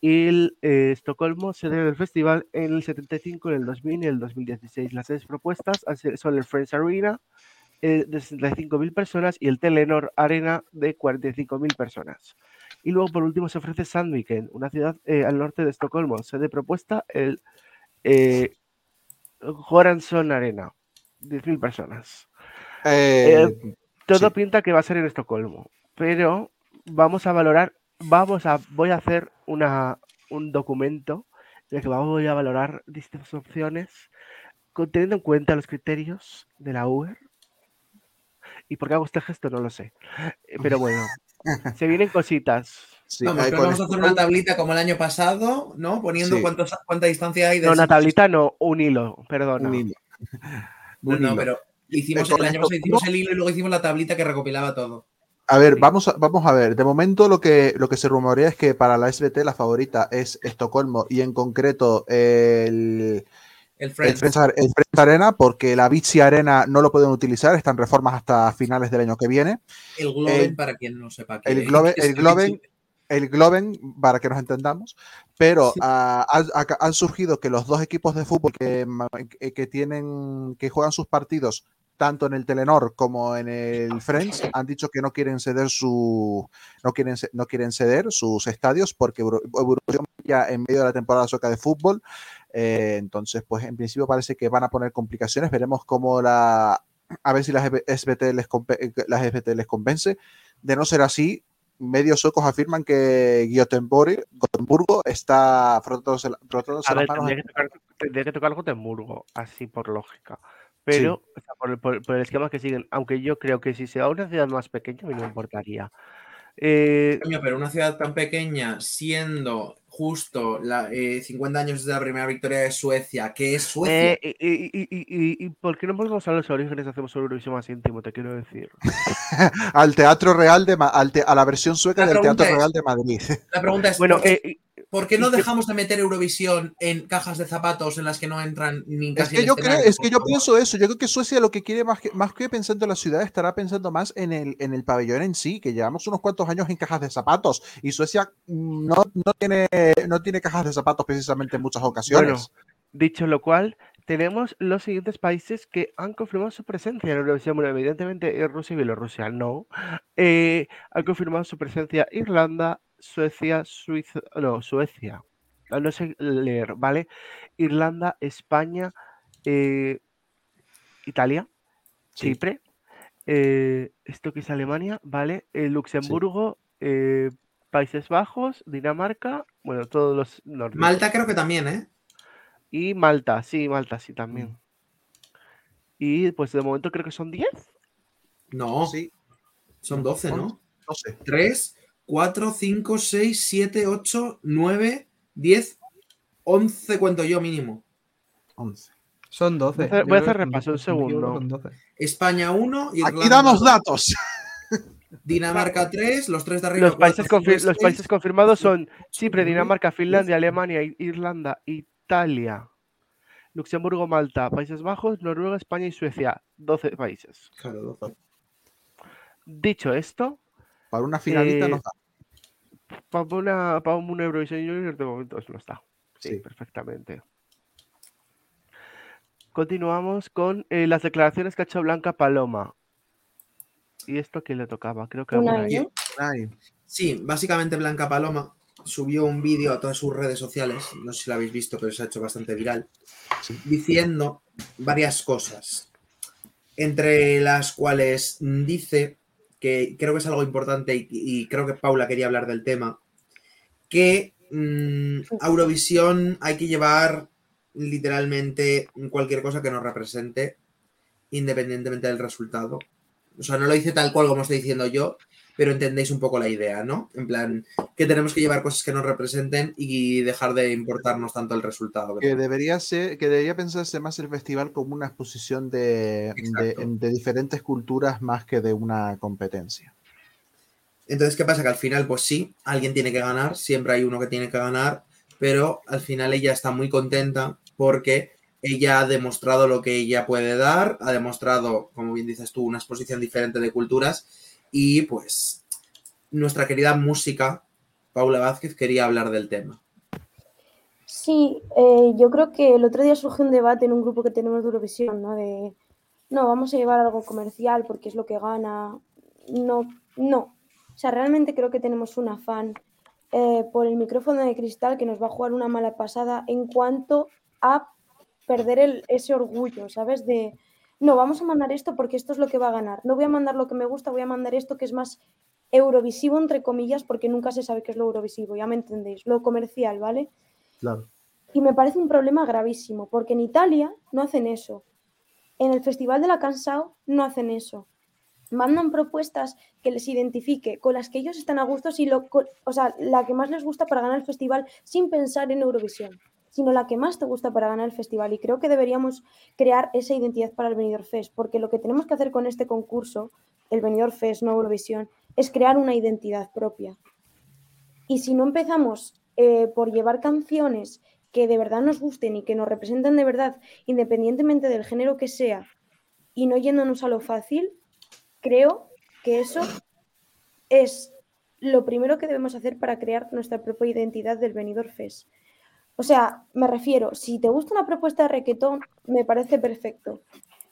Speaker 2: y el eh, Estocolmo, sede del festival en el 75, en el 2000 y el 2016. Las sedes propuestas son el Friends Arena eh, de 65.000 personas y el Telenor Arena de 45.000 personas. Y luego, por último, se ofrece Sandviken, una ciudad eh, al norte de Estocolmo. Sede propuesta, el eh, Goranson Arena, 10.000 personas.
Speaker 4: Eh,
Speaker 2: Eh, todo
Speaker 4: sí.
Speaker 2: pinta que va a ser en Estocolmo, pero vamos a valorar, vamos a, voy a hacer una, un documento en el que voy a valorar distintas opciones, con- teniendo en cuenta los criterios de la UER. ¿Y por qué hago este gesto? No lo sé. Eh, Pero bueno, se vienen cositas.
Speaker 4: Sí,
Speaker 3: Vamos, vamos a hacer una tablita como el año pasado, ¿no? Poniendo
Speaker 4: Sí.
Speaker 3: cuántos, cuánta distancia hay de
Speaker 2: No, una tablita no, un hilo, perdona.
Speaker 4: un hilo.
Speaker 3: No,
Speaker 4: Un
Speaker 3: no,
Speaker 4: hilo.
Speaker 3: pero hicimos
Speaker 4: Eh,
Speaker 3: el año
Speaker 4: esto-
Speaker 3: pasado, hicimos el hilo y luego hicimos la tablita que recopilaba todo.
Speaker 4: A ver, vamos a, vamos a ver. De momento lo que, lo que se rumorea es que para la SBT la favorita es Estocolmo y en concreto el,
Speaker 3: El
Speaker 4: el
Speaker 3: Friends.
Speaker 4: El Friends Arena, porque la Bici Arena no lo pueden utilizar, están reformas hasta finales del año que viene.
Speaker 3: El Globen,
Speaker 4: el-
Speaker 3: para quien no sepa qué
Speaker 4: El Globen, el Globen, el Globen, para que nos entendamos, pero ah, ha, ha- han surgido que los dos equipos de fútbol que, que- que tienen, que juegan sus partidos tanto en el Telenor como en el Friends han dicho que no quieren ceder su no quieren no quieren ceder sus estadios porque ya en medio de la temporada sueca de fútbol eh, entonces pues en principio parece que van a poner complicaciones. Veremos cómo la a ver si las SBT les, eh, las SBT les convence. De no ser así medios suecos afirman que Göteborg, Gotemburgo está frotándose, frotándose
Speaker 2: A
Speaker 4: las
Speaker 2: ver,
Speaker 4: manos
Speaker 2: tendría que tocar, tendría que tocar Gotemburgo, así por lógica. Pero, o sea, por, el- por- por el esquema que siguen, aunque yo creo que si se va a una ciudad más pequeña, a mí no me importaría. Eh,
Speaker 3: pero una ciudad tan pequeña, siendo justo la, eh, 50 años desde la primera victoria de Suecia, que es Suecia.
Speaker 2: eh, y, y- y- y- por qué no volvemos a los orígenes hacemos un Eurovisión más íntimo? Te quiero decir.
Speaker 4: al Teatro Real de Ma- al te- a la versión sueca
Speaker 3: La
Speaker 4: del Teatro
Speaker 3: es-
Speaker 4: Real de Madrid.
Speaker 3: La pregunta es,
Speaker 2: Bueno,
Speaker 3: ¿por qué-
Speaker 2: eh,
Speaker 3: ¿Por qué no
Speaker 2: que-
Speaker 3: dejamos de meter Eurovisión en cajas de zapatos en las que no entran ni
Speaker 4: Es
Speaker 3: casi
Speaker 4: que
Speaker 3: en
Speaker 4: yo creo, es que yo pienso eso. Yo creo que Suecia lo que quiere más que, más que pensando en la ciudad estará pensando más en el, en el pabellón en sí, que llevamos unos cuantos años en cajas de zapatos y Suecia no, no tiene, no tiene cajas de zapatos precisamente en muchas ocasiones.
Speaker 2: Bueno, dicho lo cual, tenemos los siguientes países que han confirmado su presencia en Eurovisión. Bueno, evidentemente Rusia y Bielorrusia no. Eh, han confirmado su presencia Irlanda, Suecia, Suiza, no, Suecia. Ah, No sé leer, ¿vale? Irlanda, España, eh, Italia,
Speaker 4: Sí.
Speaker 2: Chipre, eh, esto que es Alemania, ¿vale? Eh, Luxemburgo, eh, Países Bajos, Dinamarca, bueno, todos los nórdicos.
Speaker 3: Malta creo que también, ¿eh?
Speaker 2: Y Malta, sí, Malta, sí, también.
Speaker 4: Mm.
Speaker 2: Y pues de momento creo que son 10.
Speaker 3: No,
Speaker 4: Sí,
Speaker 3: son 12, ¿no?
Speaker 4: no sé.
Speaker 3: 3, 4, 5, 6, 7, 8, 9, 10, 11 cuento yo mínimo.
Speaker 4: 11.
Speaker 8: Son 12.
Speaker 2: Voy a hacer- voy a hacer repaso, un
Speaker 8: 12, si no me equivoco,
Speaker 2: segundo.
Speaker 8: son 12.
Speaker 3: España 1, Irlanda
Speaker 4: Aquí damos
Speaker 3: 2,
Speaker 4: datos.
Speaker 3: Dinamarca 3, los tres de arriba.
Speaker 2: Los países,
Speaker 3: cuatro,
Speaker 2: confir-
Speaker 3: cinco,
Speaker 2: los
Speaker 3: seis.
Speaker 2: países confirmados son Chipre, Dinamarca, Finlandia, Alemania, Irlanda, Italia, Luxemburgo, Malta, Países Bajos, Noruega, España y Suecia. 12 países.
Speaker 3: Claro, 12.
Speaker 2: Dicho esto,
Speaker 4: Para una finalista
Speaker 2: Eh,
Speaker 4: nos da.
Speaker 2: Para una, para un Eurovisión Junior de momento eso no está. Sí,
Speaker 4: Sí.
Speaker 2: perfectamente. Continuamos con eh, las declaraciones que ha hecho Blanca Paloma. ¿Y esto a quién le tocaba? Creo que a
Speaker 9: Una
Speaker 3: Sí, básicamente Blanca Paloma subió un vídeo a todas sus redes sociales, no sé si lo habéis visto, pero se ha hecho bastante viral, diciendo varias cosas, entre las cuales dice que creo que es algo importante y, y creo que Paula quería hablar del tema, que mm, a Eurovisión hay que llevar literalmente cualquier cosa que nos represente, independientemente del resultado. O sea, no lo dice tal cual como estoy diciendo yo, pero entendéis un poco la idea, ¿no? En plan, que tenemos que llevar cosas que nos representen y dejar de importarnos tanto el resultado.
Speaker 4: que debería ser, que debería pensarse más el festival como una exposición de, de,
Speaker 3: Exacto.
Speaker 4: de diferentes culturas más que de una competencia.
Speaker 3: Entonces, ¿qué pasa? Que al final, pues sí, alguien tiene que ganar, siempre hay uno que tiene que ganar, pero al final ella está muy contenta porque ella ha demostrado lo que ella puede dar, ha demostrado, como bien dices tú, una exposición diferente de culturas y pues nuestra querida música, Paula Vázquez, quería hablar del tema.
Speaker 9: Sí, eh, yo creo que el otro día surgió un debate en un grupo que tenemos de Eurovisión, ¿no? De, no, vamos a llevar algo comercial porque es lo que gana. No, no. O sea, realmente creo que tenemos un afán eh, por el micrófono de cristal que nos va a jugar una mala pasada en cuanto a perder ese orgullo, ¿sabes? De, no, vamos a mandar esto porque esto es lo que va a ganar. No voy a mandar lo que me gusta, voy a mandar esto que es más eurovisivo, entre comillas, porque nunca se sabe qué es lo eurovisivo, ya me entendéis, lo comercial, ¿vale?
Speaker 4: Claro.
Speaker 9: Y me parece un problema gravísimo, porque en Italia no hacen eso. En el Festival de la Cansao no hacen eso. Mandan propuestas que les identifique, con las que ellos están a gusto, y lo, o sea, la que más les gusta para ganar el festival sin pensar en Eurovisión, sino la que más te gusta para ganar el festival. Y creo que deberíamos crear esa identidad para el Benidorm Fest, porque lo que tenemos que hacer con este concurso, el Benidorm Fest, no Eurovisión, es crear una identidad propia. Y si no empezamos eh, por llevar canciones que de verdad nos gusten y que nos representen de verdad, independientemente del género que sea, y no yéndonos a lo fácil, creo que eso es lo primero que debemos hacer para crear nuestra propia identidad del Benidorm Fest. O sea, me refiero, si te gusta una propuesta de requetón, me parece perfecto,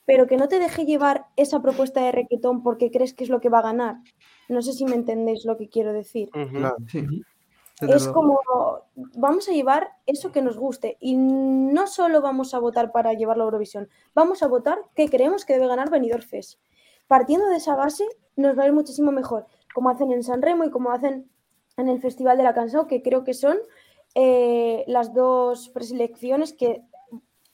Speaker 9: pero que no te deje llevar esa propuesta de requetón porque crees que es lo que va a ganar. No sé si me entendéis lo que quiero decir.
Speaker 4: Claro.
Speaker 8: Sí.
Speaker 9: Es como, vamos a llevar eso que nos guste y no solo vamos a votar para llevarlo a Eurovisión, vamos a votar que creemos que debe ganar Benidorm Fest. Partiendo de esa base, nos va a ir muchísimo mejor, como hacen en San Remo y como hacen en el Festival de la Cansao, que creo que son eh, las dos preselecciones que,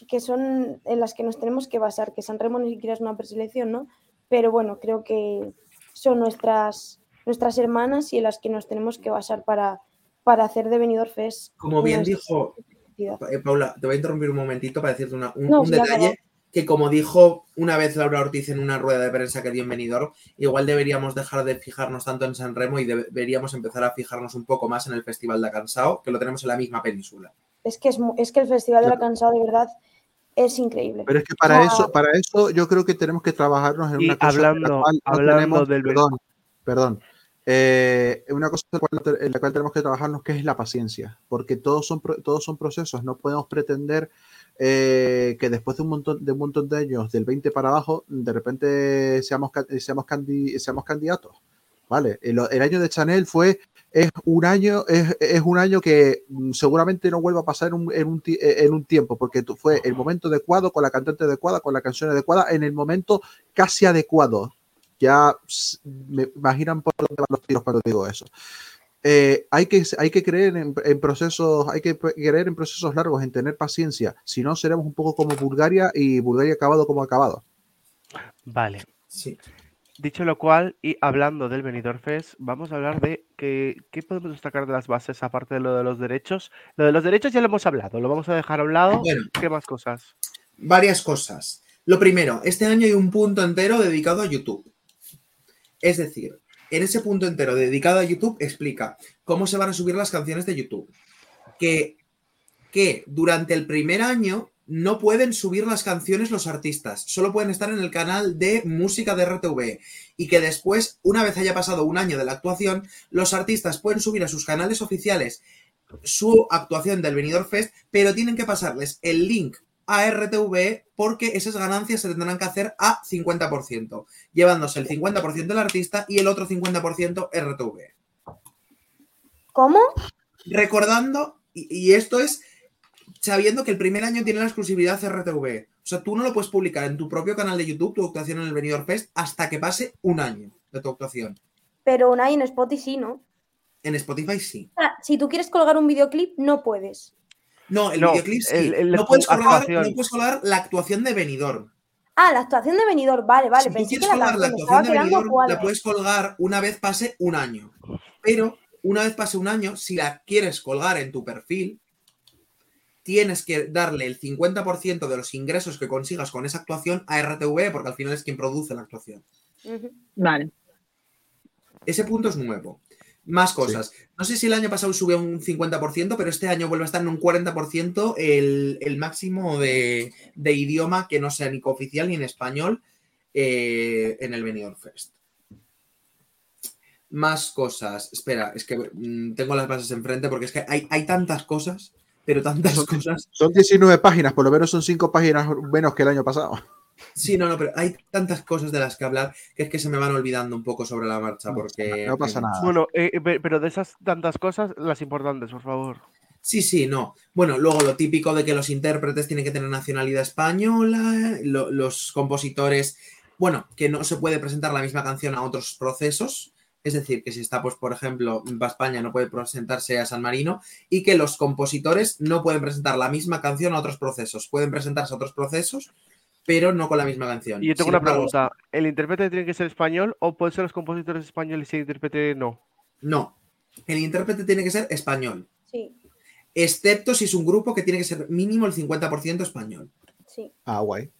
Speaker 9: que son en las que nos tenemos que basar, que San Remo ni siquiera es una preselección, ¿no? Pero bueno, creo que son nuestras, nuestras hermanas y en las que nos tenemos que basar para, para hacer de Benidorm Fest.
Speaker 3: Como bien dijo. Eh, Paula, te voy a interrumpir un momentito para decirte una- un,
Speaker 9: No,
Speaker 3: un detalle. Que como dijo una vez Laura Ortiz en una rueda de prensa que dio en Benidorm, igual deberíamos dejar de fijarnos tanto en San Remo y deberíamos empezar a fijarnos un poco más en el Festival de Cansao, que lo tenemos en la misma península.
Speaker 14: Es que, es, que el Festival de la Cansado de verdad es increíble.
Speaker 4: Pero es que para
Speaker 14: Ah,
Speaker 4: eso, para eso yo creo que tenemos que trabajarnos en
Speaker 2: Y
Speaker 4: una cosa en la
Speaker 2: hablando-
Speaker 4: no
Speaker 2: hablando
Speaker 4: tenemos-
Speaker 2: del-
Speaker 4: perdón, perdón. Eh, una cosa en la, cual, en la cual tenemos que trabajarnos que es la paciencia, porque todos son todos son procesos. No podemos pretender eh, que después de un montón de un montón de años del 20 para abajo, de repente seamos ca- seamos, candi- seamos candidatos. Vale, el, el año de Chanel fue es un año es, es un año que mm, seguramente no vuelva a pasar en un, en un, en un tiempo porque fue el momento adecuado con la cantante adecuada con la canción adecuada en el momento casi adecuado. Ya me imaginan por dónde van los tiros cuando digo eso Eh, hay que hay que creer en, en procesos hay que creer en procesos largos en tener paciencia si no seremos un poco como Bulgaria y Bulgaria acabado como acabado
Speaker 2: Vale.
Speaker 3: Sí.
Speaker 2: Dicho lo cual, y hablando del Benidorm Fest, vamos a hablar de que, qué podemos destacar de las bases aparte de lo de los derechos. Lo de los derechos ya lo hemos hablado, lo vamos a dejar a un lado.
Speaker 3: Bueno.
Speaker 2: ¿Qué más cosas?
Speaker 3: varias cosas. Lo primero, este año hay un punto entero dedicado a YouTube. Es decir, en ese punto entero dedicado a YouTube explica cómo se van a subir las canciones de YouTube. Que, que durante el primer año no pueden subir las canciones los artistas, solo pueden estar en el canal de música de RTV. Y que después, una vez haya pasado un año de la actuación, los artistas pueden subir a sus canales oficiales su actuación del Benidorm Fest, pero tienen que pasarles el link a RTV porque esas ganancias se tendrán que hacer a 50%, llevándose el 50% el artista y el otro 50% RTV.
Speaker 14: ¿Cómo?
Speaker 3: Recordando, y, y esto es sabiendo que el primer año tiene la exclusividad RTV. O sea, tú no lo puedes publicar en tu propio canal de YouTube, tu actuación en el Benidorm Fest, hasta que pase un año de tu actuación.
Speaker 14: Pero Unai en Spotify sí, ¿no?
Speaker 3: En Spotify sí.
Speaker 14: Ah, Si tú quieres colgar un videoclip, no puedes.
Speaker 3: No, el
Speaker 2: No,
Speaker 3: videoclip sí.
Speaker 2: el- el-
Speaker 3: no, puedes colgar,
Speaker 2: actuación.
Speaker 3: no puedes colgar la actuación de Benidorm.
Speaker 14: Ah, la actuación de Benidorm, vale, vale.
Speaker 3: si tú
Speaker 14: Pensé que
Speaker 3: quieres
Speaker 14: la
Speaker 3: colgar la
Speaker 14: estaba
Speaker 3: actuación de Benidorm,
Speaker 14: cuadro.
Speaker 3: la puedes colgar una vez pase un año. Pero una vez pase un año, si la quieres colgar en tu perfil, tienes que darle el 50% de los ingresos que consigas con esa actuación a RTV, porque al final es quien produce la actuación.
Speaker 10: Vale.
Speaker 3: Ese punto es nuevo. Más cosas. No sé si el año pasado subió un 50%, pero este año vuelve a estar en un 40% el, el máximo de, de idioma que no sea ni cooficial ni en español eh, en el Benidorm Fest. Más cosas. Espera, es que mm, tengo las bases enfrente porque es que hay, hay tantas cosas, pero tantas cosas.
Speaker 4: son 19 páginas por lo menos son 5 páginas menos que el año pasado
Speaker 3: Sí, no, no, pero hay tantas cosas de las que hablar que es que se me van olvidando un poco sobre la marcha porque...
Speaker 4: no pasa nada.
Speaker 2: Bueno, eh, eh, pe- pero de esas tantas cosas, las importantes, por favor.
Speaker 3: Sí, sí, no. Bueno, luego lo típico de que los intérpretes tienen que tener nacionalidad española, lo- los compositores, bueno, que no se puede presentar la misma canción a otros procesos, es decir, que si está, pues, por ejemplo, va a España no puede presentarse a San Marino, y que los compositores no pueden presentar la misma canción a otros procesos, pueden presentarse a otros procesos, pero no con la misma canción.
Speaker 2: Y yo tengo
Speaker 3: Sin
Speaker 2: una
Speaker 3: embargo,
Speaker 2: pregunta. ¿El intérprete tiene que ser español o pueden ser los compositores españoles y el intérprete no?
Speaker 3: No, el intérprete tiene que ser español,
Speaker 14: Sí,
Speaker 3: excepto si es un grupo que tiene que ser mínimo el 50% español.
Speaker 14: sí.
Speaker 4: ah guay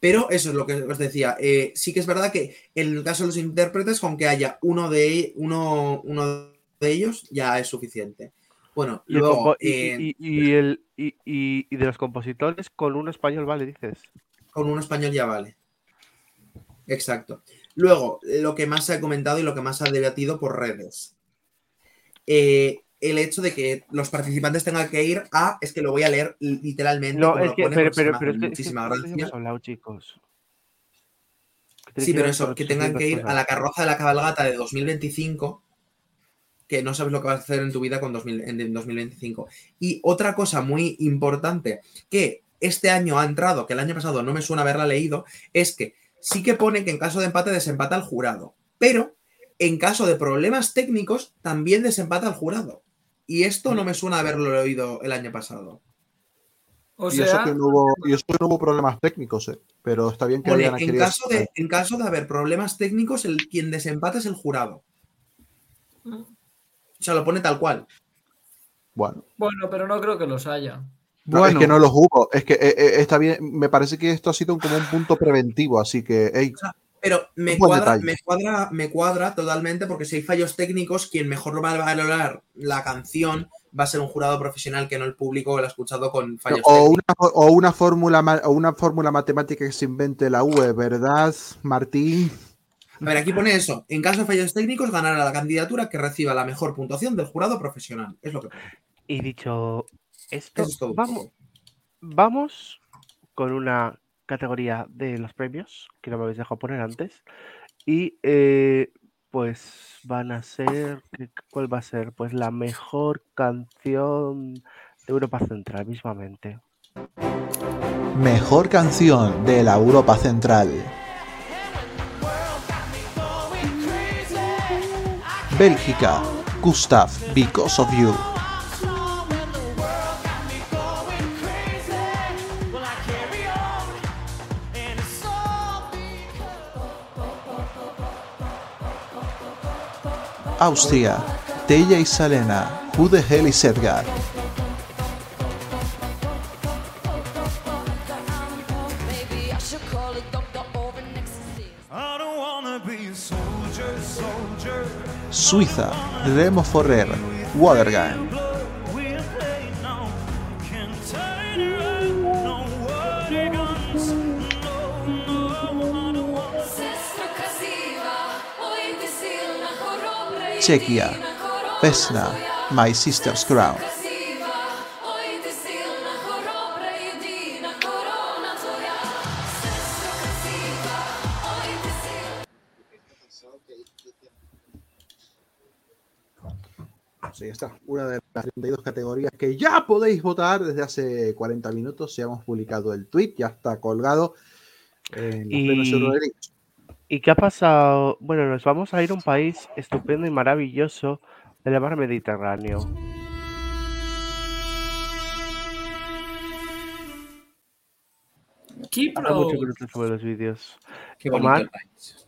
Speaker 3: Pero eso es lo que os decía. eh, sí que es verdad que en el caso de los intérpretes, con que haya uno de, uno, uno de ellos, ya es suficiente. Bueno,
Speaker 2: Y,
Speaker 3: luego, eh,
Speaker 2: y- y el, y, y- de los compositores, con uno español, vale, dices.
Speaker 3: con uno español ya vale. Exacto. Luego, lo que más se ha comentado y lo que más se ha debatido por redes. Eh, el hecho de que los participantes tengan que ir a, es que lo voy a leer literalmente.
Speaker 2: No,
Speaker 3: como
Speaker 2: es
Speaker 3: lo
Speaker 2: que,
Speaker 3: pone,
Speaker 2: pero,
Speaker 3: porque se
Speaker 2: pero,
Speaker 3: me
Speaker 2: pero
Speaker 3: hace
Speaker 2: es que, es que
Speaker 3: muchísima
Speaker 2: esto ya
Speaker 3: gracia.
Speaker 2: hemos hablado, chicos.
Speaker 3: Sí, pero eso, que tengan
Speaker 2: 800
Speaker 3: que ir a la carroza de la cabalgata de 2025, que no sabes lo que vas a hacer en tu vida con 2000 en en 2025. Y otra cosa muy importante que este año ha entrado, que el año pasado no me suena haberla leído, es que sí que pone que en caso de empate desempata el jurado, pero en caso de problemas técnicos también desempata el jurado. Y esto no me suena haberlo oído el año pasado.
Speaker 5: O
Speaker 4: y, eso que no hubo, y eso que no hubo problemas técnicos, eh, pero está bien que hayan
Speaker 3: en,
Speaker 4: querido-
Speaker 3: caso de, en caso de haber problemas técnicos, el, quien desempata es el jurado. O sea, lo pone tal cual.
Speaker 4: Bueno,
Speaker 5: bueno, pero no creo que los haya.
Speaker 4: No,
Speaker 8: Bueno.
Speaker 4: es que no los hubo. Es que eh, eh, está bien. Me parece que esto ha sido como un punto preventivo, así que,
Speaker 3: Pero me cuadra, me, cuadra, me cuadra totalmente porque si hay fallos técnicos, quien mejor va a valorar la canción va a ser un jurado profesional que no el público que lo ha escuchado con fallos
Speaker 4: o
Speaker 3: técnicos.
Speaker 4: una, o una fórmula o una fórmula matemática que se invente la UE, ¿verdad, Martín?
Speaker 3: A ver, aquí pone eso. En caso de fallos técnicos, ganará la candidatura que reciba la mejor puntuación del jurado profesional. Es lo que pone.
Speaker 2: Y dicho esto,
Speaker 3: es todo
Speaker 2: vamos, vamos con una categoría de los premios que no me habéis dejado poner antes. Y eh, pues van a ser. ¿qué- ¿Cuál va a ser? Pues la mejor canción de Europa Central, mismamente.
Speaker 4: Mejor canción de la Europa Central. Bélgica, Gustav, Because of You. Austria, Teja y Salena, Who the Hell is Edgar? Suiza, Remo Forrer, Watergang. Czechia, Vesna, My Sister's Crown. Está. Una de las 32 categorías que ya podéis votar desde hace 40 minutos. Ya hemos publicado el tweet, ya está colgado en los
Speaker 2: Y. ¿Y qué ha pasado? Bueno, nos vamos a ir a un país estupendo y maravilloso del mar Mediterráneo. Hace mucho que no te los vídeos.
Speaker 3: Qué bonito
Speaker 2: Omar,
Speaker 3: el país.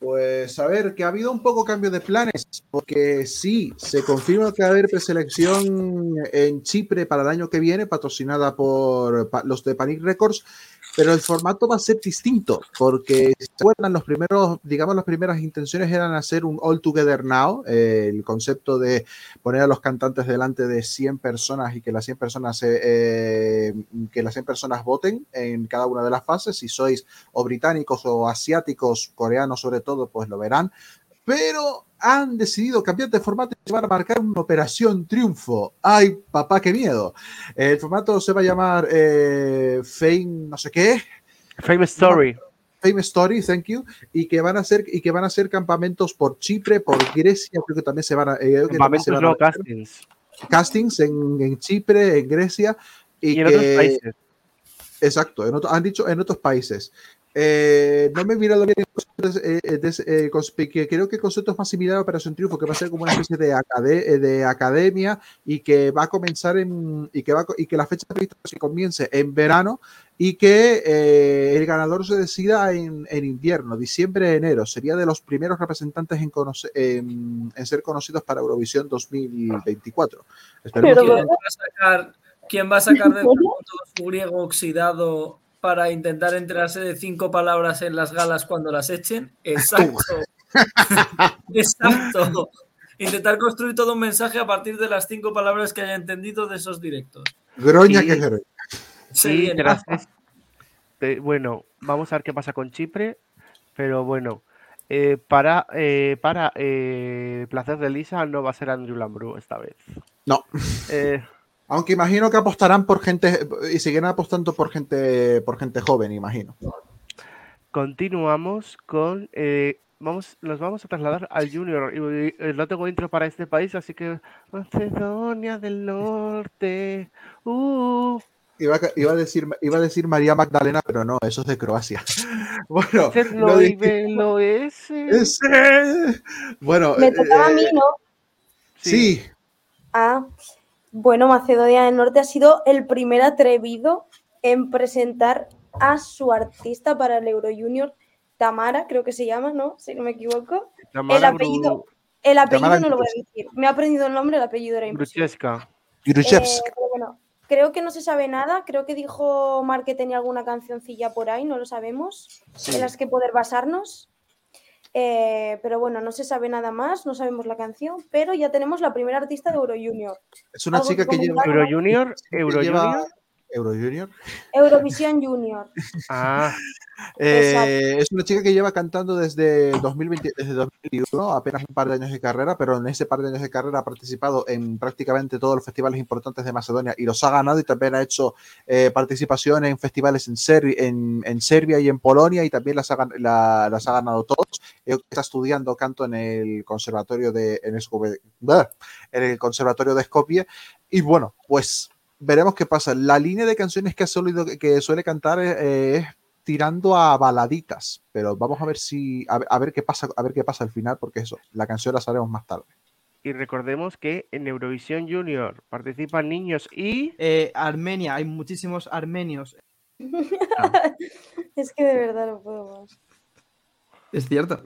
Speaker 4: Pues a ver, que ha habido un poco cambio de planes, porque sí, se confirma que va a haber preselección en Chipre para el año que viene, patrocinada por los de Panic Records, pero el formato va a ser distinto, porque si se acuerdan, los primeros, digamos, las primeras intenciones eran hacer un All Together Now, eh, el concepto de poner a los cantantes delante de 100 personas y que las 100 personas, eh, que las 100 personas voten en cada una de las fases, si sois o británicos o asiáticos, coreanos sobre todo, pues lo verán. Pero han decidido cambiar de formato y se van a marcar una operación triunfo. ¡Ay, papá, qué miedo! El formato se va a llamar eh, Fame, no sé qué.
Speaker 2: Fame Story.
Speaker 4: Fame Story, thank you. Y que van a hacer, y que van a hacer campamentos por Chipre, por Grecia, creo que también se van a. eh, se
Speaker 2: Campamentos,
Speaker 4: van a
Speaker 2: no
Speaker 4: meter
Speaker 2: castings.
Speaker 4: castings en, en Chipre, en Grecia. Y,
Speaker 2: Y en otros
Speaker 4: que-
Speaker 2: países.
Speaker 4: Exacto, en otro- han dicho en otros países. Eh, no me he mirado bien eh, eh, eh, que creo que el concepto es más similar a Operación Triunfo, que va a ser como una especie de, acade- de academia y que va a comenzar en y que va y que la fecha prevista que comience en verano y que eh, el ganador se decida en, en invierno, diciembre, enero. Sería de los primeros representantes en, conoce- en- en ser conocidos para Eurovisión 2024. Esperemos
Speaker 5: ¿Quién
Speaker 4: que-
Speaker 5: va a sacar, quién va a sacar del cuerpo todo su griego oxidado para intentar enterarse de cinco palabras en las galas cuando las echen? Exacto. Exacto. Intentar construir todo un mensaje a partir de las cinco palabras que haya entendido de esos directos.
Speaker 4: Groña
Speaker 2: Y-
Speaker 4: que groña.
Speaker 2: Tras este- bueno, vamos a ver qué pasa con Chipre, pero bueno, eh, para, eh, para eh, placer de Lisa no va a ser Andrew Lambrou esta vez.
Speaker 4: No. Aunque imagino que apostarán por gente y seguirán apostando por gente por gente joven, imagino.
Speaker 2: continuamos con, eh, vamos, nos vamos a trasladar al Junior. Y, eh, no tengo intro para este país, así que Macedonia del Norte. Uh,
Speaker 4: Iba a, iba a decir iba a decir María Magdalena, pero no, eso es de Croacia. Bueno,
Speaker 2: Serlo
Speaker 4: lo
Speaker 2: velo ese.
Speaker 4: ese. Bueno,
Speaker 14: Me
Speaker 4: eh,
Speaker 14: tocaba a mí,
Speaker 4: eh,
Speaker 14: ¿no?
Speaker 4: sí,
Speaker 14: Ah, bueno, Macedonia del Norte ha sido el primer atrevido en presentar a su artista para el Euro Junior, Tamara, creo que se llama, ¿no? Si no me equivoco. el apellido, el apellido
Speaker 4: Tamara
Speaker 14: no lo voy a decir. Me ha aprendido el nombre, el apellido era imposible. Eh, pero bueno, creo que no se sabe nada. Creo que dijo Mar que tenía alguna cancioncilla por ahí, no lo sabemos,
Speaker 2: Sí.
Speaker 14: en las que poder basarnos. Eh, pero bueno, no se sabe nada más, no sabemos la canción, pero ya tenemos la primera artista de Euro Junior.
Speaker 4: Es una
Speaker 14: ¿Algo
Speaker 4: chica que lleva.
Speaker 2: Euro Junior, Euro Junior.
Speaker 4: Euro Junior.
Speaker 14: Eurovisión Junior.
Speaker 2: Ah,
Speaker 4: Eh, es una chica que lleva cantando desde 2020, desde 2021, apenas un par de años de carrera, pero en ese par de años de carrera ha participado en prácticamente todos los festivales importantes de Macedonia y los ha ganado y también ha hecho eh, participación en festivales en, Serbi- en, en Serbia y en Polonia y también las ha, la- las ha ganado todos. Eh, Está estudiando canto en el conservatorio de en, en el conservatorio de Skopje y bueno, pues veremos qué pasa. La línea de canciones que, ha solido- que suele cantar eh, es tirando a baladitas, pero vamos a ver si a ver, a ver qué pasa, a ver qué pasa al final, porque eso, la canción la sabremos más tarde.
Speaker 2: y recordemos que en Eurovisión Junior participan niños y
Speaker 8: Eh, Armenia, hay muchísimos armenios.
Speaker 14: es que de verdad no puedo más.
Speaker 8: Es cierto.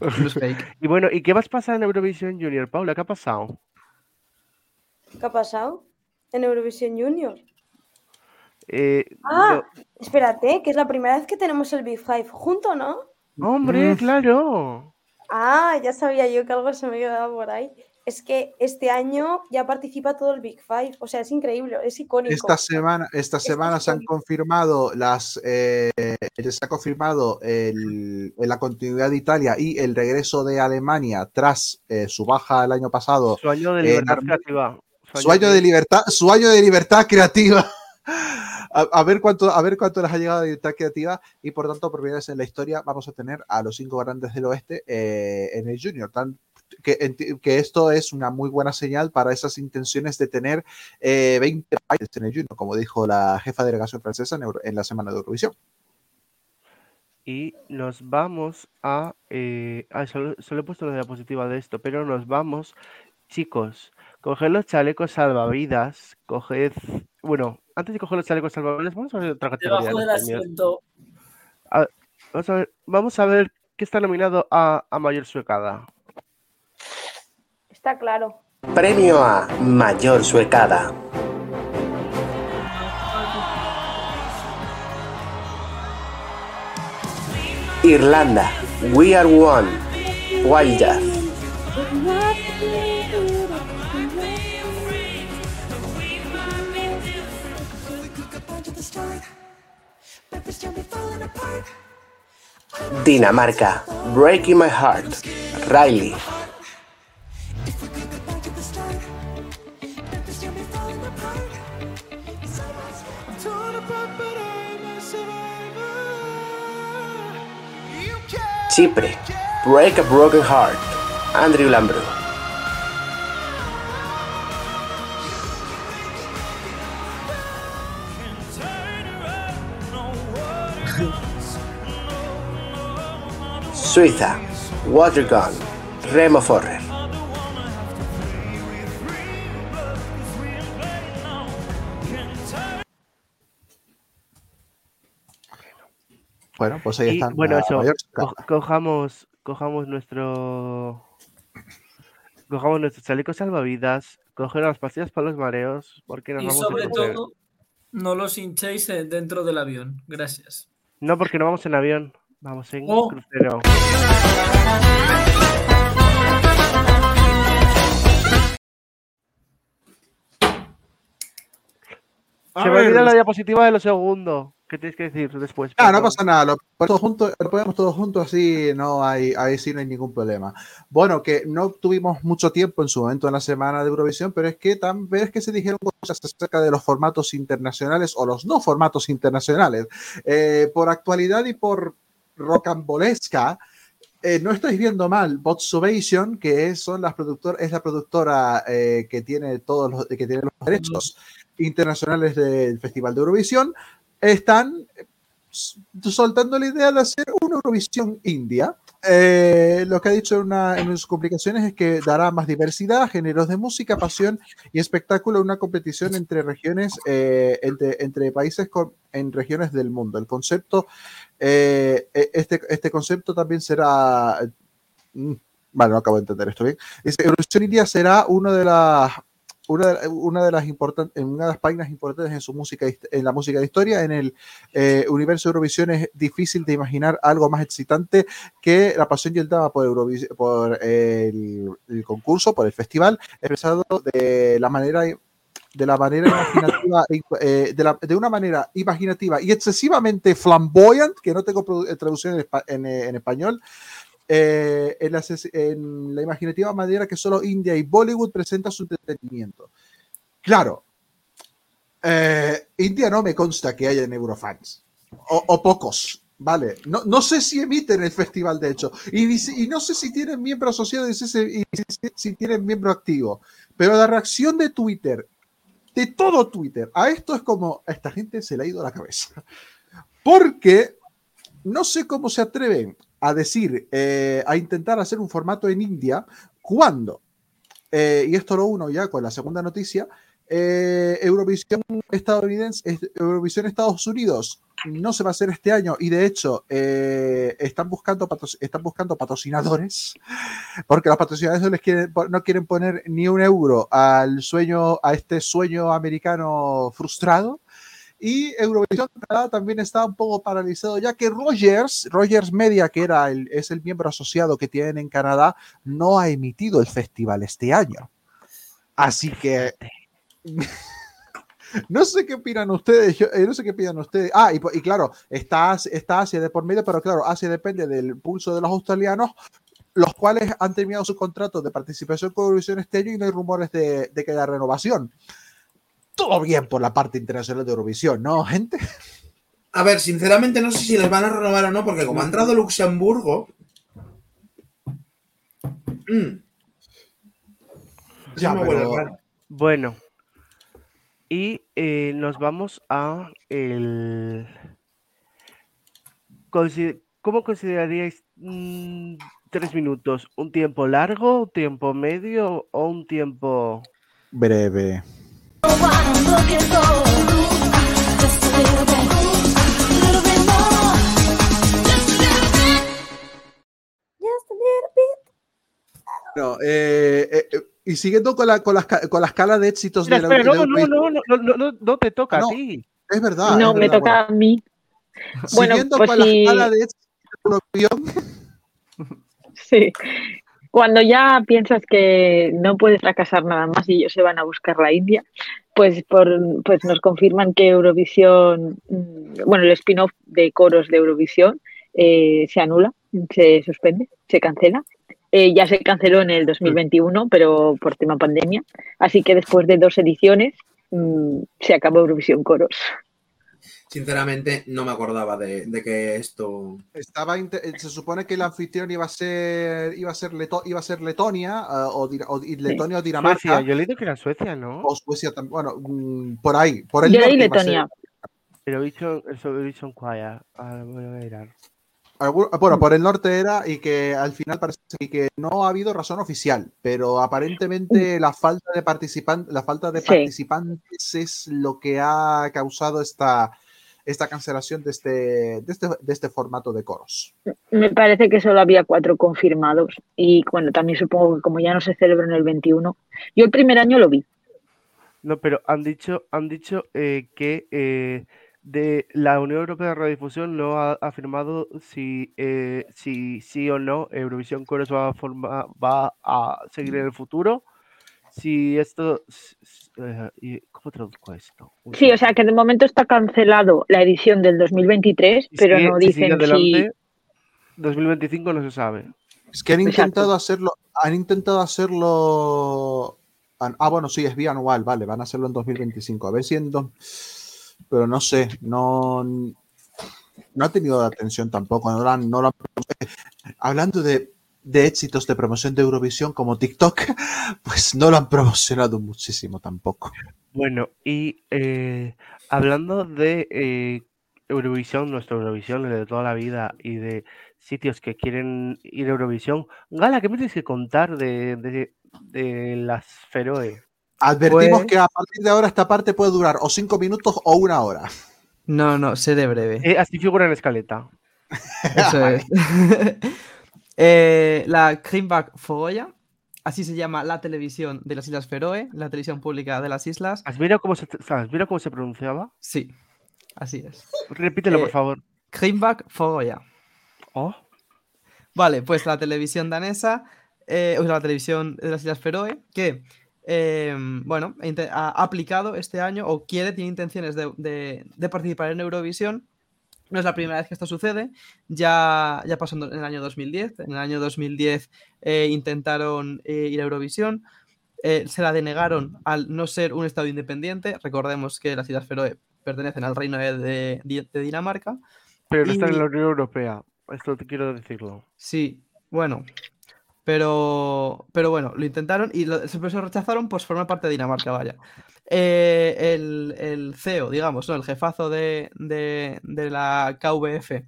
Speaker 2: Y bueno, ¿y qué más pasa en Eurovisión Junior, Paula? ¿Qué ha pasado?
Speaker 14: ¿Qué ha pasado? En Eurovisión Junior.
Speaker 2: Eh,
Speaker 14: Ah, espérate, que es la primera vez que tenemos el Big Five junto, ¿no?
Speaker 2: no- hombre,
Speaker 8: Mm.
Speaker 2: claro.
Speaker 14: Ah, ya sabía yo que algo se me quedaba por ahí. Es que este año ya participa todo el Big Five. O sea, es increíble, es icónico.
Speaker 4: Esta semana, esta semana se han confirmado las eh, se ha confirmado el- la continuidad de Italia y el regreso de Alemania tras eh, su baja el año pasado.
Speaker 2: Su año de libertad creativa.
Speaker 4: Su año de libertad, su año de libertad creativa. A, a ver cuánto, a ver cuánto les ha llegado de libertad creativa y por tanto, por primera vez en la historia, vamos a tener a los cinco grandes del oeste eh, en el Junior. Tan, que, esto es una muy buena señal para esas intenciones de tener eh, 20 países en el Junior, como dijo la jefa de delegación francesa en, Euro- en la semana de Eurovisión.
Speaker 2: Y nos vamos a. eh, ah, solo, solo he puesto la diapositiva de esto, pero nos vamos, chicos. Coged los chalecos salvavidas. Coged. Bueno, antes de coger los chalecos salvavidas, vamos a ver otra categoría.
Speaker 5: Debajo
Speaker 2: de
Speaker 5: del asiento.
Speaker 2: A- vamos, a ver, vamos a ver qué está nominado a, a mayor suecada.
Speaker 14: Está claro.
Speaker 11: Premio a Mayor Suecada. Irlanda. We Are One. Wildjack. Dinamarca. Breaking My Heart. Riley. Chipre. Break a Broken Heart. Andrew Lambro. Suiza. Watergun. Remo Forrer.
Speaker 4: Bueno, pues ahí
Speaker 2: Y
Speaker 4: están.
Speaker 2: bueno, eso. co- cojamos, cojamos nuestro. Cojamos nuestros chalecos salvavidas. Coger las pastillas para los mareos. Porque nos
Speaker 5: Y
Speaker 2: vamos a
Speaker 5: sobre todo, no los hinchéis eh, dentro del avión. Gracias.
Speaker 2: No, porque no vamos en avión. Vamos en
Speaker 5: Oh.
Speaker 2: crucero.
Speaker 4: A
Speaker 2: Se me olvida la
Speaker 4: los-
Speaker 2: diapositiva de lo segundo. ¿Qué tienes que decir después?
Speaker 4: Ah, no pasa nada, lo ponemos todos juntos, lo ponemos todos juntos así, no hay, ahí sí no hay ningún problema. Bueno, que no tuvimos mucho tiempo en su momento en la semana de Eurovisión, pero es que también es que se dijeron cosas acerca de los formatos internacionales o los no formatos internacionales. Eh, por actualidad y por rocambolesca, eh, no estáis viendo mal, Botsobation, que es, son las productor, es la productora eh, que tiene todos los, que tiene los derechos internacionales del Festival de Eurovisión, están soltando la idea de hacer una Eurovisión India. Eh, lo que ha dicho en, una, en sus complicaciones es que dará más diversidad, géneros de música, pasión y espectáculo, una competición entre regiones, eh, entre, países en regiones del mundo. El concepto, eh, e- este, este concepto también será... mm, Vale, no acabo de entender esto bien. Dice, Eurovisión India será uno de las una de, una de las importantes, una de las páginas importantes en su música, en la música de historia, en el eh, universo de Eurovisión es difícil de imaginar algo más excitante que la pasión y el drama por, Eurovis- por el, el concurso, por el festival, expresado de la manera de la manera imaginativa, eh, de, la- de una manera imaginativa y excesivamente flamboyant, que no tengo eh, traducción en, en, eh, en español, eh, en, la, en la imaginativa manera que solo India y Bollywood presenta su entretenimiento. Claro, eh, India no me consta que haya Eurofans, o, o pocos, ¿vale? No, no sé si emiten el festival, de hecho, y, y no sé si tienen miembro asociado y si, si- si tienen miembro activo, pero la reacción de Twitter, de todo Twitter, a esto es como, a esta gente se le ha ido la cabeza. Porque no sé cómo se atreven a decir, eh, a intentar hacer un formato en India, cuando, eh, y esto lo uno ya con la segunda noticia, eh, Eurovisión estadounidense, es- Eurovisión Estados Unidos no se va a hacer este año y de hecho eh, están, buscando están buscando patrocinadores porque los patrocinadores no, quieren, no quieren poner ni un euro al sueño, a este sueño americano frustrado. Y Eurovisión también está un poco paralizado, ya que Rogers, Rogers Media, que era el, es el miembro asociado que tienen en Canadá, no ha emitido el festival este año. Así que no sé qué opinan ustedes, yo, eh, no sé qué opinan ustedes. Ah, y, y claro, está, está Asia de por medio, pero claro, Asia depende del pulso de los australianos, los cuales han terminado su contrato de participación con Eurovisión este año y no hay rumores de, de que haya renovación. Todo bien por la parte internacional de Eurovisión, ¿no, gente?
Speaker 3: A ver, sinceramente no sé si les van a renovar o no, porque como ha entrado Luxemburgo. mm,
Speaker 2: Ya, pero-. Bueno. Y eh, nos vamos a el. ¿Cómo consideraríais mm, tres minutos? ¿Un tiempo largo, un tiempo medio o un tiempo
Speaker 4: Breve. No, eh, eh, eh, y siguiendo con la, con, la, con la escala de éxitos
Speaker 2: Espera,
Speaker 4: de la
Speaker 2: espera, no,
Speaker 4: de
Speaker 2: no, no, no, no, no, no te toca
Speaker 4: No,
Speaker 2: a ti.
Speaker 4: Es verdad.
Speaker 10: no,
Speaker 4: es
Speaker 10: me
Speaker 4: verdad,
Speaker 10: toca
Speaker 4: bueno.
Speaker 10: a mí. Bueno,
Speaker 4: Siguiendo
Speaker 10: pues
Speaker 4: con la
Speaker 10: si-
Speaker 4: escala de éxitos de
Speaker 10: Sí. Cuando ya piensas que no puedes fracasar nada más y ellos se van a buscar la India, pues, por, pues nos confirman que Eurovisión, mm, bueno, el spin-off de coros de Eurovisión eh, se anula, se suspende, se cancela. Eh, ya se canceló en el 2021, pero por tema pandemia. Así que después de dos ediciones mm, se acabó Eurovisión Coros.
Speaker 3: Sinceramente, no me acordaba de, de que esto.
Speaker 4: estaba eh, se supone que el anfitrión iba a ser iba a ser, Leto- iba a ser Letonia ah, o, o Letonia o Dinamarca
Speaker 2: Suecia, yo he leído que era Suecia, ¿no?
Speaker 4: o Suecia también. Bueno, mm, por ahí, por el
Speaker 10: Yo leí. Letonia.
Speaker 2: Eurovision, Eurovision Choir. Ahora voy a mirar.
Speaker 4: Bueno, por el norte era y que al final parece que no ha habido razón oficial, pero aparentemente la falta de participantes, la falta de
Speaker 10: Sí.
Speaker 4: participantes es lo que ha causado esta, esta cancelación de este, de este, de este formato de coros.
Speaker 10: Me parece que solo había cuatro confirmados. Y bueno, también supongo que como ya no se celebra en el 21. Yo el primer año lo vi.
Speaker 2: No, pero han dicho, han dicho eh, que eh, de la Unión Europea de Radiodifusión no ha afirmado si, eh, si sí o no Eurovisión Chorus va a, forma- va a seguir en el futuro. Si esto... eh, ¿Cómo traduzco esto?
Speaker 10: Sí, o sea que de momento está cancelado la edición del 2023,
Speaker 2: Si
Speaker 10: pero
Speaker 2: sigue-
Speaker 10: no
Speaker 2: si
Speaker 10: dicen si.
Speaker 2: adelante, 2025 no se sabe.
Speaker 4: Es que han
Speaker 10: Exacto.
Speaker 4: intentado hacerlo, han intentado hacerlo. Ah, bueno, sí, es bianual, vale, van a hacerlo en 2025. A ver si en dos. Pero no sé, no. No ha tenido atención tampoco. No lo han- no lo han- Hablando de, de éxitos de promoción de Eurovisión como TikTok, pues no lo han promocionado muchísimo tampoco.
Speaker 2: Bueno, y eh, hablando de eh, Eurovisión, nuestra Eurovisión, el de toda la vida, y de sitios que quieren ir a Eurovisión, Gala, ¿qué me tienes que contar de, de- de las Feroe?
Speaker 4: Advertimos
Speaker 2: Pues-
Speaker 4: que a partir de ahora esta parte puede durar o cinco minutos o una hora.
Speaker 8: No, no, seré breve.
Speaker 2: Eh, así figura en la escaleta.
Speaker 8: Eso es. Eh, la Creamback Fogoya así se llama la televisión de las Islas Feroe, la televisión pública de las islas.
Speaker 2: ¿Has mirado cómo se, ¿has mirado cómo se pronunciaba?
Speaker 8: Sí, así es.
Speaker 2: Repítelo, por
Speaker 8: Eh,
Speaker 2: favor.
Speaker 8: Krimbak Fogoya.
Speaker 2: Oh,
Speaker 8: Vale, pues la televisión danesa, eh, o sea, la televisión de las Islas Feroe, que, eh, bueno, ha aplicado este año o quiere, tiene intenciones de, de- de participar en Eurovisión. No es la primera vez que esto sucede, ya, ya pasó en el año 2010. En el año 2010 eh, intentaron eh, ir a Eurovisión, eh, se la denegaron al no ser un Estado independiente. Recordemos que las Islas Feroe pertenecen al Reino de, de- de Dinamarca.
Speaker 2: pero no está en
Speaker 8: Y-
Speaker 2: la Unión Europea. Esto te quiero decirlo.
Speaker 8: Sí, bueno. Pero, pero bueno, lo intentaron y lo, se rechazaron, pues formar parte de Dinamarca, vaya. Eh, el, CEO, digamos, ¿no? El jefazo de, de- la KVF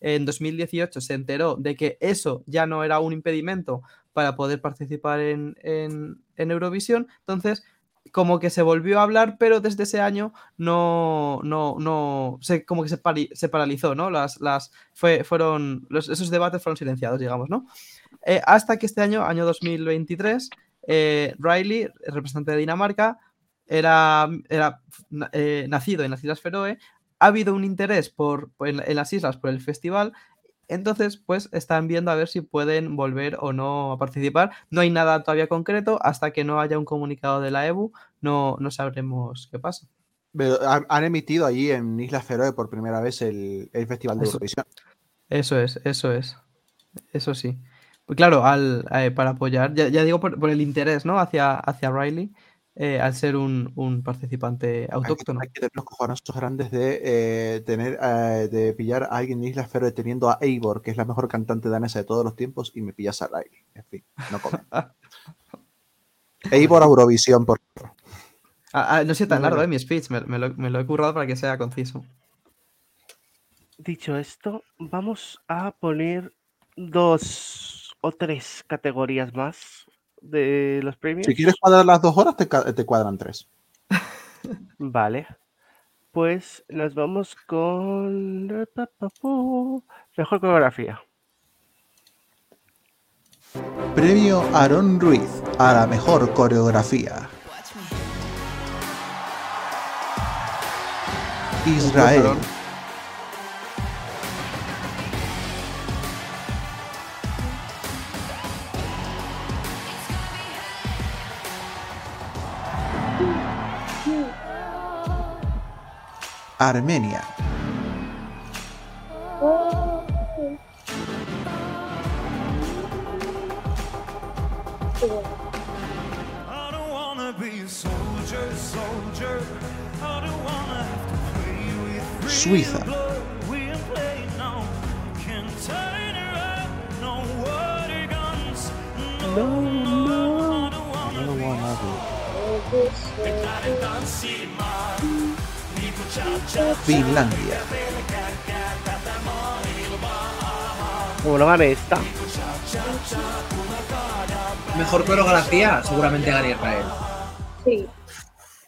Speaker 8: en 2018 se enteró de que eso ya no era un impedimento para poder participar en, en- Eurovisión. Entonces, como que se volvió a hablar, pero desde ese año no, no, no, se, como que se, paralizó, ¿no? Las, las, fue, fueron, esos debates fueron silenciados, digamos, ¿no? Eh, hasta que este año, año 2023, eh, Riley, representante de Dinamarca, era, era na- eh, nacido en las Islas Feroe, ha habido un interés por, en, en las islas por el festival, entonces pues están viendo a ver si pueden volver o no a participar. No hay nada todavía concreto, hasta que no haya un comunicado de la EBU, no, no sabremos qué pasa.
Speaker 4: Pero han, emitido allí en Islas Feroe por primera vez el, el Festival de
Speaker 8: Eso.
Speaker 4: Eurovisión.
Speaker 8: Eso es, eso es. Eso sí. Pues claro, al, eh, para apoyar, ya, ya digo por, por el interés, ¿no? Hacia, hacia Riley, eh, al ser un, un participante autóctono.
Speaker 4: hay que tener los cojonazos grandes de eh, tener eh, de pillar a alguien en Islas Feroe teniendo a Eivor, que es la mejor cantante danesa de todos los tiempos, y me pillas a Riley. En fin, no comento. Eivor a Eurovisión, por favor.
Speaker 8: Ah, ah, no sé tan largo, eh, mi speech, me, me lo, me lo he currado para que sea conciso.
Speaker 2: Dicho esto, vamos a poner dos o tres categorías más de los premios.
Speaker 4: Si quieres cuadrar las dos horas, te, te cuadran tres.
Speaker 2: Vale. Pues nos vamos con mejor coreografía.
Speaker 4: Premio Aaron Ruiz a la mejor coreografía. Israel. Armenia. Suiza. Finlandia.
Speaker 2: Como no gane esta,
Speaker 3: Mejor coreografía, seguramente gana Israel.
Speaker 14: Sí.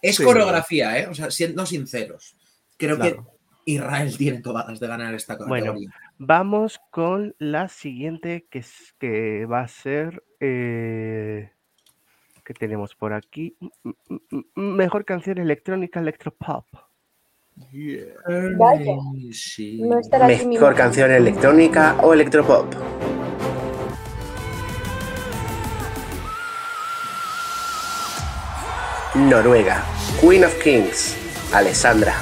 Speaker 3: Es
Speaker 4: Sí.
Speaker 3: coreografía, ¿eh? O sea, siendo sinceros. Creo
Speaker 4: Claro.
Speaker 3: que Israel tiene todas las de ganar esta
Speaker 2: Bueno,
Speaker 3: categoría.
Speaker 2: vamos con la siguiente que, es, que va a ser. Eh, que tenemos por aquí? Mm, mm, mm, Mejor canción electrónica electropop.
Speaker 14: Vaya.
Speaker 3: Sí.
Speaker 14: No
Speaker 11: Mejor canción electrónica o electropop. Noruega. Queen of Kings. Alessandra.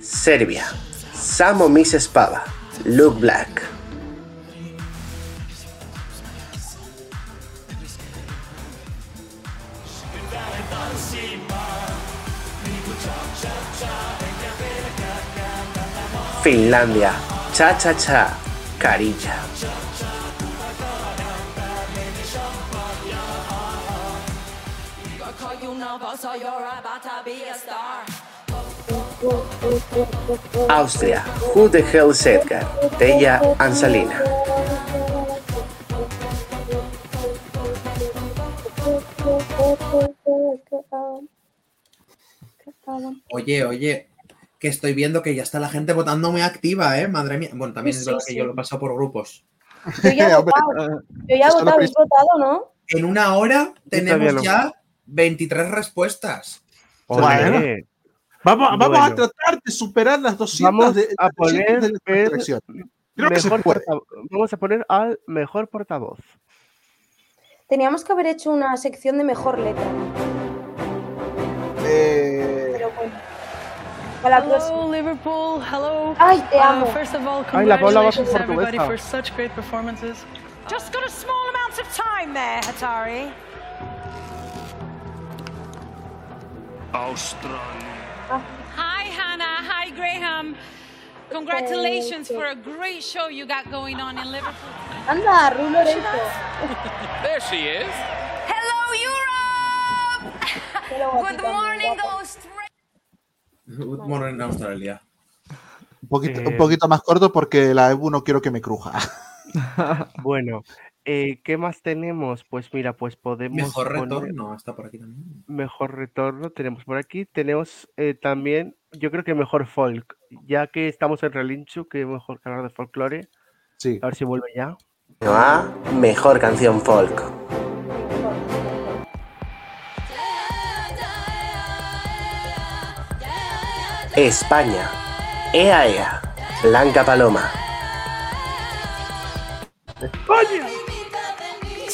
Speaker 11: Serbia. Samo Miss Espada. Look Black. Finlandia, Cha Cha Cha, Carilla. You're about to be a star. Austria. Who the hell is Edgar? Tella Ansalina.
Speaker 3: Oye, oye, que estoy viendo que ya está la gente votando muy activa, ¿eh? Madre mía. Bueno, también
Speaker 14: Sí,
Speaker 3: es verdad
Speaker 14: sí,
Speaker 3: que
Speaker 14: sí.
Speaker 3: yo lo he pasado por grupos.
Speaker 14: Yo ya he votado. Yo ya he votado, habéis votado, ¿no?
Speaker 3: En una hora tenemos ya 23 respuestas.
Speaker 4: Bueno. Vamos, vamos a tratar de superar las 200
Speaker 2: Vamos
Speaker 4: de,
Speaker 2: a
Speaker 4: 200
Speaker 2: poner
Speaker 4: de nuestra
Speaker 2: el
Speaker 4: selección. Creo que se
Speaker 2: mejor
Speaker 4: puede.
Speaker 2: portavoz. Vamos a poner al mejor portavoz.
Speaker 14: Teníamos que haber hecho una sección de mejor letra.
Speaker 4: Eh,
Speaker 14: Pero bueno. Para la próxima.
Speaker 15: Hello, Liverpool. Hello.
Speaker 14: Ay, te
Speaker 15: Uh,
Speaker 14: amo.
Speaker 15: first of all,
Speaker 2: Ay, la Paula va con
Speaker 15: congratulations to everybody
Speaker 2: portuguesa.
Speaker 15: for such great performances.
Speaker 16: Just got a small amount of time there, Hatari. Hi, Hannah. Hi, Graham. Congratulations for a great show you got going on in Liverpool.
Speaker 14: Anda, Ru Lorenzo.
Speaker 17: There she is.
Speaker 16: Hello, Europe! Good morning. Australia.
Speaker 3: Bueno, en Australia.
Speaker 4: un, poquito,
Speaker 2: Eh,
Speaker 4: un poquito más corto porque la EBU no quiero que me cruja.
Speaker 2: Bueno, eh, ¿qué más tenemos? Pues mira, pues podemos
Speaker 3: Mejor
Speaker 2: poner
Speaker 3: retorno, está por aquí también.
Speaker 2: mejor retorno. Tenemos por aquí. Tenemos eh, también, yo creo que mejor folk. Ya que estamos en Relinchu, que mejor que hablar de folclore.
Speaker 4: Sí.
Speaker 2: A ver si vuelve ya.
Speaker 11: A Mejor canción folk. España. Ea Ea. Blanca Paloma.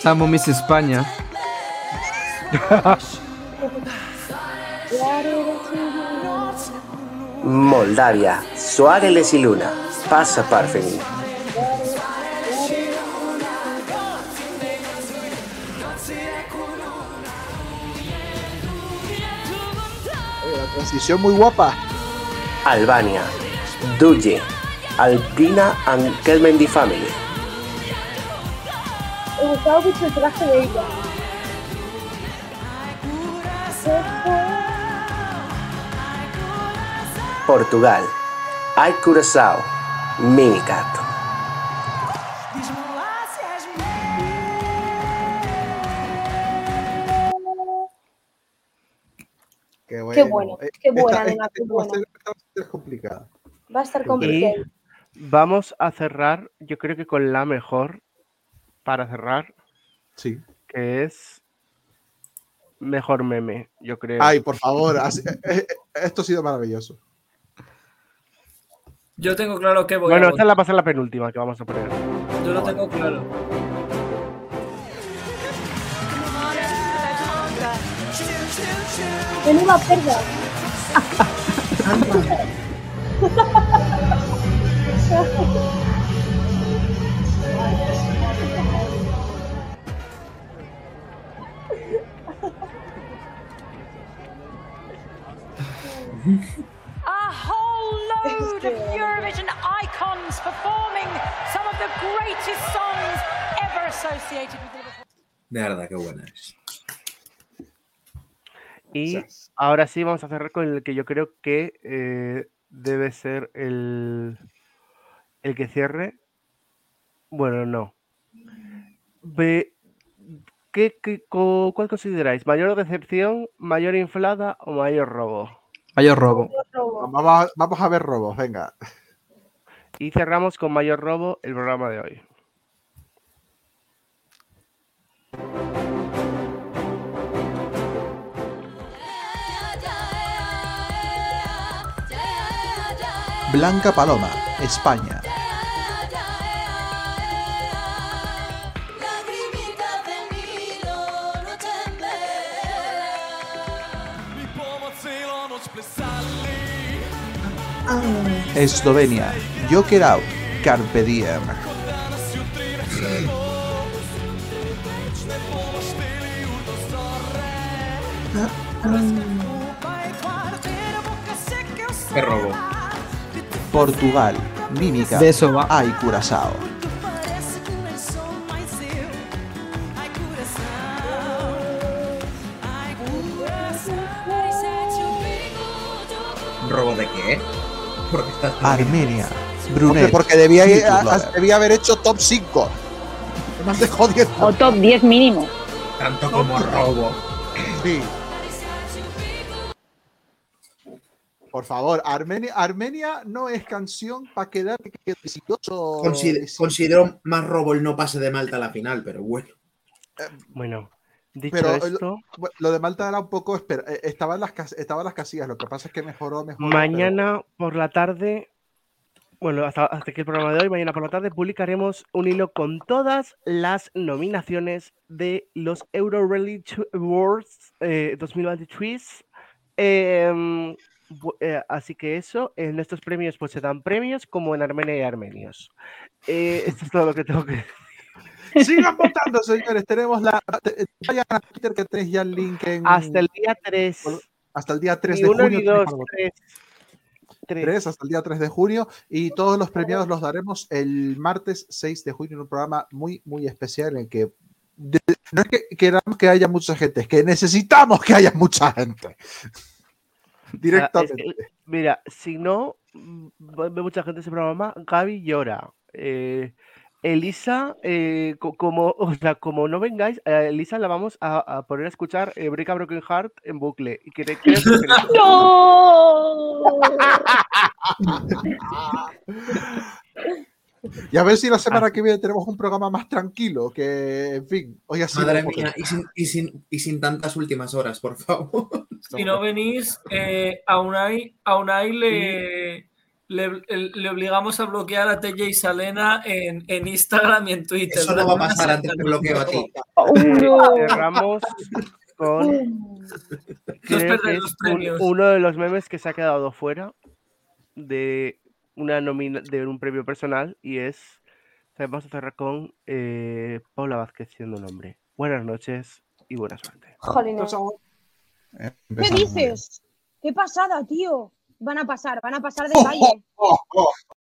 Speaker 8: Amo Miss España.
Speaker 11: Moldavia. Suárez y Luna. Pasa Parfeni.
Speaker 4: La transición muy guapa.
Speaker 11: Albania. Duje. Alpina and Kelmendi Family.
Speaker 14: Me gustaba mucho el traje de ella.
Speaker 11: Portugal. Ay Curaçao. Minicat.
Speaker 4: Qué bueno.
Speaker 14: Qué bueno,
Speaker 4: Eh,
Speaker 14: qué buena,
Speaker 4: esta-
Speaker 14: nena, qué
Speaker 4: esta va a
Speaker 14: buena.
Speaker 4: ser- va a ser complicada.
Speaker 14: Va a estar
Speaker 2: Y
Speaker 14: complicado.
Speaker 2: vamos a cerrar, yo creo que con la mejor para cerrar,
Speaker 4: Sí.
Speaker 2: que es mejor meme, yo creo.
Speaker 4: Ay, por favor. así- eh, eh, esto ha sido maravilloso.
Speaker 5: Yo tengo claro que voy
Speaker 2: bueno,
Speaker 5: a
Speaker 2: esta
Speaker 5: votar.
Speaker 2: la va a ser la penúltima que vamos a poner.
Speaker 5: Yo lo tengo claro.
Speaker 14: Menuda perra.
Speaker 3: De verdad, qué buena es.
Speaker 2: Y ahora sí vamos a cerrar con el que yo creo que eh, debe ser el, el que cierre. Bueno, no. Ve- ¿qué, qué- co- ¿Cuál consideráis? ¿Mayor decepción, mayor inflada o mayor robo?
Speaker 8: Mayor robo.
Speaker 4: Vamos a, vamos a ver robos, venga.
Speaker 2: Y cerramos con mayor robo el programa de hoy.
Speaker 4: Blanca Paloma, España. Eslovenia, Joker Out, Carpe Diem.
Speaker 3: Qué robo.
Speaker 4: Portugal, Mímica,
Speaker 8: De eso va.
Speaker 4: Ay Curazao.
Speaker 3: ¿Robo de qué? Porque estás
Speaker 4: Armenia,
Speaker 3: Hombre,
Speaker 4: Brunei.
Speaker 3: porque debía,
Speaker 4: Beauty
Speaker 3: a- debía haber hecho top 5.
Speaker 4: Me has dejado 10.
Speaker 10: O top 10 mínimo.
Speaker 3: Tanto como robo.
Speaker 4: Sí. Por favor, Armenia, Armenia no es canción para quedar exitoso.
Speaker 3: Consider- considero más robo el no pase de Malta a la final, pero bueno.
Speaker 2: Bueno, dicho
Speaker 4: Pero
Speaker 2: esto,
Speaker 4: lo, lo de Malta era un poco. espera, eh, estaba, en las, estaba en las casillas, lo que pasa es que mejoró, mejoró.
Speaker 2: mañana por la tarde, bueno, hasta, hasta aquí el programa de hoy, mañana por la tarde publicaremos un hilo con todas las nominaciones de los Euro Reality Awards eh, 2023. Em, bu- eh, así que eso, en estos premios pues se dan premios como en Armenia y Armenios. Eh, esto es todo lo que tengo que decir.
Speaker 4: Sigan votando, señores. Tenemos la. Vayan a Twitter que tenéis ya el link en.
Speaker 2: Hasta el día 3.
Speaker 4: Hasta el día 3
Speaker 2: Ni
Speaker 4: de
Speaker 2: uno
Speaker 4: junio.
Speaker 2: ni
Speaker 4: tenéis
Speaker 2: dos, tres. Tres.
Speaker 4: 3 hasta el día 3 de junio y todos los premiados los daremos el martes 6 de junio en un programa muy, muy especial en que de- no es que queramos que haya mucha gente, es que necesitamos que haya mucha gente. Directamente.
Speaker 2: Ah, es que, mira, si no mm, ve mucha gente ese programa, Gaby llora. Eh, Elisa, eh, co- como, o sea, como no vengáis, a Elisa la vamos a, a poner a escuchar eh, Break a Broken Heart en bucle. Y que, creo que le-
Speaker 4: Y a ver si la semana que viene tenemos un programa más tranquilo, que, en fin, hoy sido
Speaker 3: Madre mía, y sin, y, sin, y sin tantas últimas horas, por favor.
Speaker 5: Si no venís, eh, a Unai, a Unai le, le, le obligamos a bloquear a TJ y Salena en, en Instagram y en Twitter.
Speaker 3: Eso no va a pasar antes que bloqueo a ti.
Speaker 2: cerramos con creo que es
Speaker 5: los
Speaker 2: un-
Speaker 5: premios.
Speaker 2: uno de los memes que se ha quedado fuera de una nomina de un premio personal y es vamos a cerrar con eh, Paula Vázquez siendo un hombre. Buenas noches y buena suerte.
Speaker 14: Jolines.
Speaker 18: ¿Qué dices? ¿Qué pasada, tío? Van a pasar, van a pasar de calle.